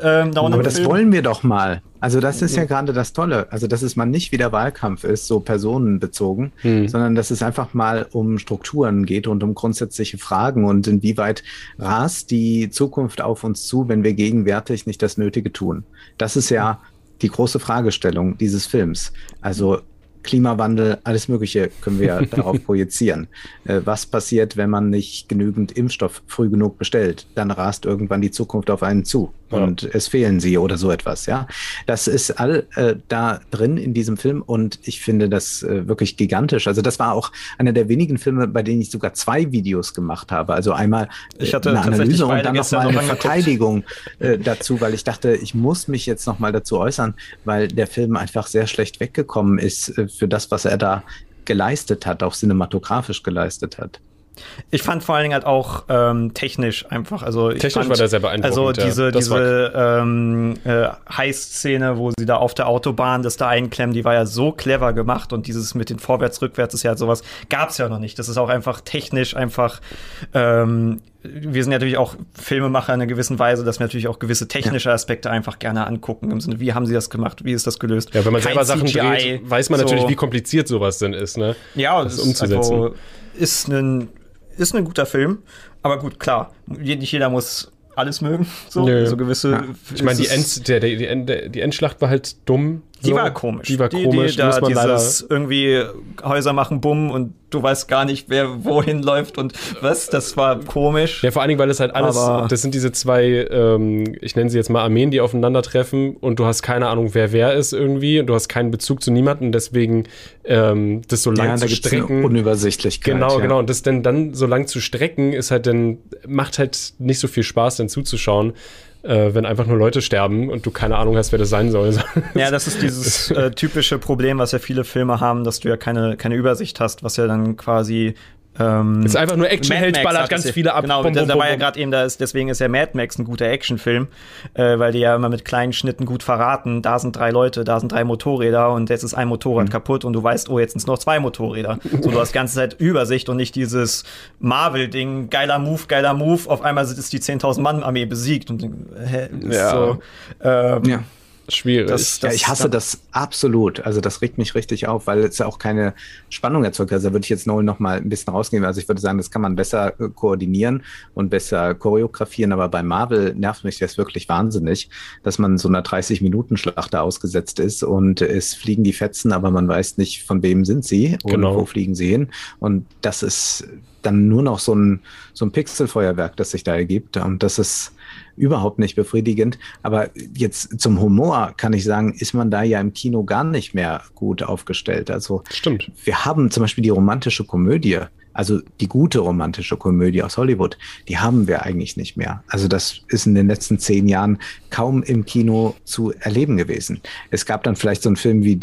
ähm, Aber das Film. wollen wir doch mal. Also das ist ja gerade das Tolle. Also dass es mal nicht wie der Wahlkampf ist, so personenbezogen, Hm. sondern dass es einfach mal um Strukturen geht und um grundsätzliche Fragen und inwieweit rast die Zukunft auf uns zu, wenn wir gegenwärtig nicht das Nötige tun. Das ist ja die große Fragestellung dieses Films. Also Klimawandel, alles Mögliche können wir darauf projizieren. Äh, was passiert, wenn man nicht genügend Impfstoff früh genug bestellt? Dann rast irgendwann die Zukunft auf einen zu Ja. und es fehlen sie oder so etwas. Ja, das ist all äh, da drin in diesem Film und ich finde das äh, wirklich gigantisch. Also das war auch einer der wenigen Filme, bei denen ich sogar zwei Videos gemacht habe. Also einmal äh, Ich hatte eine Analyse und dann noch gestern mal noch eine. Verteidigung äh, dazu, weil ich dachte, ich muss mich jetzt noch mal dazu äußern, weil der Film einfach sehr schlecht weggekommen ist äh, für das, was er da geleistet hat, auch cinematografisch geleistet hat. Ich fand vor allen Dingen halt auch ähm, technisch einfach. Also ich Technisch fand, war der sehr beeindruckend, Also ja. diese, Das diese ähm, äh, Heiß-Szene, wo sie da auf der Autobahn das da einklemmen, die war ja so clever gemacht und dieses mit den Vorwärts, Rückwärts ist ja sowas, gab es ja noch nicht. Das ist auch einfach technisch einfach. Ähm, wir sind ja natürlich auch Filmemacher in einer gewissen Weise, dass wir natürlich auch gewisse technische Aspekte einfach gerne angucken. Im Sinne, wie haben sie das gemacht? Wie ist das gelöst? Ja, wenn man Kein selber Sachen CGI, dreht, weiß man natürlich, so. wie kompliziert sowas denn ist, ne? Ja, das das umzusetzen. Ist, also, ist ein ist ein guter Film, aber gut, klar, nicht jeder muss alles mögen, so, so gewisse. Ja. Ich meine, die, End, der, der, die, End, die Endschlacht war halt dumm. Die so. war komisch. Die war komisch, Die, da, muss man leider. dieses irgendwie Häuser machen, bumm, und du weißt gar nicht, wer wohin läuft und was. Das war komisch. Ja, vor allen Dingen, weil es halt alles, Aber- das sind diese zwei, ähm, ich nenne sie jetzt mal Armeen, die aufeinandertreffen und du hast keine Ahnung, wer wer ist irgendwie und du hast keinen Bezug zu niemandem, deswegen ähm, das so lang ja, zu da strecken. Unübersichtlichkeit. Genau, ja. genau. Und das denn dann so lang zu strecken, ist halt dann, macht halt nicht so viel Spaß, dann zuzuschauen, äh, wenn einfach nur Leute sterben und du keine Ahnung hast, wer das sein soll. Ja, das ist dieses äh, typische Problem, was ja viele Filme haben, dass du ja keine, keine Übersicht hast, was ja dann quasi. Ähm, ist einfach nur Action, Mad Held Max ballert ganz viele ab. Genau, Bum, da, bum, da war ja gerade eben, da ist, deswegen ist ja Mad Max ein guter Actionfilm, äh, weil die ja immer mit kleinen Schnitten gut verraten, da sind drei Leute, da sind drei Motorräder und jetzt ist ein Mhm. Motorrad kaputt und du weißt, oh, jetzt sind es noch zwei Motorräder. So, du hast die ganze Zeit Übersicht und nicht dieses Marvel-Ding, geiler Move, geiler Move, auf einmal ist die 10.000 Mann-Armee besiegt und hä, ist Ja. so, ähm, Ja. Schwierig. Das- ja, ich hasse das absolut. Also das regt mich richtig auf, weil es ja auch keine Spannung erzeugt. Also da würde ich jetzt Nolan noch mal ein bisschen rausgehen. Also ich würde sagen, das kann man besser äh, koordinieren und besser choreografieren. Aber bei Marvel nervt mich das wirklich wahnsinnig, dass man so einer 30-Minuten-Schlacht da ausgesetzt ist und es fliegen die Fetzen, aber man weiß nicht, von wem sind sie und Genau. wo fliegen sie hin. Und das ist dann nur noch so ein, so ein Pixelfeuerwerk, das sich da ergibt. Und das ist überhaupt nicht befriedigend. Aber jetzt zum Humor kann ich sagen, ist man da ja im Kino gar nicht mehr gut aufgestellt. Also Stimmt. wir haben zum Beispiel die romantische Komödie, also die gute romantische Komödie aus Hollywood, die haben wir eigentlich nicht mehr. Also das ist in den letzten zehn Jahren kaum im Kino zu erleben gewesen. Es gab dann vielleicht so einen Film wie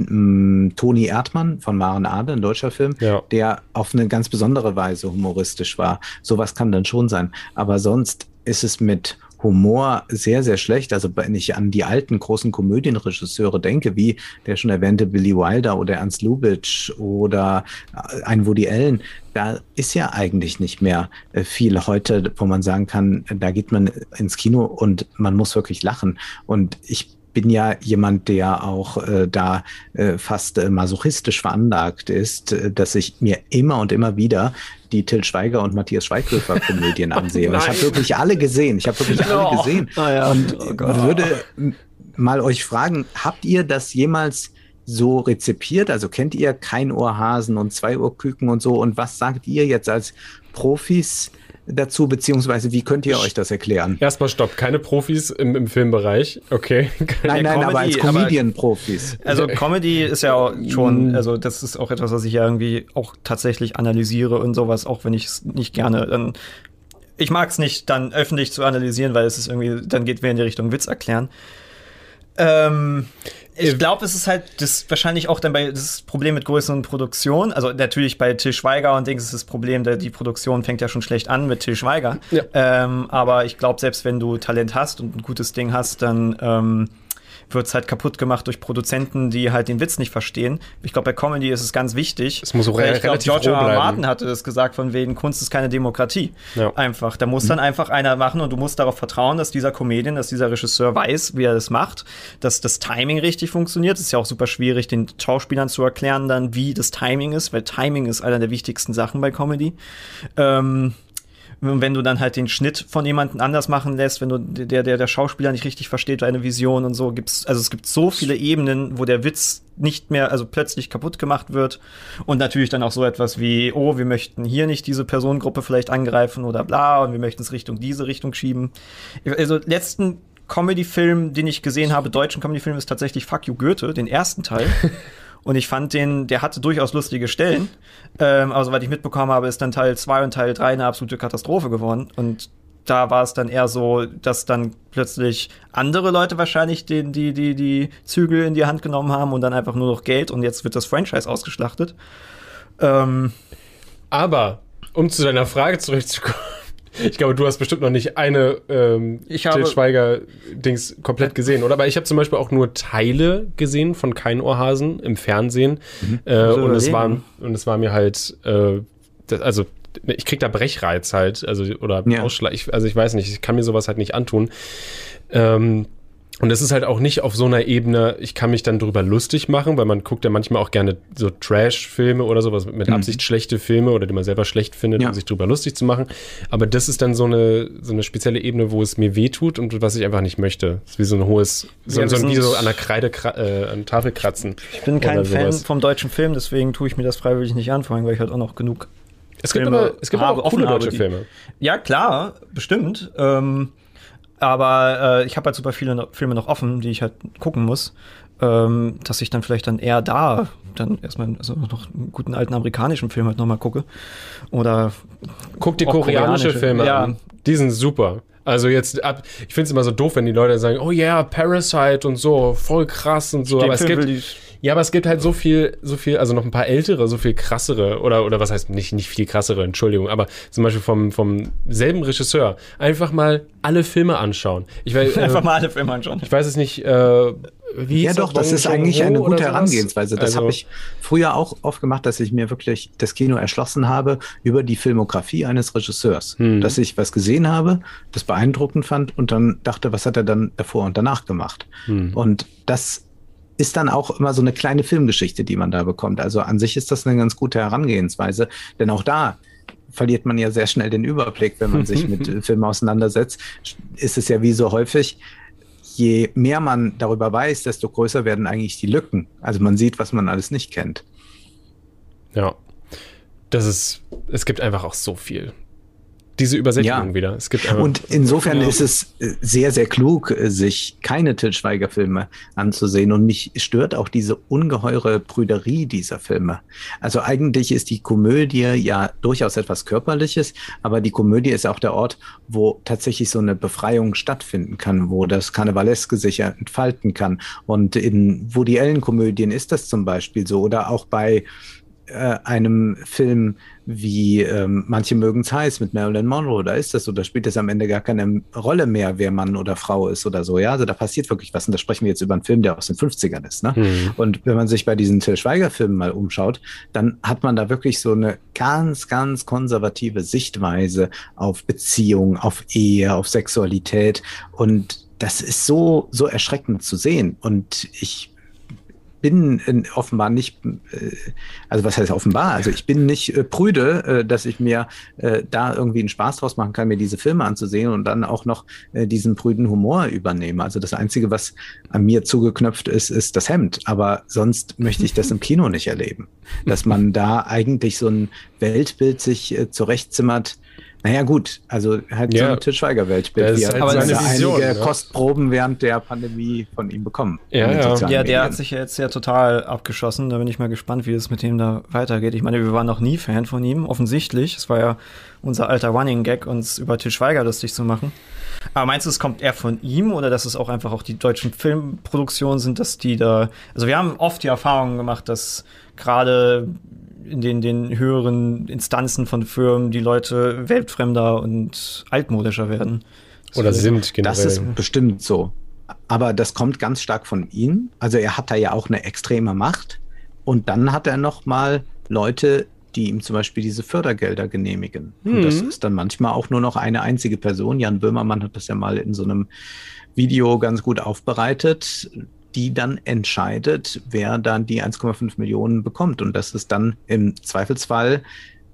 ähm, Toni Erdmann von Maren Ade, ein deutscher Film, Ja. der auf eine ganz besondere Weise humoristisch war. Sowas kann dann schon sein. Aber sonst ist es mit Humor sehr, sehr schlecht. Also wenn ich an die alten großen Komödienregisseure denke, wie der schon erwähnte Billy Wilder oder Ernst Lubitsch oder äh, ein Woody Allen, da ist ja eigentlich nicht mehr äh, viel heute, wo man sagen kann, da geht man ins Kino und man muss wirklich lachen. Und ich bin ja jemand, der auch äh, da äh, fast äh, masochistisch veranlagt ist, äh, dass ich mir immer und immer wieder die Till Schweiger und Matthias Schweighöfer Komödien ansehe. Und ich habe wirklich alle gesehen. Ich habe wirklich alle Oh. gesehen. Ah ja. Und Oh würde mal euch fragen, habt ihr das jemals so rezipiert? Also kennt ihr kein Ohrhasen und zwei Ohrküken und so? Und was sagt ihr jetzt als Profis? Dazu, beziehungsweise wie könnt ihr euch das erklären? Erstmal stopp, keine Profis im, im Filmbereich, okay. Nein, nein, aber als Comedy, aber- Comedian-Profis. Also Comedy ist ja auch schon, Mm. also das ist auch etwas, was ich ja irgendwie auch tatsächlich analysiere und sowas, auch wenn ich es nicht gerne dann. Ich mag es nicht, dann öffentlich zu analysieren, weil es ist irgendwie, dann geht mehr in die Richtung Witz erklären. Ähm, ich Äh, glaube, es ist halt das wahrscheinlich auch dann bei das Problem mit größeren Produktionen. Also natürlich bei Till Schweiger und Dings ist das Problem, da die Produktion fängt ja schon schlecht an mit Till Schweiger. Ja. Ähm, aber ich glaube, selbst wenn du Talent hast und ein gutes Ding hast, dann ähm, wird es halt kaputt gemacht durch Produzenten, die halt den Witz nicht verstehen. Ich glaube, bei Comedy ist es ganz wichtig. Es muss re- ich glaube, relativ George R. R. Martin hatte das gesagt, von wegen Kunst ist keine Demokratie. Ja. Einfach. Da muss dann einfach einer machen und du musst darauf vertrauen, dass dieser Comedian, dass dieser Regisseur weiß, wie er das macht, dass das Timing richtig funktioniert. Es ist ja auch super schwierig, den Schauspielern zu erklären dann, wie das Timing ist, weil Timing ist einer der wichtigsten Sachen bei Comedy. Ähm, wenn du dann halt den Schnitt von jemandem anders machen lässt, wenn du der, der, der Schauspieler nicht richtig versteht, deine Vision und so, gibt's, also es gibt so viele Ebenen, wo der Witz nicht mehr, also plötzlich kaputt gemacht wird. Und natürlich dann auch so etwas wie, oh, wir möchten hier nicht diese Personengruppe vielleicht angreifen oder bla, und wir möchten es Richtung diese Richtung schieben. Also letzten Comedy-Film, den ich gesehen habe, deutschen Comedy-Film, ist tatsächlich Fuck You Goethe, den ersten Teil. Und ich fand den, der hatte durchaus lustige Stellen. Ähm, aber soweit ich mitbekommen habe, ist dann Teil 2 und Teil 3 eine absolute Katastrophe geworden. Und da war es dann eher so, dass dann plötzlich andere Leute wahrscheinlich den, die, die, die Zügel in die Hand genommen haben und dann einfach nur noch Geld und jetzt wird das Franchise ausgeschlachtet. Ähm, Aber, um zu deiner Frage zurückzukommen, ich glaube, du hast bestimmt noch nicht eine ähm, Ich Til Schweiger-Dings komplett gesehen, oder? Aber ich habe zum Beispiel auch nur Teile gesehen von Kein Ohrhasen im Fernsehen. Äh, Muss und, es war, und es war mir halt, äh, das, also ich krieg da Brechreiz halt, also oder Ja. Ausschlag. Ich, also ich weiß nicht, ich kann mir sowas halt nicht antun. Ähm, und es ist halt auch nicht auf so einer Ebene, ich kann mich dann drüber lustig machen, weil man guckt ja manchmal auch gerne so Trash-Filme oder sowas, mit Mhm. Absicht schlechte Filme oder die man selber schlecht findet, Ja. um sich drüber lustig zu machen. Aber das ist dann so eine, so eine spezielle Ebene, wo es mir wehtut und was ich einfach nicht möchte. Das ist wie so ein hohes, so, Ja, so, wie sind- so an der Kreide, äh, an der Tafel kratzen. ich bin kein Fan vom deutschen Film, deswegen tue ich mir das freiwillig nicht an, vor allem, weil ich halt auch noch genug Es gibt Filme aber, es gibt habe, aber auch coole deutsche die- Filme. Ja, klar, bestimmt. Ähm, aber äh, ich habe halt super viele no Filme noch offen, die ich halt gucken muss. Ähm, dass ich dann vielleicht dann eher da dann erstmal also noch einen guten alten amerikanischen Film halt nochmal gucke. Oder Guck Auch koreanische, koreanische, Filme ja. an. Die sind super. Also jetzt ab, ich finde es immer so doof, wenn die Leute sagen, oh ja, yeah, Parasite und so, voll krass und so. Den Aber es gibt, ja, aber es gibt halt so viel, so viel, also noch ein paar ältere, so viel krassere, oder, oder was heißt nicht, nicht viel krassere, Entschuldigung, aber zum Beispiel vom, vom selben Regisseur einfach mal alle Filme anschauen. Ich weiß, einfach äh, mal alle Filme anschauen. ich weiß es nicht, äh, wie Ja, doch, das ist eigentlich eine gute? Herangehensweise. Das Also- habe ich früher auch oft gemacht, dass ich mir wirklich das Kino erschlossen habe über die Filmografie eines Regisseurs. Hm. Dass ich was gesehen habe, das beeindruckend fand und dann dachte, was hat er dann davor und danach gemacht? Hm. Und das ist dann auch immer so eine kleine Filmgeschichte, die man da bekommt. Also an sich ist das eine ganz gute Herangehensweise, denn auch da verliert man ja sehr schnell den Überblick, wenn man sich mit äh, Filmen auseinandersetzt. Ist es ja wie so häufig, je mehr man darüber weiß, desto größer werden eigentlich die Lücken. Also man sieht, was man alles nicht kennt. Ja. Das ist, es gibt einfach auch so viel. Diese Übersättigung Ja. wieder. Es gibt Und insofern Ja. ist es äh, sehr, sehr klug, äh, sich keine Til Schweiger-Filme anzusehen. Und mich stört auch diese ungeheure Prüderie dieser Filme. Also eigentlich ist die Komödie ja durchaus etwas Körperliches, aber die Komödie ist auch der Ort, wo tatsächlich so eine Befreiung stattfinden kann, wo das Karnevaleske sich ja entfalten kann. Und in Woody Allen-Komödien ist das zum Beispiel so. Oder auch bei äh, einem Film wie ähm, Manche mögen's heiß mit Marilyn Monroe, da ist das so, da spielt es am Ende gar keine Rolle mehr, wer Mann oder Frau ist oder so, ja, also da passiert wirklich was und da sprechen wir jetzt über einen Film, der aus den 50ern ist, ne? Hm. Und wenn man sich bei diesen Till Schweiger-Filmen mal umschaut, dann hat man da wirklich so eine ganz, ganz konservative Sichtweise auf Beziehung, auf Ehe, auf Sexualität und das ist so, so erschreckend zu sehen und ich bin offenbar nicht, äh, also was heißt offenbar? Also ich bin nicht äh, prüde, äh, dass ich mir da irgendwie einen Spaß draus machen kann, mir diese Filme anzusehen und dann auch noch diesen prüden Humor übernehme. Also das Einzige, was an mir zugeknöpft ist, ist das Hemd. Aber sonst möchte ich das im Kino nicht erleben. Dass man da eigentlich so ein Weltbild sich zurechtzimmert, Naja, gut, also halt Ja. so ein Til Schweiger-Weltbild. Das ist wie halt er seine Vision, einige ne? Kostproben während der Pandemie von ihm bekommen. Ja, ja. Ja, der Medien. hat sich ja jetzt ja total abgeschossen. Da bin ich mal gespannt, wie es mit dem da weitergeht. Ich meine, wir waren noch nie Fan von ihm, offensichtlich. Es war ja unser alter Running Gag, uns über Til Schweiger lustig zu machen. Aber meinst du, es kommt eher von ihm oder dass es auch einfach auch die deutschen Filmproduktionen sind, dass die da. Also wir haben oft die Erfahrung gemacht, dass gerade in den, den höheren Instanzen von Firmen die Leute weltfremder und altmodischer werden. Oder sind generell. Das ist bestimmt so. Aber das kommt ganz stark von ihm. Also er hat da ja auch eine extreme Macht. Und dann hat er noch mal Leute, die ihm zum Beispiel diese Fördergelder genehmigen. Und das Mhm. ist dann manchmal auch nur noch eine einzige Person. Jan Böhmermann hat das ja mal in so einem Video ganz gut aufbereitet, die dann entscheidet, wer dann die 1,5 Millionen bekommt. Und das ist dann im Zweifelsfall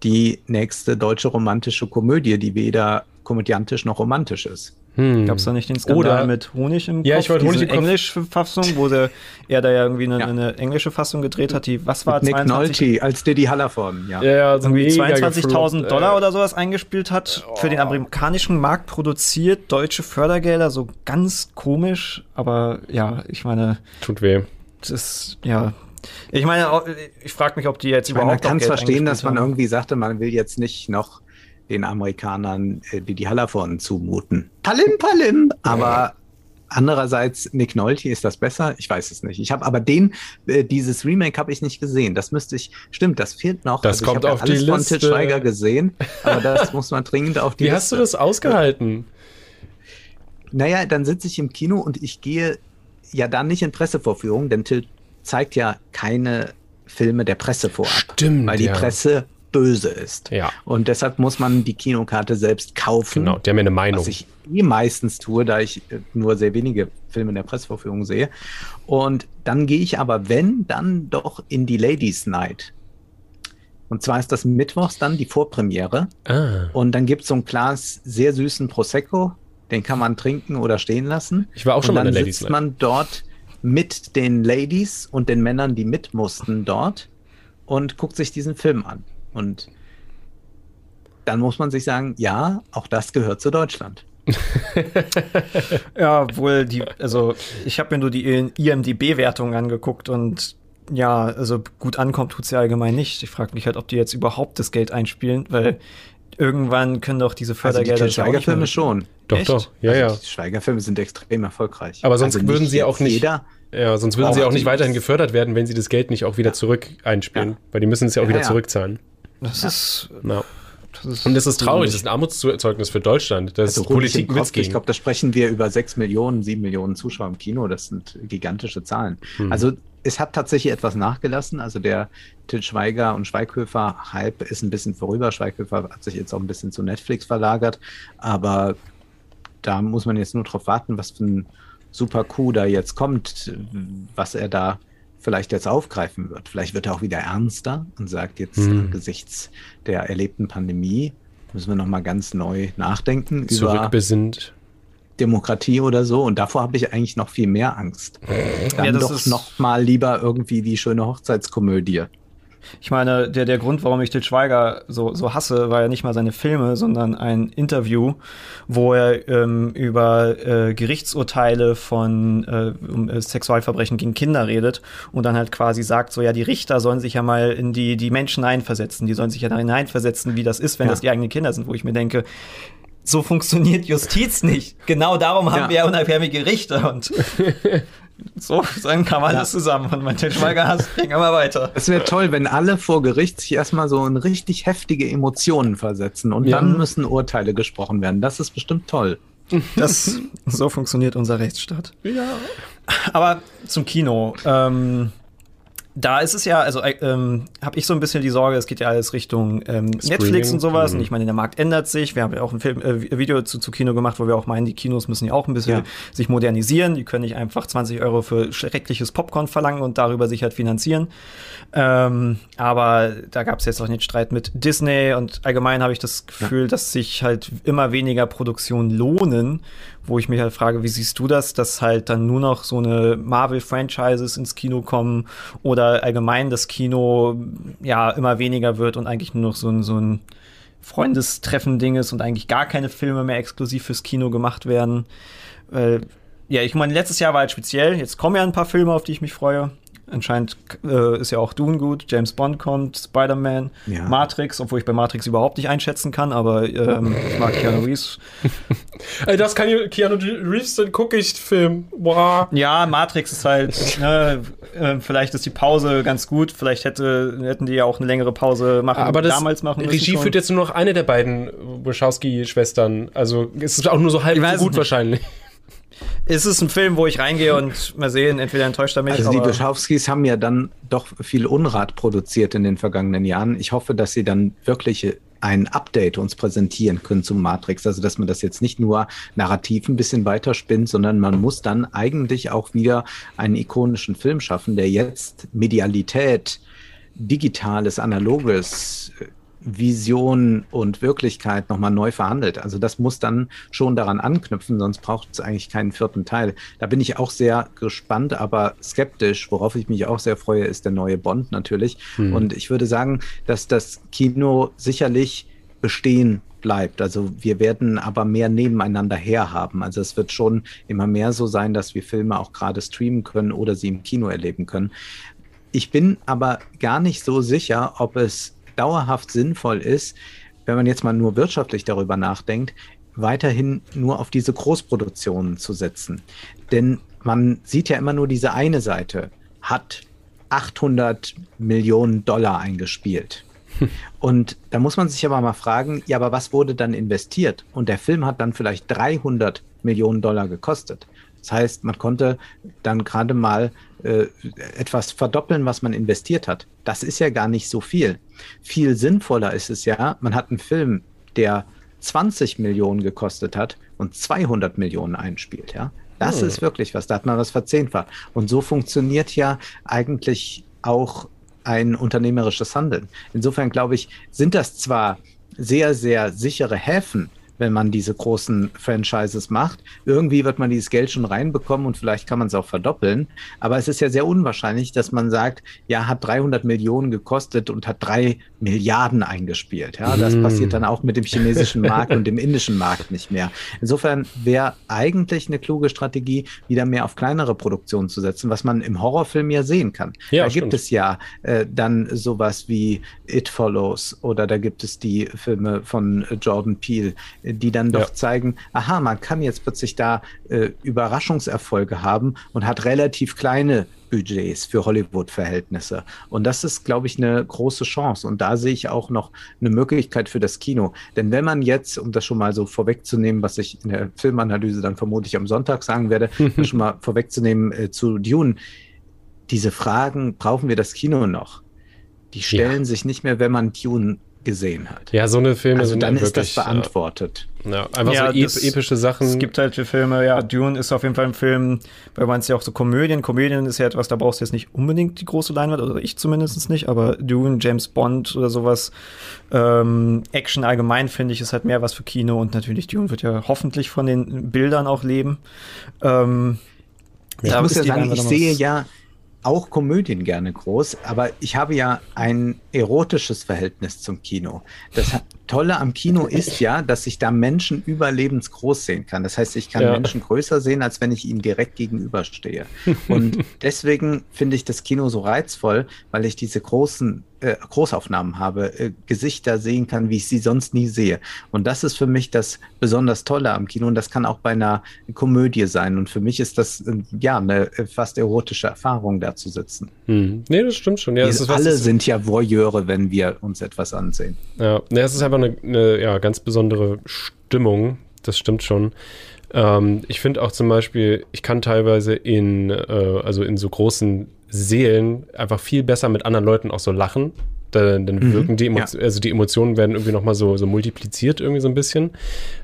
die nächste deutsche romantische Komödie, die weder komödiantisch noch romantisch ist. Hm. Gab es da nicht den Skandal Oder- mit Honig im Ja, Kopf? ich wollte Honig im Kopf- englische Fassung, wo der, er da ja irgendwie eine, Ja. eine englische Fassung gedreht hat, die, was war Mit Nick 22 Nolte als Diddy Hallervorden, ja. Ja, ja, so irgendwie mega 22.000 gefloppt, Dollar oder sowas eingespielt hat, für den amerikanischen Markt produziert, deutsche Fördergelder, so ganz komisch, aber ja, ich meine, Tut weh. das ist, ja, ich meine, ich frage mich, ob die jetzt Ich meine, man überhaupt noch kann es verstehen, dass man haben. irgendwie sagte, man will jetzt nicht noch den Amerikanern äh, Didi Hallervorden zumuten. Palim, palim! Aber andererseits, Nick Nolte, ist das besser? Ich weiß es nicht. Ich habe aber den, äh, dieses Remake habe ich nicht gesehen. Das müsste ich, stimmt, das fehlt noch. Das ich kommt hab auf die alles von Liste. Til Schweiger gesehen, aber das muss man dringend auf die Wie hast du das ausgehalten? Naja, dann sitze ich im Kino und ich gehe ja dann nicht in Pressevorführungen, denn Till zeigt ja keine Filme der Presse vorab. Stimmt, Weil die ja. Presse böse ist. Ja. Und deshalb muss man die Kinokarte selbst kaufen. Genau, die haben ja eine Meinung. Was ich eh meistens tue, da ich äh, nur sehr wenige Filme in der Pressevorführung sehe. Und dann gehe ich aber, wenn, dann doch in die Ladies Night. Und zwar ist das mittwochs dann die Vorpremiere. ah, Und dann gibt es so ein Glas sehr süßen Prosecco. Den kann man trinken oder stehen lassen. ich war auch schon und mal dann in der Ladies sitzt Night. man dort mit den Ladies und den Männern, die mit mussten dort und guckt sich diesen Film an. Und dann muss man sich sagen, ja, auch das gehört zu Deutschland. Ja, wohl die, also ich habe mir nur die IMDB-Wertung angeguckt und ja, also gut ankommt tut's ja allgemein nicht. Ich frage mich halt, ob die jetzt überhaupt das Geld einspielen, weil irgendwann können doch diese Also die Fördergelder nicht mehr Schweiger-Filme schon. Doch, Echt? doch. Ja, also ja. Die Schweiger-Filme sind extrem erfolgreich. Aber sonst also würden sie auch nicht- Jeder, Ja, sonst würden sie auch die- nicht weiterhin gefördert werden, wenn sie das Geld nicht auch wieder zurück einspielen. Ja. Weil die müssen es ja auch Ja, wieder ja. zurückzahlen. Das ist, Ja. das ist Und das ist traurig, das ist ein Armutszeugnis für Deutschland, dass also Politik Politik Kopf, ich glaube, da sprechen wir über 6 Millionen, 7 Millionen Zuschauer im Kino. Das sind gigantische Zahlen. Hm. Also es hat tatsächlich etwas nachgelassen. Also der Til Schweiger und Schweighöfer-Hype ist ein bisschen vorüber. Schweighöfer hat sich jetzt auch ein bisschen zu Netflix verlagert. Aber da muss man jetzt nur drauf warten, was für ein super Coup da jetzt kommt, was er da vielleicht jetzt aufgreifen wird. Vielleicht wird er auch wieder ernster und sagt jetzt Hm. angesichts der erlebten Pandemie müssen wir noch mal ganz neu nachdenken über Zurückbesinnt. Demokratie oder so. Und davor habe ich eigentlich noch viel mehr Angst. Dann Ja, das doch ist- noch mal lieber irgendwie die schöne Hochzeitskomödie. Ich meine, der, der Grund, warum ich Til Schweiger so, so hasse, war ja nicht mal seine Filme, sondern ein Interview, wo er ähm, über äh, Gerichtsurteile von äh, um, äh, Sexualverbrechen gegen Kinder redet und dann halt quasi sagt, so ja, die Richter sollen sich ja mal in die, die Menschen hineinversetzen, die sollen sich ja da hineinversetzen, wie das ist, wenn Ja. das die eigenen Kinder sind, wo ich mir denke, so funktioniert Justiz nicht. Genau darum haben Ja. wir ja unabhängige Richter und so, dann kam alles Ja. zusammen und mein Schweiger Hass ging immer weiter. Es wäre toll, wenn alle vor Gericht sich erstmal so in richtig heftige Emotionen versetzen und Ja. dann müssen Urteile gesprochen werden. Das ist bestimmt toll. Das, so funktioniert unser Rechtsstaat. Ja. Aber zum Kino. Ähm, da ist es ja, also äh, ähm, habe ich so ein bisschen die Sorge, es geht ja alles Richtung ähm, Netflix und sowas. Mhm. Und ich meine, der Markt ändert sich. Wir haben ja auch ein Film, äh, Video zu, zu Kino gemacht, wo wir auch meinen, die Kinos müssen ja auch ein bisschen Ja. sich modernisieren. Die können nicht einfach 20 Euro für schreckliches Popcorn verlangen und darüber sich halt finanzieren. Ähm, aber da gab es jetzt auch den Streit mit Disney und allgemein habe ich das Gefühl, dass sich halt immer weniger Produktionen lohnen, wo ich mich halt frage, wie siehst du das, dass halt dann nur noch so eine Marvel-Franchises ins Kino kommen oder allgemein das Kino ja immer weniger wird und eigentlich nur noch so ein, so ein Freundestreffen-Ding ist und eigentlich gar keine Filme mehr exklusiv fürs Kino gemacht werden. Äh, ja, ich meine, letztes Jahr war halt speziell. Jetzt kommen ja ein paar Filme, auf die ich mich freue. Anscheinend äh, ist ja auch Dune gut, James Bond kommt, Spider-Man, Ja. Matrix, obwohl ich bei Matrix überhaupt nicht einschätzen kann, aber ähm, ich mag Keanu Reeves. Ey, das kann Keanu Reeves, dann gucke ich Film. Boah. Ja, Matrix ist halt, ne, äh, vielleicht ist die Pause ganz gut, vielleicht hätte, hätten die ja auch eine längere Pause machen, Aber das damals machen müssen Regie schon. führt jetzt nur noch eine der beiden Wachowski-Schwestern. Also es ist auch nur so halb Ich so es gut nicht. wahrscheinlich. Es ist ein Film, wo ich reingehe und mal sehen, entweder enttäuscht er mich, Also die Wachowskis haben ja dann doch viel Unrat produziert in den vergangenen Jahren. Ich hoffe, dass sie dann wirklich ein Update uns präsentieren können zum Matrix. Also dass man das jetzt nicht nur narrativ ein bisschen weiterspinnt, sondern man muss dann eigentlich auch wieder einen ikonischen Film schaffen, der jetzt Medialität, digitales, analoges, äh, Vision und Wirklichkeit nochmal neu verhandelt. Also das muss dann schon daran anknüpfen, sonst braucht es eigentlich keinen vierten Teil. Da bin ich auch sehr gespannt, aber skeptisch. Worauf ich mich auch sehr freue, ist der neue Bond natürlich. Und ich würde sagen, dass das Kino sicherlich bestehen bleibt. Also wir werden aber mehr nebeneinander herhaben. Also es wird schon immer mehr so sein, dass wir Filme auch gerade streamen können oder sie im Kino erleben können. Ich bin aber gar nicht so sicher, ob es dauerhaft sinnvoll ist, wenn man jetzt mal nur wirtschaftlich darüber nachdenkt, weiterhin nur auf diese Großproduktionen zu setzen. Denn man sieht ja immer nur diese eine Seite, hat 800 Millionen Dollar eingespielt. Und da muss man sich aber mal fragen, ja, aber was wurde dann investiert? Und der Film hat dann vielleicht 300 Millionen Dollar gekostet. Das heißt, man konnte dann gerade mal äh, etwas verdoppeln, was man investiert hat. Das ist ja gar nicht so viel. Viel sinnvoller ist es ja, man hat einen Film, der 20 Millionen gekostet hat und 200 Millionen einspielt, ja. Das Hm. ist wirklich was, da hat man was verzehnfacht. Und so funktioniert ja eigentlich auch ein unternehmerisches Handeln. Insofern glaube ich, sind das zwar sehr, sehr sichere Häfen, wenn man diese großen Franchises macht. Irgendwie wird man dieses Geld schon reinbekommen und vielleicht kann man es auch verdoppeln. Aber es ist ja sehr unwahrscheinlich, dass man sagt, ja, hat 300 Millionen gekostet und hat drei Milliarden eingespielt. Ja, das Hm. passiert dann auch mit dem chinesischen Markt und dem indischen Markt nicht mehr. Insofern wäre eigentlich eine kluge Strategie, wieder mehr auf kleinere Produktionen zu setzen, was man im Horrorfilm ja sehen kann. Ja, da stimmt. gibt es ja äh, dann sowas wie It Follows oder da gibt es die Filme von Jordan Peele, die dann doch Ja. zeigen, aha, man kann jetzt plötzlich da äh, Überraschungserfolge haben und hat relativ kleine Budgets für Hollywood-Verhältnisse. Und das ist, glaube ich, eine große Chance. Und da sehe ich auch noch eine Möglichkeit für das Kino. Denn wenn man jetzt, um das schon mal so vorwegzunehmen, was ich in der Filmanalyse dann vermutlich am Sonntag sagen werde, schon mal vorwegzunehmen äh, zu Dune, diese Fragen, brauchen wir das Kino noch? Die stellen sich nicht mehr, wenn man Dune gesehen hat. Ja, so eine Filme Also sind dann dann ist das wirklich, beantwortet. äh, ja, einfach Ja, so ep das- epische Sachen. Es gibt halt für Filme, ja, Dune ist auf jeden Fall ein Film, weil man es ja auch so Komödien, Komödien ist ja etwas, da brauchst du jetzt nicht unbedingt die große Leinwand, oder ich zumindest nicht, aber Dune, James Bond oder sowas, ähm, Action allgemein finde ich, ist halt mehr was für Kino und natürlich Dune wird ja hoffentlich von den Bildern auch leben. Ähm, Ich da muss ja sagen, ich sehe ja auch Komödien gerne groß, aber ich habe ja ein erotisches Verhältnis zum Kino. Das Tolle am Kino ist ja, dass ich da Menschen überlebensgroß sehen kann. Das heißt, ich kann Ja. Menschen größer sehen, als wenn ich ihnen direkt gegenüberstehe. Und deswegen finde ich das Kino so reizvoll, weil ich diese großen äh, Großaufnahmen habe, äh, Gesichter sehen kann, wie ich sie sonst nie sehe. Und das ist für mich das besonders Tolle am Kino. Und das kann auch bei einer Komödie sein. Und für mich ist das äh, ja eine äh, fast erotische Erfahrung, da zu sitzen. Hm. Nee, das stimmt schon. Ja, Wir ist alle sind ja Voyeure, wenn wir uns etwas ansehen. Ja, ne, es ist einfach eine, eine ja, ganz besondere Stimmung. Das stimmt schon. Ähm, ich finde auch zum Beispiel, ich kann teilweise in, äh, also in so großen Seelen einfach viel besser mit anderen Leuten auch so lachen. Dann, dann Mhm, wirken die Emotionen, also die Emotionen werden irgendwie nochmal so, so multipliziert irgendwie so ein bisschen.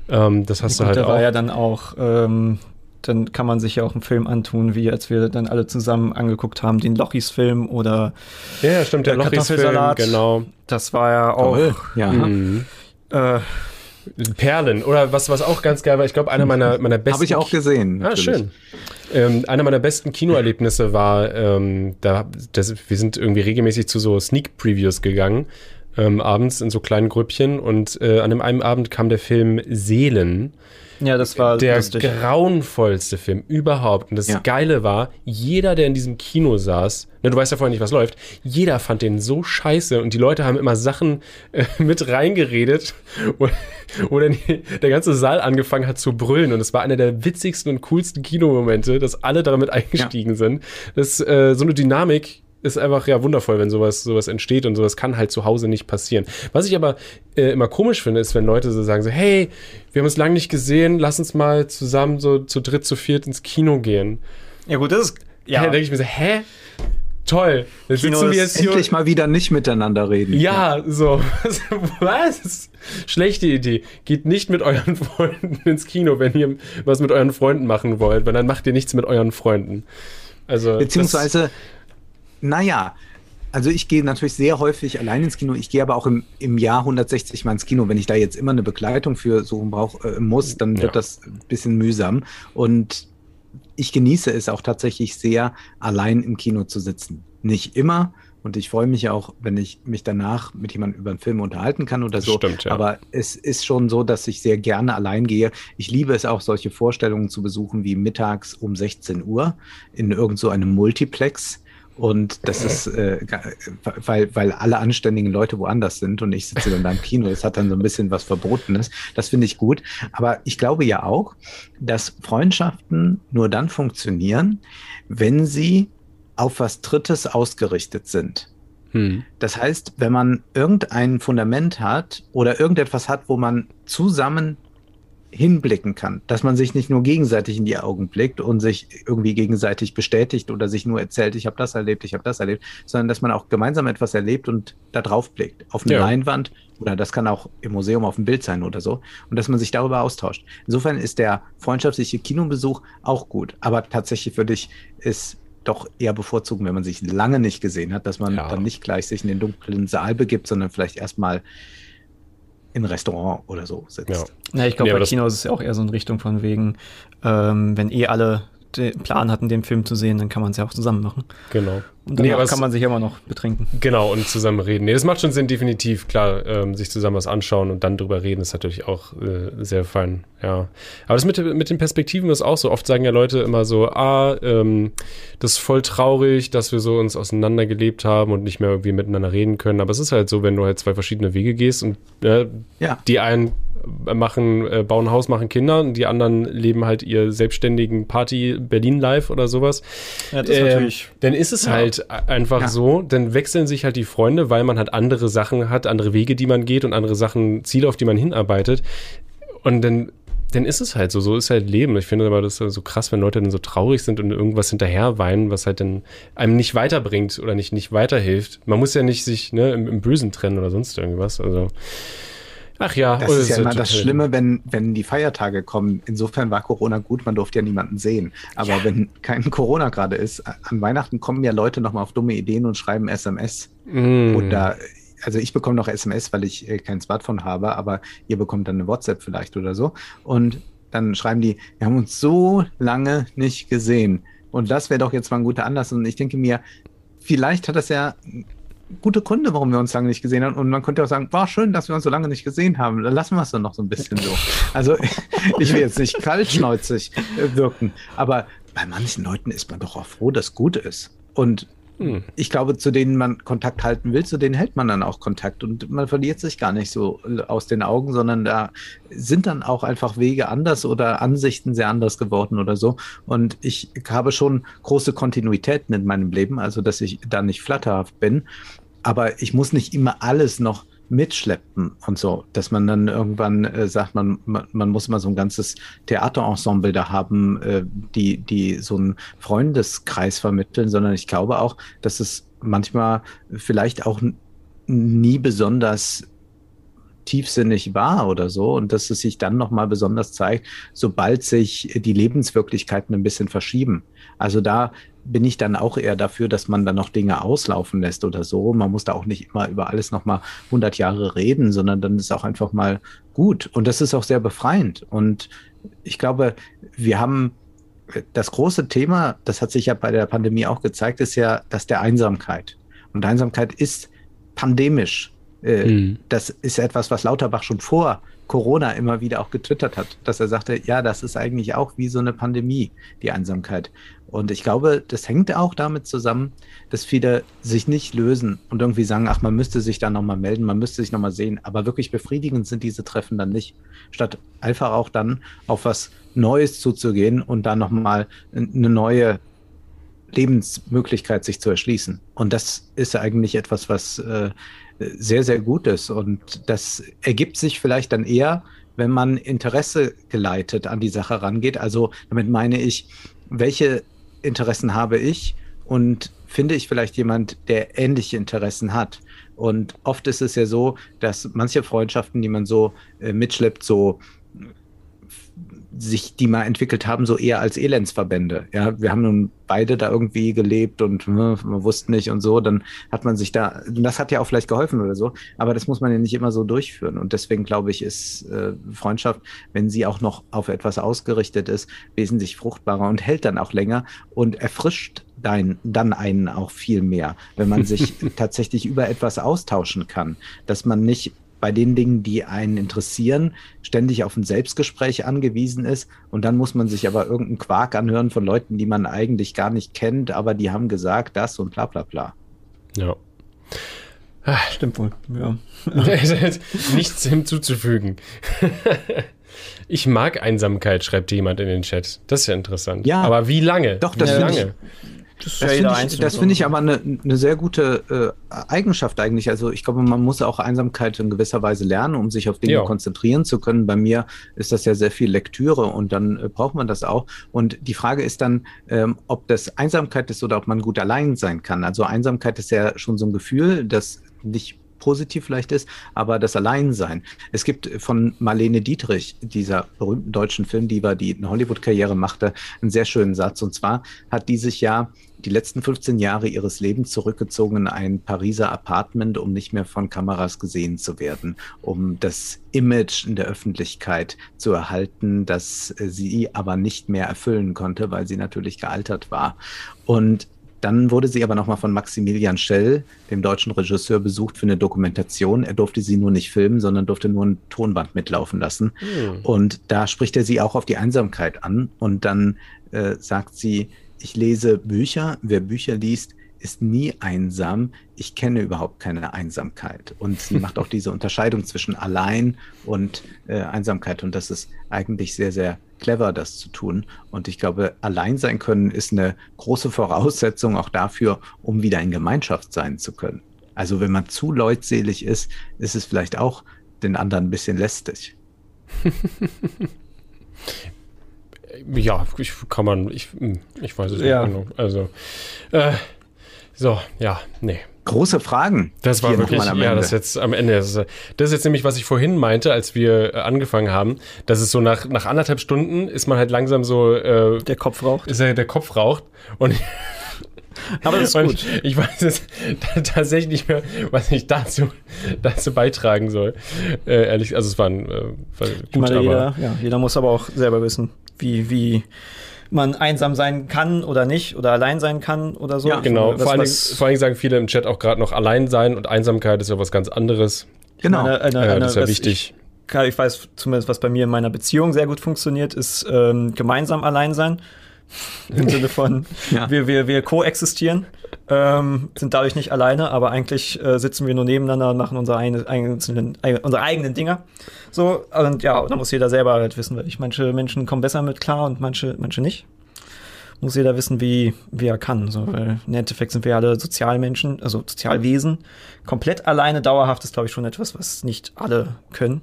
Ähm, das hast Gut, du halt da war auch. ja dann auch, ähm, dann kann man sich ja auch einen Film antun, wie als wir dann alle zusammen angeguckt haben, den Lochis-Film oder ja, ja, stimmt, der der Lochis-Film, Kartoffelsalat. genau. das war ja auch Ja. Mhm. äh, Perlen oder was, was auch ganz geil war, ich glaube, einer meiner, meiner besten Habe ich auch gesehen. Ah, natürlich. schön. Ähm, einer meiner besten Kinoerlebnisse war, ähm, da, das, wir sind irgendwie regelmäßig zu so Sneak Previews gegangen. ähm, abends in so kleinen Grüppchen und äh, an dem einen Abend kam der Film Seelen. Ja, das war der lustig. grauenvollste Film überhaupt. Und das Ja. Geile war, jeder, der in diesem Kino saß, ne, du weißt ja vorher nicht, was läuft, jeder fand den so scheiße und die Leute haben immer Sachen äh, mit reingeredet, wo, die, der ganze Saal angefangen hat zu brüllen. Und es war einer der witzigsten und coolsten Kinomomente, dass alle damit eingestiegen sind. Das äh, so eine Dynamik ist einfach ja wundervoll, wenn sowas, sowas entsteht und sowas kann halt zu Hause nicht passieren. Was ich aber äh, immer komisch finde, ist, wenn Leute so sagen so, hey, wir haben uns lange nicht gesehen, lass uns mal zusammen so zu dritt, zu viert ins Kino gehen. Ja, gut, das ist. Ja. Ja, Da denke ich mir so, hä? Toll. Jetzt Kino sitzen wir ist jetzt hier. Endlich mal wieder nicht miteinander reden. Ja, so. Was? Schlechte Idee. Geht nicht mit euren Freunden ins Kino, wenn ihr was mit euren Freunden machen wollt, weil dann macht ihr nichts mit euren Freunden. Also, Beziehungsweise, naja, also ich gehe natürlich sehr häufig allein ins Kino. Ich gehe aber auch im, im Jahr 160 Mal ins Kino. Wenn ich da jetzt immer eine Begleitung für suchen brauch, äh, muss, dann wird Ja. das ein bisschen mühsam. Und ich genieße es auch tatsächlich sehr, allein im Kino zu sitzen. Nicht immer. Und ich freue mich auch, wenn ich mich danach mit jemandem über einen Film unterhalten kann oder so. Stimmt, ja. Aber es ist schon so, dass ich sehr gerne allein gehe. Ich liebe es auch, solche Vorstellungen zu besuchen wie mittags um 16 Uhr in irgend so einem Multiplex. Und das ist, äh, weil, weil alle anständigen Leute woanders sind und ich sitze dann da im Kino. Das hat dann so ein bisschen was Verbotenes. Das finde ich gut. Aber ich glaube ja auch, dass Freundschaften nur dann funktionieren, wenn sie auf was Drittes ausgerichtet sind. hm. Das heißt, wenn man irgendein Fundament hat oder irgendetwas hat, wo man zusammen hinblicken kann, dass man sich nicht nur gegenseitig in die Augen blickt und sich irgendwie gegenseitig bestätigt oder sich nur erzählt, ich habe das erlebt, ich habe das erlebt, sondern dass man auch gemeinsam etwas erlebt und da drauf blickt, auf eine Ja. Leinwand oder das kann auch im Museum auf dem Bild sein oder so und dass man sich darüber austauscht. Insofern ist der freundschaftliche Kinobesuch auch gut, aber tatsächlich würde ich es doch eher bevorzugen, wenn man sich lange nicht gesehen hat, dass man Ja. dann nicht gleich sich in den dunklen Saal begibt, sondern vielleicht erstmal in ein Restaurant oder so sitzt. Ja. Ja, ich glaube, Nee, bei Kinos ist es ja auch eher so in Richtung von wegen, ähm, wenn eh alle den Plan hatten, den Film zu sehen, dann kann man es ja auch zusammen machen. Genau. Und Nee, dann es- kann man sich immer noch betrinken. Genau, und zusammen reden. Nee, das macht schon Sinn, definitiv. Klar, ähm, sich zusammen was anschauen und dann drüber reden, ist natürlich auch äh, sehr fein. Ja. Aber das mit, mit den Perspektiven ist auch so. Oft sagen ja Leute immer so, ah, ähm, das ist voll traurig, dass wir so uns auseinandergelebt haben und nicht mehr irgendwie miteinander reden können. Aber es ist halt so, wenn du halt zwei verschiedene Wege gehst und äh, Ja. die einen machen, äh, bauen Haus, machen Kinder und die anderen leben halt ihr selbstständigen Party Berlin Live oder sowas. Ja, das ist Ähm, natürlich. Dann ist es Ja. halt einfach Ja. so, dann wechseln sich halt die Freunde, weil man halt andere Sachen hat, andere Wege, die man geht und andere Sachen, Ziele, auf die man hinarbeitet. Und dann, dann ist es halt so, so ist halt Leben. Ich finde aber das ist so krass, wenn Leute dann so traurig sind und irgendwas hinterher weinen, was halt dann einem nicht weiterbringt oder nicht, nicht weiterhilft. Man muss ja nicht sich ne, im, im Bösen trennen oder sonst irgendwas. Also, ach ja. Das ist ja immer total- das Schlimme, wenn, wenn die Feiertage kommen. Insofern war Corona gut, man durfte ja niemanden sehen. Aber wenn kein Corona gerade ist, an Weihnachten kommen ja Leute nochmal auf dumme Ideen und schreiben SMS. Mm. Oder, also ich bekomme noch SMS, weil ich äh, kein Smartphone habe, aber ihr bekommt dann eine WhatsApp vielleicht oder so. Und dann schreiben die, wir haben uns so lange nicht gesehen. Und das wäre doch jetzt mal ein guter Anlass. Und ich denke mir, vielleicht hat das ja gute Gründe, warum wir uns lange nicht gesehen haben. Und man könnte auch sagen, war schön, dass wir uns so lange nicht gesehen haben. Dann lassen wir es doch noch so ein bisschen so. Also ich will jetzt nicht kaltschnäuzig wirken, aber bei manchen Leuten ist man doch auch froh, dass gut ist. Und Hm. ich glaube, zu denen man Kontakt halten will, zu denen hält man dann auch Kontakt und man verliert sich gar nicht so äh, aus den Augen, sondern da sind dann auch einfach Wege anders oder Ansichten sehr anders geworden oder so. Und ich habe schon große Kontinuitäten in meinem Leben, also dass ich da nicht flatterhaft bin, aber ich muss nicht immer alles noch mitschleppen und so, dass man dann irgendwann äh, sagt, man, man, man muss mal so ein ganzes Theaterensemble da haben, äh, die, die so einen Freundeskreis vermitteln, sondern ich glaube auch, dass es manchmal vielleicht auch nie besonders tiefsinnig war oder so und dass es sich dann nochmal besonders zeigt, sobald sich die Lebenswirklichkeiten ein bisschen verschieben. Also da bin ich dann auch eher dafür, dass man dann noch Dinge auslaufen lässt oder so. Man muss da auch nicht immer über alles nochmal 100 Jahre reden, sondern dann ist auch einfach mal gut. Und das ist auch sehr befreiend. Und ich glaube, wir haben das große Thema, das hat sich ja bei der Pandemie auch gezeigt, ist ja das der Einsamkeit. Und Einsamkeit ist pandemisch Äh, mhm. Das ist etwas, was Lauterbach schon vor Corona immer wieder auch getwittert hat, dass er sagte, ja, das ist eigentlich auch wie so eine Pandemie, die Einsamkeit. Und ich glaube, das hängt auch damit zusammen, dass viele sich nicht lösen und irgendwie sagen, ach, man müsste sich da nochmal melden, man müsste sich nochmal sehen. Aber wirklich befriedigend sind diese Treffen dann nicht. Statt einfach auch dann auf was Neues zuzugehen und dann nochmal eine neue Lebensmöglichkeit sich zu erschließen. Und das ist eigentlich etwas, was äh, sehr, sehr gut ist. Und das ergibt sich vielleicht dann eher, wenn man Interesse geleitet an die Sache rangeht. Also damit meine ich, welche Interessen habe ich und finde ich vielleicht jemand, der ähnliche Interessen hat. Und oft ist es ja so, dass manche Freundschaften, die man so äh, mitschleppt, so sich die mal entwickelt haben, so eher als Elendsverbände. Ja, wir haben nun beide da irgendwie gelebt und hm, man wusste nicht und so, dann hat man sich da, das hat ja auch vielleicht geholfen oder so, aber das muss man ja nicht immer so durchführen. Und deswegen glaube ich, ist äh, Freundschaft, wenn sie auch noch auf etwas ausgerichtet ist, wesentlich fruchtbarer und hält dann auch länger und erfrischt dein, dann einen auch viel mehr, wenn man sich tatsächlich über etwas austauschen kann, dass man nicht bei den Dingen, die einen interessieren, ständig auf ein Selbstgespräch angewiesen ist. Und dann muss man sich aber irgendeinen Quark anhören von Leuten, die man eigentlich gar nicht kennt, aber die haben gesagt, das und bla bla bla. Ja. Ach, stimmt wohl. Ja. Nichts hinzuzufügen. Ich mag Einsamkeit, schreibt jemand in den Chat. Das ist ja interessant. Ja. Aber wie lange? Doch, das wie lange? Das, das finde ich, das find ich aber eine, eine sehr gute äh, Eigenschaft eigentlich. Also ich glaube, man muss auch Einsamkeit in gewisser Weise lernen, um sich auf Dinge ja. konzentrieren zu können. Bei mir ist das ja sehr viel Lektüre und dann äh, braucht man das auch. Und die Frage ist dann, ähm, ob das Einsamkeit ist oder ob man gut allein sein kann. Also Einsamkeit ist ja schon so ein Gefühl, das nicht positiv vielleicht ist, aber das Alleinsein. Es gibt von Marlene Dietrich, dieser berühmten deutschen Filmdiva, die eine Hollywood-Karriere machte, einen sehr schönen Satz. Und zwar hat die sich ja die letzten 15 Jahre ihres Lebens zurückgezogen in ein Pariser Apartment, um nicht mehr von Kameras gesehen zu werden, um das Image in der Öffentlichkeit zu erhalten, das sie aber nicht mehr erfüllen konnte, weil sie natürlich gealtert war. Und dann wurde sie aber nochmal von Maximilian Schell, dem deutschen Regisseur, besucht für eine Dokumentation. Er durfte sie nur nicht filmen, sondern durfte nur ein Tonband mitlaufen lassen. Mhm. Und da spricht er sie auch auf die Einsamkeit an. Und dann äh, sagt sie, ich lese Bücher. Wer Bücher liest, ist nie einsam. Ich kenne überhaupt keine Einsamkeit. Und sie macht auch diese Unterscheidung zwischen allein und äh, Einsamkeit. Und das ist eigentlich sehr, sehr clever, das zu tun. Und ich glaube, allein sein können ist eine große Voraussetzung auch dafür, um wieder in Gemeinschaft sein zu können. Also wenn man zu leutselig ist, ist es vielleicht auch den anderen ein bisschen lästig. ja, ich, kann man, ich, ich weiß es ja. nicht genau. Also, äh, so, ja, nee. Große Fragen. Das war wirklich, ja, das ist jetzt am Ende. Das ist, das ist, jetzt nämlich, was ich vorhin meinte, als wir äh, angefangen haben, dass es so nach, nach anderthalb Stunden ist man halt langsam so. Äh, der Kopf raucht. Ist ja, der Kopf raucht. Und Aber das ist gut. Ich, ich weiß jetzt tatsächlich nicht mehr, was ich dazu, dazu beitragen soll. Äh, ehrlich, also es war, ein, äh, war gut, meine, aber jeder, ja, jeder muss aber auch selber wissen, wie, wie man einsam sein kann oder nicht oder allein sein kann oder so. Ja, genau. Vor, allen Dingen, vor allen Dingen sagen viele im Chat auch gerade noch allein sein und Einsamkeit ist ja was ganz anderes. Genau. Eine, eine, eine, das ist ja wichtig. Ich, ich, weiß zumindest, was bei mir in meiner Beziehung sehr gut funktioniert, ist ähm, gemeinsam allein sein. Im Sinne von, ja. wir, wir, wir koexistieren, ähm, sind dadurch nicht alleine, aber eigentlich äh, sitzen wir nur nebeneinander und machen unsere, eine, einzelnen, unsere eigenen Dinge. So, und ja, da muss jeder selber halt wissen, weil ich manche Menschen kommen besser mit klar und manche, manche nicht. Muss jeder wissen, wie, wie er kann. So, weil im Endeffekt sind wir alle Sozialmenschen, also Sozialwesen. Komplett alleine dauerhaft ist, glaube ich, schon etwas, was nicht alle können.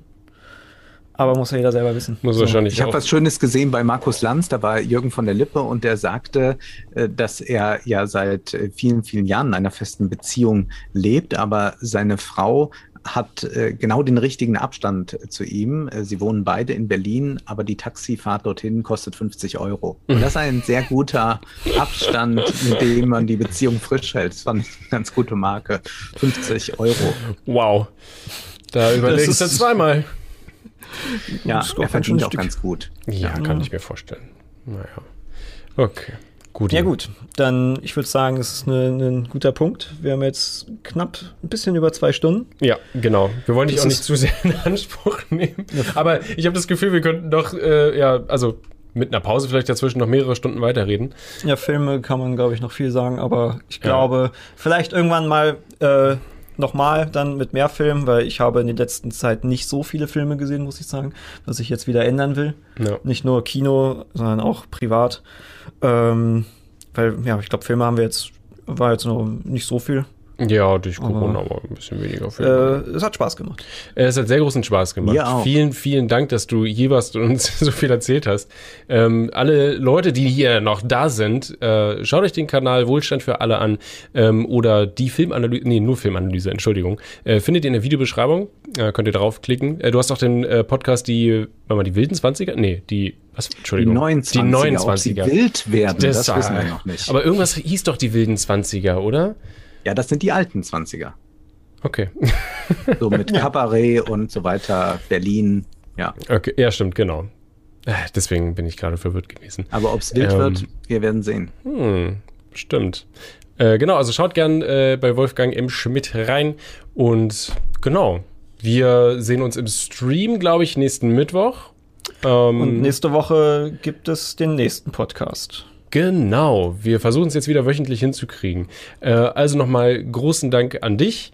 Aber muss ja jeder selber wissen. Muss so. wahrscheinlich ich habe was Schönes gesehen bei Markus Lanz, da war Jürgen von der Lippe und der sagte, äh, dass er ja seit äh, vielen, vielen Jahren in einer festen Beziehung lebt, aber seine Frau hat äh, genau den richtigen Abstand zu ihm. Sie wohnen beide in Berlin, aber die Taxifahrt dorthin kostet 50 Euro. Und das ist ein sehr guter Abstand, mit dem man die Beziehung frisch hält. Das fand ich eine ganz gute Marke. 50 Euro. Wow. Da überlegst du zweimal. Ja, er verdient auch ganz gut. Ja, ja, kann ich mir vorstellen. Naja. Okay. Gut. Ja gut, dann ich würde sagen, es ist eine- ein guter Punkt. Wir haben jetzt knapp ein bisschen über zwei Stunden. Ja, genau. Wir wollen dich Das auch nicht zu sehr in Anspruch nehmen. Aber ich habe das Gefühl, wir könnten doch, äh, ja, also mit einer Pause vielleicht dazwischen noch mehrere Stunden weiterreden. Ja, Filme kann man, glaube ich, noch viel sagen, aber ich glaube, vielleicht irgendwann mal äh, nochmal dann mit mehr Filmen, weil ich habe in der letzten Zeit nicht so viele Filme gesehen, muss ich sagen, was ich jetzt wieder ändern will. Ja. Nicht nur Kino, sondern auch privat. Ähm, weil, ja, ich glaube, Filme haben wir jetzt, war jetzt noch nicht so viel. Ja, durch Corona Aber- aber ein bisschen weniger. Äh, es hat Spaß gemacht. Äh, Es hat sehr großen Spaß gemacht. Mir auch. Vielen, vielen Dank, dass du hier warst und uns so viel erzählt hast. Ähm, alle Leute, die hier noch da sind, äh, schaut euch den Kanal Wohlstand für alle an ähm, oder die Filmanalyse, nee, nur Filmanalyse, Entschuldigung, äh, findet ihr in der Videobeschreibung. Äh, könnt ihr draufklicken. Äh, du hast auch den Podcast, die, warte mal, die wilden 20er? Nee, die, was, Die Entschuldigung. 29er. Die Ob sie 29er. wild werden, das, Das- wissen wir noch nicht. Aber irgendwas hieß doch die wilden 20er, oder? Ja, das sind die alten 20er. Okay. So mit Kabarett und so weiter, Berlin. Ja. okay. Ja, stimmt, genau. Äh, Deswegen bin ich gerade verwirrt gewesen. Aber ob es wild Ähm, wird, wir werden sehen. Hm, stimmt. Äh, genau, also schaut gern äh, bei Wolfgang M. Schmidt rein. Und genau, wir sehen uns im Stream, glaube ich, nächsten Mittwoch. Ähm, Und nächste Woche gibt es den nächsten Podcast. Genau, wir versuchen es jetzt wieder wöchentlich hinzukriegen. Äh, also nochmal großen Dank an dich.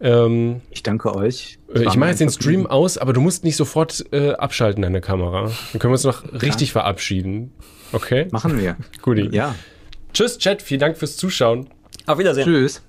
Ähm, Ich danke euch. äh, ich mache jetzt den Stream aus, aber du musst nicht sofort äh, abschalten, deine Kamera. Dann können wir uns noch richtig verabschieden. Okay? Machen wir. Guti. Ja. Tschüss, Chat. Vielen Dank fürs Zuschauen. Auf Wiedersehen. Tschüss.